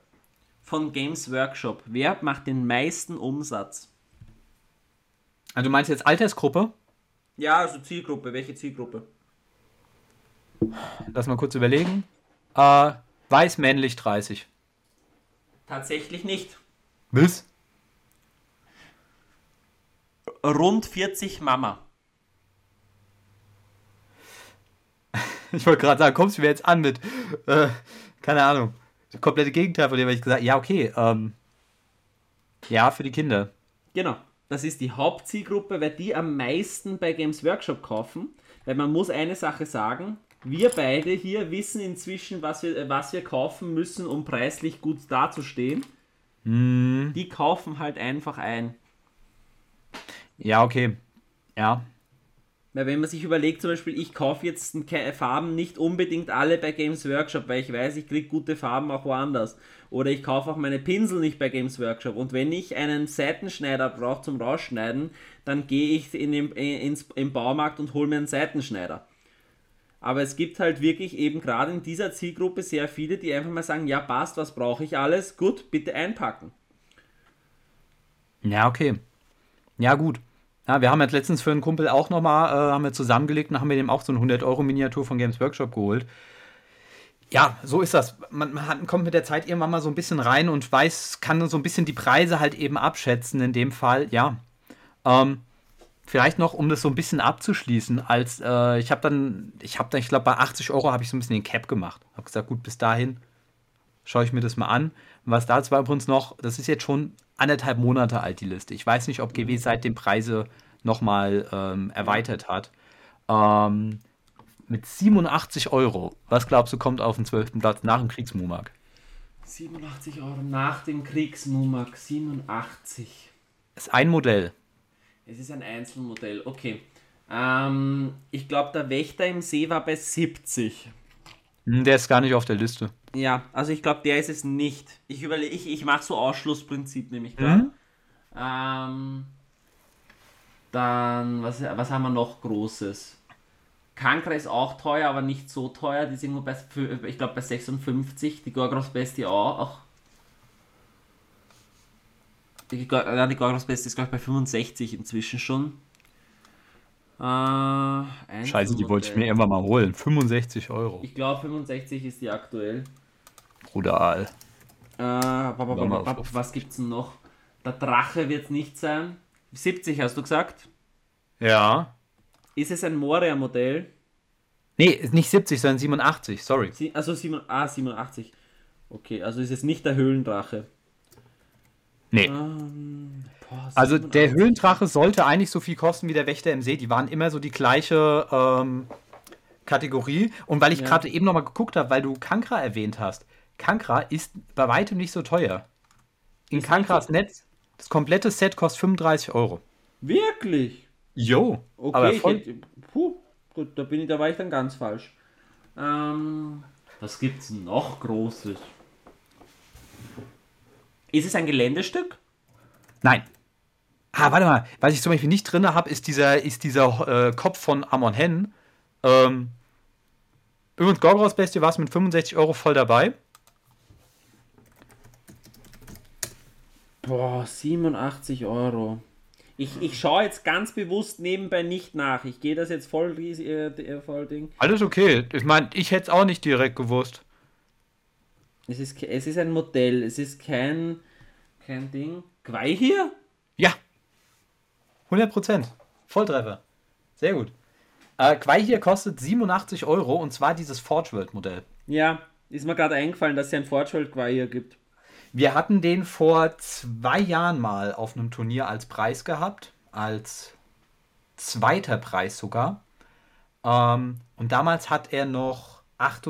[SPEAKER 2] von Games Workshop, wer macht den meisten Umsatz?
[SPEAKER 1] Also du meinst jetzt Altersgruppe?
[SPEAKER 2] Ja, also Zielgruppe. Welche Zielgruppe?
[SPEAKER 1] Lass mal kurz überlegen. Äh, weiß, männlich, 30.
[SPEAKER 2] Tatsächlich nicht.
[SPEAKER 1] Was?
[SPEAKER 2] Rund 40 Mama.
[SPEAKER 1] Ich wollte gerade sagen, kommst du mir jetzt an mit, äh, keine Ahnung, das komplette Gegenteil von dem, was ich gesagt habe. Ja, okay, ähm, ja, für die Kinder.
[SPEAKER 2] Genau. Das ist die Hauptzielgruppe, weil die am meisten bei Games Workshop kaufen. Weil man muss eine Sache sagen, wir beide hier wissen inzwischen, was wir, was wir kaufen müssen, um preislich gut dazustehen.
[SPEAKER 1] Hm,
[SPEAKER 2] Die kaufen halt einfach ein.
[SPEAKER 1] Ja, okay. Ja.
[SPEAKER 2] Weil wenn man sich überlegt, zum Beispiel, ich kaufe jetzt Farben nicht unbedingt alle bei Games Workshop, weil ich weiß, ich kriege gute Farben auch woanders. Oder ich kaufe auch meine Pinsel nicht bei Games Workshop. Und wenn ich einen Seitenschneider brauche zum Rausschneiden, dann gehe ich in den, ins, im Baumarkt und hole mir einen Seitenschneider. Aber es gibt halt wirklich eben gerade in dieser Zielgruppe sehr viele, die einfach mal sagen, ja passt, was brauche ich alles? Gut, bitte einpacken.
[SPEAKER 1] Ja, okay. Ja, gut. Ja, wir haben jetzt letztens für einen Kumpel auch nochmal, äh, haben wir zusammengelegt und haben wir dem auch so eine 100-Euro-Miniatur von Games Workshop geholt. Ja, so ist das. Man, man kommt mit der Zeit irgendwann mal so ein bisschen rein und weiß, kann so ein bisschen die Preise halt eben abschätzen in dem Fall. Ja. Ähm, vielleicht noch, um das so ein bisschen abzuschließen, als äh, ich habe dann, ich habe dann, ich glaube, bei 80 Euro habe ich so ein bisschen den Cap gemacht. Habe gesagt, gut, bis dahin schaue ich mir das mal an. Und was da war übrigens noch, das ist jetzt schon anderthalb Monate alt, die Liste. Ich weiß nicht, ob GW seitdem Preise nochmal ähm, erweitert hat. Ähm, mit 87 Euro. Was glaubst du, kommt auf den 12. Platz nach dem Kriegsmumak?
[SPEAKER 2] 87 Euro nach dem Kriegsmumak, 87.
[SPEAKER 1] Ist ein Modell.
[SPEAKER 2] Es ist ein Einzelmodell, okay. Ähm, ich glaube, der Wächter im See war bei 70.
[SPEAKER 1] Hm, Der ist gar nicht auf der Liste.
[SPEAKER 2] Ja, also ich glaube, der ist es nicht. Ich überlege, ich, ich mache so Ausschlussprinzip nämlich gerade.
[SPEAKER 1] Mhm.
[SPEAKER 2] Ähm, dann, was, was haben wir noch Großes? Kankra ist auch teuer, aber nicht so teuer. Die sind irgendwo bei, ich glaube, bei 56. Die Gorgros Bestie auch. Die, Gor- die Gorgros Bestie ist, glaube ich, bei 65 inzwischen schon. Äh,
[SPEAKER 1] Scheiße, die wollte ich mir irgendwann mal holen. 65 Euro.
[SPEAKER 2] Ich glaube, 65 ist die aktuell.
[SPEAKER 1] Brutal.
[SPEAKER 2] Äh, was gibt's denn noch? Der Drache wird es nicht sein. 70 hast du gesagt?
[SPEAKER 1] Ja.
[SPEAKER 2] Ist es ein Moria-Modell?
[SPEAKER 1] Nee, ist nicht 70, sondern 87. Sorry.
[SPEAKER 2] Sie- Also 7, ah, 87. Okay, also ist es nicht der Höhlendrache.
[SPEAKER 1] Nee.
[SPEAKER 2] Ähm, boah,
[SPEAKER 1] Also
[SPEAKER 2] 87.
[SPEAKER 1] der Höhlendrache sollte eigentlich so viel kosten wie der Wächter im See. Die waren immer so die gleiche ähm, Kategorie. Und weil ich
[SPEAKER 2] Ja.
[SPEAKER 1] gerade eben nochmal geguckt habe, weil du Kankra erwähnt hast. Kankra ist bei weitem nicht so teuer. In
[SPEAKER 2] Ist
[SPEAKER 1] Kankras Netz, das komplette Set kostet 35 Euro.
[SPEAKER 2] Wirklich?
[SPEAKER 1] Jo.
[SPEAKER 2] Okay,
[SPEAKER 1] aber voll,
[SPEAKER 2] hätte, puh, gut, da bin ich, da war ich dann ganz falsch. Ähm, was gibt's noch Großes? Ist es ein Geländestück?
[SPEAKER 1] Nein. Ah, warte mal. Was ich zum Beispiel nicht drin habe, ist dieser, ist dieser äh, Kopf von Amon Hen. Ähm, übrigens, Gorgros Bestie war es mit 65 Euro voll dabei.
[SPEAKER 2] Boah, 87 Euro. Ich, ich schaue jetzt ganz bewusst nebenbei nicht nach. Ich gehe das jetzt voll, äh, äh, voll Ding.
[SPEAKER 1] Alles okay. Ich meine, ich hätte es auch nicht direkt gewusst.
[SPEAKER 2] Es ist, es ist ein Modell, es ist kein, kein Ding. Quai hier?
[SPEAKER 1] Ja. 100 Prozent. Volltreffer. Sehr gut. Äh, Quai hier kostet 87 Euro und zwar dieses Forge World Modell.
[SPEAKER 2] Ja, ist mir gerade eingefallen, dass es ein Fortschritt Quai hier gibt.
[SPEAKER 1] Wir hatten den vor zwei Jahren mal auf einem Turnier als Preis gehabt. Als zweiter Preis sogar. Ähm, und damals hat er noch 8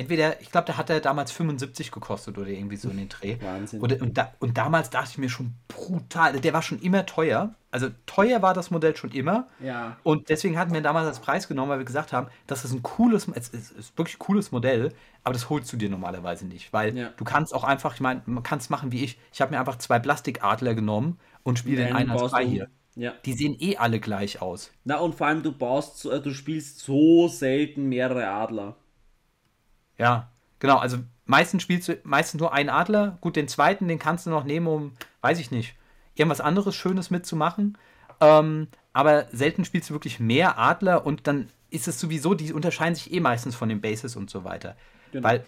[SPEAKER 1] entweder, ich glaube, da hat er damals 75 gekostet oder irgendwie so in den Dreh.
[SPEAKER 2] Wahnsinn.
[SPEAKER 1] Und, und, da, und damals dachte ich mir schon brutal, der war schon immer teuer. Also teuer war das Modell schon immer.
[SPEAKER 2] Ja.
[SPEAKER 1] Und deswegen hatten wir ihn damals als Preis genommen, weil wir gesagt haben, das ist ein cooles, es ist, ist wirklich ein cooles Modell, aber das holst du dir normalerweise nicht, weil
[SPEAKER 2] Ja.
[SPEAKER 1] du kannst auch einfach, ich meine, man kann es machen wie ich. Ich habe mir einfach zwei Plastikadler genommen und spiele den einen als
[SPEAKER 2] du-
[SPEAKER 1] hier.
[SPEAKER 2] Ja.
[SPEAKER 1] Die sehen eh alle gleich aus.
[SPEAKER 2] Na und vor allem du baust, äh, du spielst so selten mehrere Adler.
[SPEAKER 1] Ja, genau. Also meistens spielst du meistens nur einen Adler. Gut, den zweiten, den kannst du noch nehmen, um, weiß ich nicht, irgendwas anderes Schönes mitzumachen. Ähm, aber selten spielst du wirklich mehr Adler und dann ist es sowieso, die unterscheiden sich eh meistens von den Bases und so weiter. Genau. Weil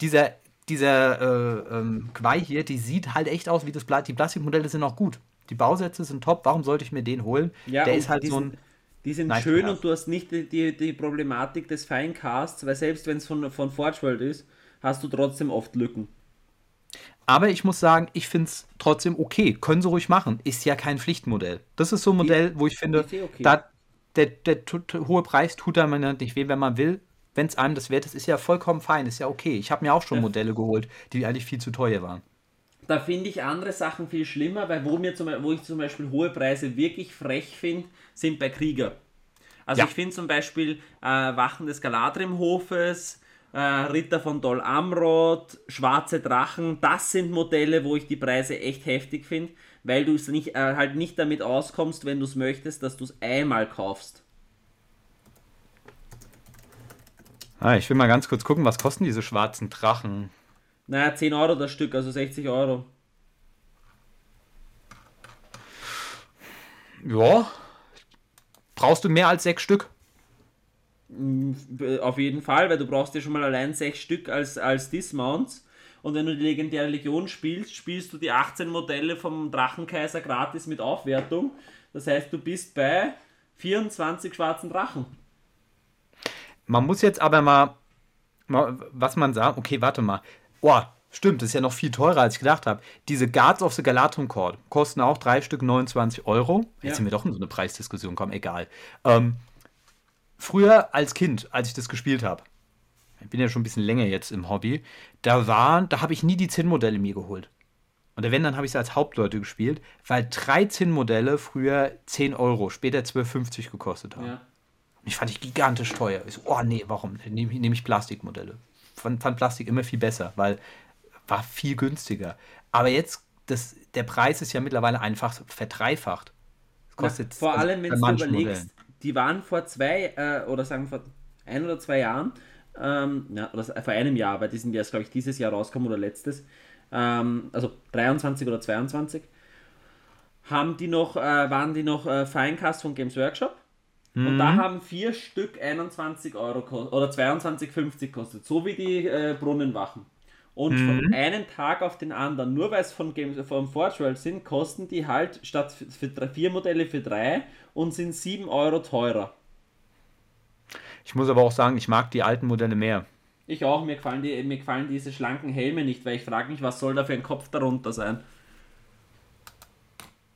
[SPEAKER 1] dieser, dieser äh, ähm, Quai hier, die sieht halt echt aus wie das Pla die Plastikmodelle sind auch gut. Die Bausätze sind top, warum sollte ich mir den holen?
[SPEAKER 2] Ja, Der ist halt so ein. Die sind nice schön und du hast nicht die, die, die Problematik des Feincasts, weil selbst wenn es von, von Forge World ist, hast du trotzdem oft Lücken.
[SPEAKER 1] Aber ich muss sagen, ich finde es trotzdem okay. Können sie ruhig machen. Ist ja kein Pflichtmodell. Das ist so ein Modell, wo ich finde, okay. da, der, der, der, hohe Preis tut einem nicht weh, wenn man will. Wenn es einem das wert ist, ist ja vollkommen fein, ist ja okay. Ich habe mir auch schon ja. Modelle geholt, die eigentlich viel zu teuer waren.
[SPEAKER 2] Da finde ich andere Sachen viel schlimmer, weil wo, mir zum, wo ich zum Beispiel hohe Preise wirklich frech finde, sind bei Krieger. Also ja. ich finde zum Beispiel äh, Wachen des Galadrim-Hofes, äh, Ritter von Dol Amrod, Schwarze Drachen, das sind Modelle, wo ich die Preise echt heftig finde, weil du es nicht, äh, halt nicht damit auskommst, wenn du es möchtest, dass du es einmal kaufst.
[SPEAKER 1] Ah, ich will mal ganz kurz gucken, was kosten diese schwarzen Drachen?
[SPEAKER 2] Naja, 10 Euro das Stück, also 60 Euro.
[SPEAKER 1] Ja. Brauchst du mehr als sechs Stück?
[SPEAKER 2] Mm, auf jeden Fall, weil du brauchst ja schon mal allein 6 Stück als, als Dismounts. Und wenn du die legendäre Legion spielst, spielst du die 18 Modelle vom Drachenkaiser gratis mit Aufwertung. Das heißt, du bist bei 24 schwarzen Drachen.
[SPEAKER 1] Man muss jetzt aber mal, mal was man sagt, okay, warte mal. Oh, stimmt, das ist ja noch viel teurer, als ich gedacht habe. Diese Guards of the Galatron Court kosten auch drei Stück 29 Euro. Jetzt ja. sind wir doch in so eine Preisdiskussion, komm, egal. Ähm, früher als Kind, als ich das gespielt habe, ich bin ja schon ein bisschen länger jetzt im Hobby, da waren, da habe ich nie die Zinn-Modelle mir geholt. Und wenn, dann habe ich es als Hauptleute gespielt, weil 13 Modelle früher 10 Euro, später 12,50 gekostet haben. Ja. Ich fand ich gigantisch teuer. Ich so, oh nee, warum? Nehme nehm ich Plastikmodelle. Fand, fand Plastik immer viel besser, weil war viel günstiger. Aber jetzt, das, der Preis ist ja mittlerweile einfach verdreifacht.
[SPEAKER 2] Das kostet Na, vor also allem, wenn du überlegst, Modellen die waren vor zwei, äh, oder sagen vor ein oder zwei Jahren, ähm, ja, oder vor einem Jahr, weil die sind jetzt, glaube ich, dieses Jahr rausgekommen oder letztes, ähm, also 23 oder 22, haben die noch, äh, waren die noch äh, Finecast von Games Workshop. Mhm. Und da mhm. haben vier Stück 21 Euro oder 22,50 kostet, so wie die äh, Brunnenwachen. Und mhm. von einem Tag auf den anderen, nur weil es von Games vom Forge World sind, kosten die halt statt für, für vier Modelle für drei und sind 7 Euro teurer.
[SPEAKER 1] Ich muss aber auch sagen, ich mag die alten Modelle mehr.
[SPEAKER 2] Ich auch, mir gefallen, die, mir gefallen diese schlanken Helme nicht, weil ich frage mich, was soll da für ein Kopf darunter sein?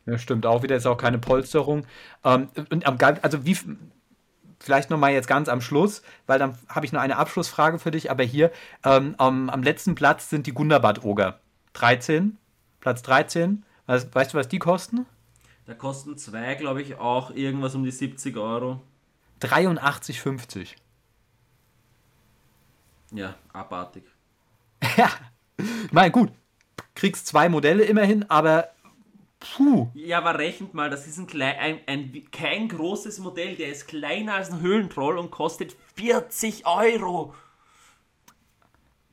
[SPEAKER 1] Ja, stimmt auch wieder, ist auch keine Polsterung. Ähm, und am, also wie, vielleicht nochmal jetzt ganz am Schluss, weil dann habe ich noch eine Abschlussfrage für dich, aber hier ähm, am, am, letzten Platz sind die Gundabad-Oger. 13, Platz 13. Weißt, weißt du, was die kosten?
[SPEAKER 2] Da kosten zwei, glaube ich, auch irgendwas um die 70 Euro.
[SPEAKER 1] 83,50.
[SPEAKER 2] Ja, abartig.
[SPEAKER 1] ja, ich meine, gut, kriegst zwei Modelle immerhin, aber puh.
[SPEAKER 2] Ja, aber rechnet mal, das ist ein, klein, ein, ein, kein großes Modell, der ist kleiner als ein Höhlentroll und kostet 40 Euro.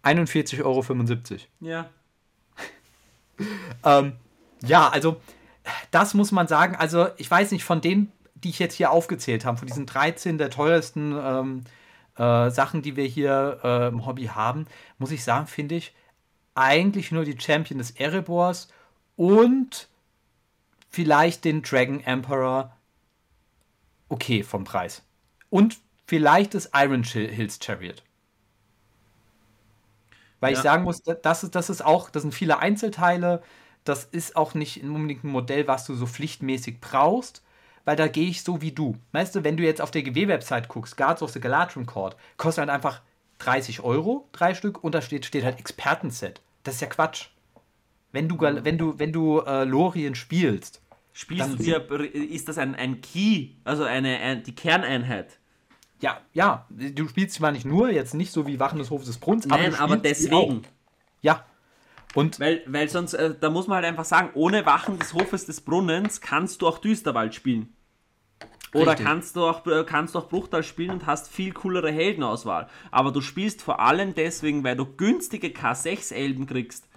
[SPEAKER 1] 41,75 Euro.
[SPEAKER 2] Ja.
[SPEAKER 1] ähm, ja, also das muss man sagen. Also, ich weiß nicht, von denen, die ich jetzt hier aufgezählt habe, von diesen 13 der teuersten ähm, äh, Sachen, die wir hier äh, im Hobby haben, muss ich sagen, finde ich eigentlich nur die Champion des Erebors und vielleicht den Dragon Emperor okay vom Preis. Und vielleicht das Iron Hills Chariot. Weil ja. ich sagen muss, das ist, das ist auch, das sind viele Einzelteile das ist auch nicht unbedingt ein Modell, was du so pflichtmäßig brauchst, weil da gehe ich so wie du. Weißt du, wenn du jetzt auf der GW-Website guckst, Guards of the Galatron Court, kostet halt einfach 30 Euro, drei Stück, und da steht, steht halt Expertenset. Das ist ja Quatsch. Wenn du, wenn du, wenn du äh, Lorien spielst.
[SPEAKER 2] Spielst du dir, ist das ein, ein Key, also eine, ein, die Kerneinheit?
[SPEAKER 1] Ja, ja. Du spielst zwar nicht nur, jetzt nicht so wie Wachen des Hofes des Brunnens,
[SPEAKER 2] Nein, aber, aber deswegen.
[SPEAKER 1] Ja, und
[SPEAKER 2] weil, weil sonst, äh, da muss man halt einfach sagen, ohne Wachen des Hofes des Brunnens kannst du auch Düsterwald spielen. Oder kannst du, auch, äh, kannst du auch Bruchteil spielen und hast viel coolere Heldenauswahl. Aber du spielst vor allem deswegen, weil du günstige K6-Elben kriegst.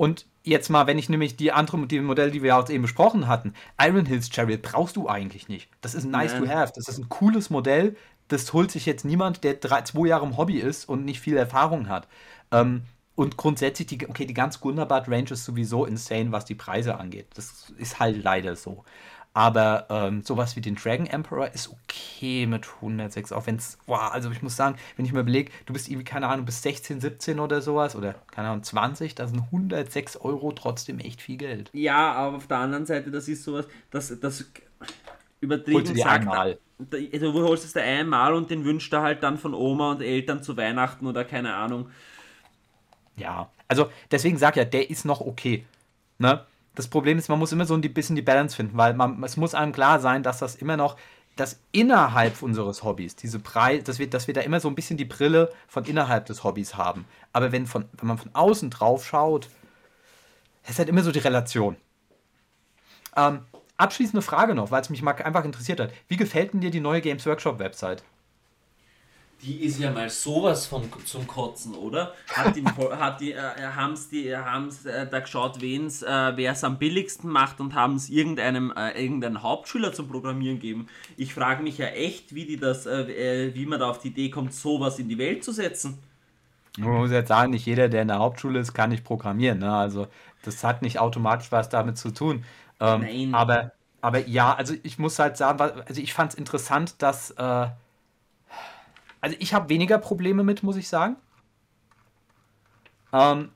[SPEAKER 1] Und jetzt mal, wenn ich nämlich die andere die Modelle, die wir auch eben besprochen hatten, Iron Hills Chariot brauchst du eigentlich nicht. Das ist nice Nein. to have. Das ist ein cooles Modell. Das holt sich jetzt niemand, der drei, zwei Jahre im Hobby ist und nicht viel Erfahrung hat. Ähm, und grundsätzlich, die, okay, die ganz Gunderbad Range ist sowieso insane, was die Preise angeht. Das ist halt leider so. Aber ähm, sowas wie den Dragon Emperor ist okay mit 106, auch wenn es, wow, also ich muss sagen, wenn ich mir überlege, du bist irgendwie, keine Ahnung, bis 16, 17 oder sowas oder, keine Ahnung, 20, da sind 106 Euro trotzdem echt viel Geld.
[SPEAKER 2] Ja, aber auf der anderen Seite, das ist sowas, das, das übertrieben sagt, einmal. Da, also, du holst es dir einmal und den wünscht er halt dann von Oma und Eltern zu Weihnachten oder keine Ahnung.
[SPEAKER 1] Ja, also deswegen sag ja, der ist noch okay. Ne? Das Problem ist, man muss immer so ein bisschen die Balance finden, weil man, es muss einem klar sein, dass das immer noch, dass innerhalb unseres Hobbys, diese Preis, dass wir, dass wir da immer so ein bisschen die Brille von innerhalb des Hobbys haben. Aber wenn, von, wenn man von außen drauf schaut, ist halt immer so die Relation. Ähm, abschließende Frage noch, weil es mich mal einfach interessiert hat. Wie gefällt denn dir die neue Games Workshop Website?
[SPEAKER 2] Die ist ja mal sowas von zum Kotzen, oder? Hat die, hat die, äh, haben's die, haben's äh, da geschaut, wen's, äh, wer es am billigsten macht und haben es irgendeinem, äh, irgendeinem Hauptschüler zum Programmieren gegeben. Ich frage mich ja echt, wie die das, äh, äh, wie man da auf die Idee kommt, sowas in die Welt zu setzen.
[SPEAKER 1] Man muss jetzt sagen, nicht jeder, der in der Hauptschule ist, kann nicht programmieren. Ne? Also das hat nicht automatisch was damit zu tun. Ähm, Nein. Aber, aber ja, also ich muss halt sagen, also ich fand es interessant, dass äh, also ich habe weniger Probleme mit, muss ich sagen. Ähm,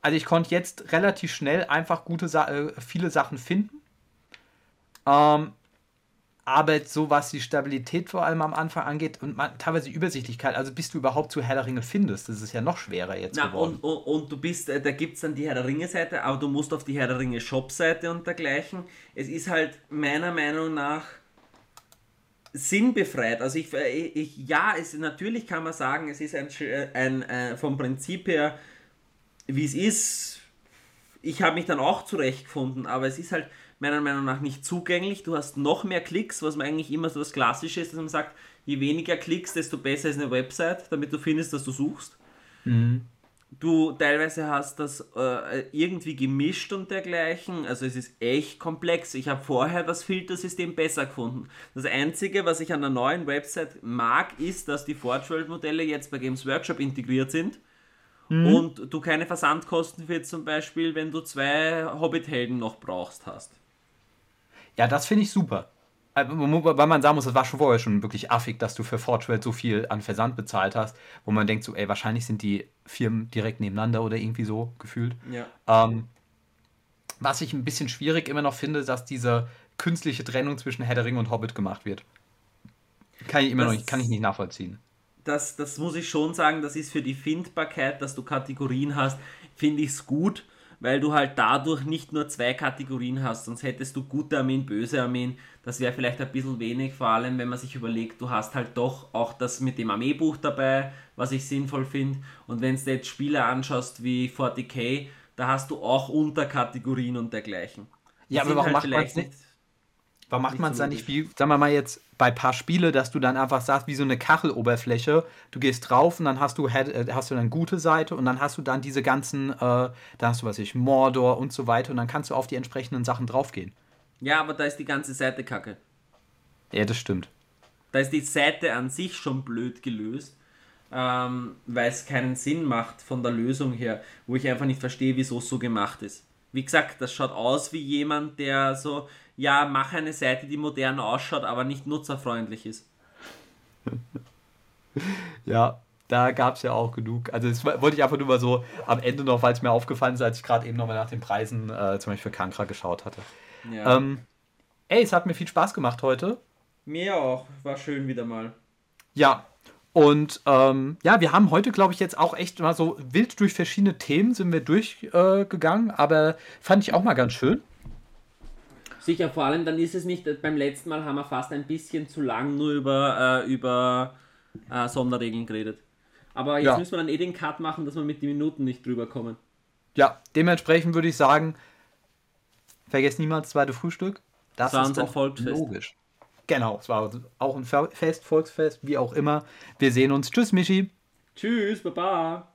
[SPEAKER 1] also ich konnte jetzt relativ schnell einfach gute Sa äh, viele Sachen finden. Ähm, aber so was die Stabilität vor allem am Anfang angeht und man, teilweise Übersichtlichkeit, also bis du überhaupt zu Herr der Ringe findest, das ist ja noch schwerer jetzt
[SPEAKER 2] Na, geworden. Und, und, und, du bist, äh, da gibt es dann die Herr der Ringe Seite, aber du musst auf die Herr der Ringe Shop Seite und dergleichen. Es ist halt meiner Meinung nach sinnbefreit. Also ich, äh, ich ja, es natürlich kann man sagen, es ist ein, ein, ein äh, vom Prinzip her, wie es ist. Ich habe mich dann auch zurechtgefunden, aber es ist halt meiner Meinung nach nicht zugänglich. Du hast noch mehr Klicks, was man eigentlich immer so das Klassische ist, dass man sagt, je weniger Klicks, desto besser ist eine Website, damit du findest, dass du suchst. Mhm du teilweise hast das äh, irgendwie gemischt und dergleichen. Also es ist echt komplex. Ich habe vorher das Filtersystem besser gefunden. Das Einzige, was ich an der neuen Website mag, ist, dass die Forge World Modelle jetzt bei Games Workshop integriert sind. Mhm. Und du keine Versandkosten für zum Beispiel, wenn du zwei Hobbit-Helden noch brauchst, hast.
[SPEAKER 1] Ja, das finde ich super. Äh, weil man sagen muss, das war schon vorher schon wirklich affig, dass du für Fortschritt so viel an Versand bezahlt hast, wo man denkt, so, ey, wahrscheinlich sind die Firmen direkt nebeneinander oder irgendwie so gefühlt. Ja. Ähm, was ich ein bisschen schwierig immer noch finde, dass diese künstliche Trennung zwischen Herr der Ringe und Hobbit gemacht wird. Kann ich immer das, noch nicht, kann ich nicht nachvollziehen.
[SPEAKER 2] Das, das muss ich schon sagen, das ist für die Findbarkeit, dass du Kategorien hast, finde ich es gut weil du halt dadurch nicht nur zwei Kategorien hast, sonst hättest du gute Armeen, böse Armeen. Das wäre vielleicht ein bisschen wenig, vor allem wenn man sich überlegt, du hast halt doch auch das mit dem Armeebuch dabei, was ich sinnvoll finde. Und wenn du jetzt Spiele anschaust wie 40k, da hast du auch Unterkategorien und dergleichen.
[SPEAKER 1] Ja, aber warum halt macht man nicht? Warum macht man es dann nicht wie, sagen wir mal jetzt, bei ein paar Spiele, dass du dann einfach sagst, wie so eine Kacheloberfläche, du gehst drauf und dann hast du, äh, hast du dann gute Seite und dann hast du dann diese ganzen, äh, da hast du was ich, Mordor und so weiter und dann kannst du auf die entsprechenden Sachen draufgehen.
[SPEAKER 2] Ja, aber da ist die ganze Seite kacke.
[SPEAKER 1] Ja, das stimmt.
[SPEAKER 2] Da ist die Seite an sich schon blöd gelöst, ähm, weil es keinen Sinn macht von der Lösung her, wo ich einfach nicht verstehe, wieso es so gemacht ist. Wie gesagt, das schaut aus wie jemand, der so, ja, mach eine Seite, die modern ausschaut, aber nicht nutzerfreundlich ist.
[SPEAKER 1] ja, da gab es ja auch genug. Also das wollte ich einfach nur mal so am Ende noch, weil es mir aufgefallen ist, als ich gerade eben nochmal nach den Preisen äh, zum Beispiel für Kankra geschaut hatte. Ja. Ähm, ey, es hat mir viel Spaß gemacht heute.
[SPEAKER 2] Mir auch. War schön wieder mal.
[SPEAKER 1] Ja. Und ähm, ja, wir haben heute, glaube ich, jetzt auch echt mal so wild durch verschiedene Themen sind wir durchgegangen, äh, aber fand ich auch mal ganz schön.
[SPEAKER 2] Sicher, vor allem dann ist es nicht, beim letzten Mal haben wir fast ein bisschen zu lang nur über, äh, über äh, Sonderregeln geredet. Aber jetzt ja. müssen wir dann eh den Cut machen, dass wir mit den Minuten nicht drüber kommen.
[SPEAKER 1] Ja, dementsprechend würde ich sagen, vergesst niemals das zweite Frühstück. Das,
[SPEAKER 2] war
[SPEAKER 1] ist doch
[SPEAKER 2] Volksfest.
[SPEAKER 1] logisch. Genau, es war auch ein Fest, Volksfest, wie auch immer. Wir sehen uns. Tschüss, Michi.
[SPEAKER 2] Tschüss, Baba.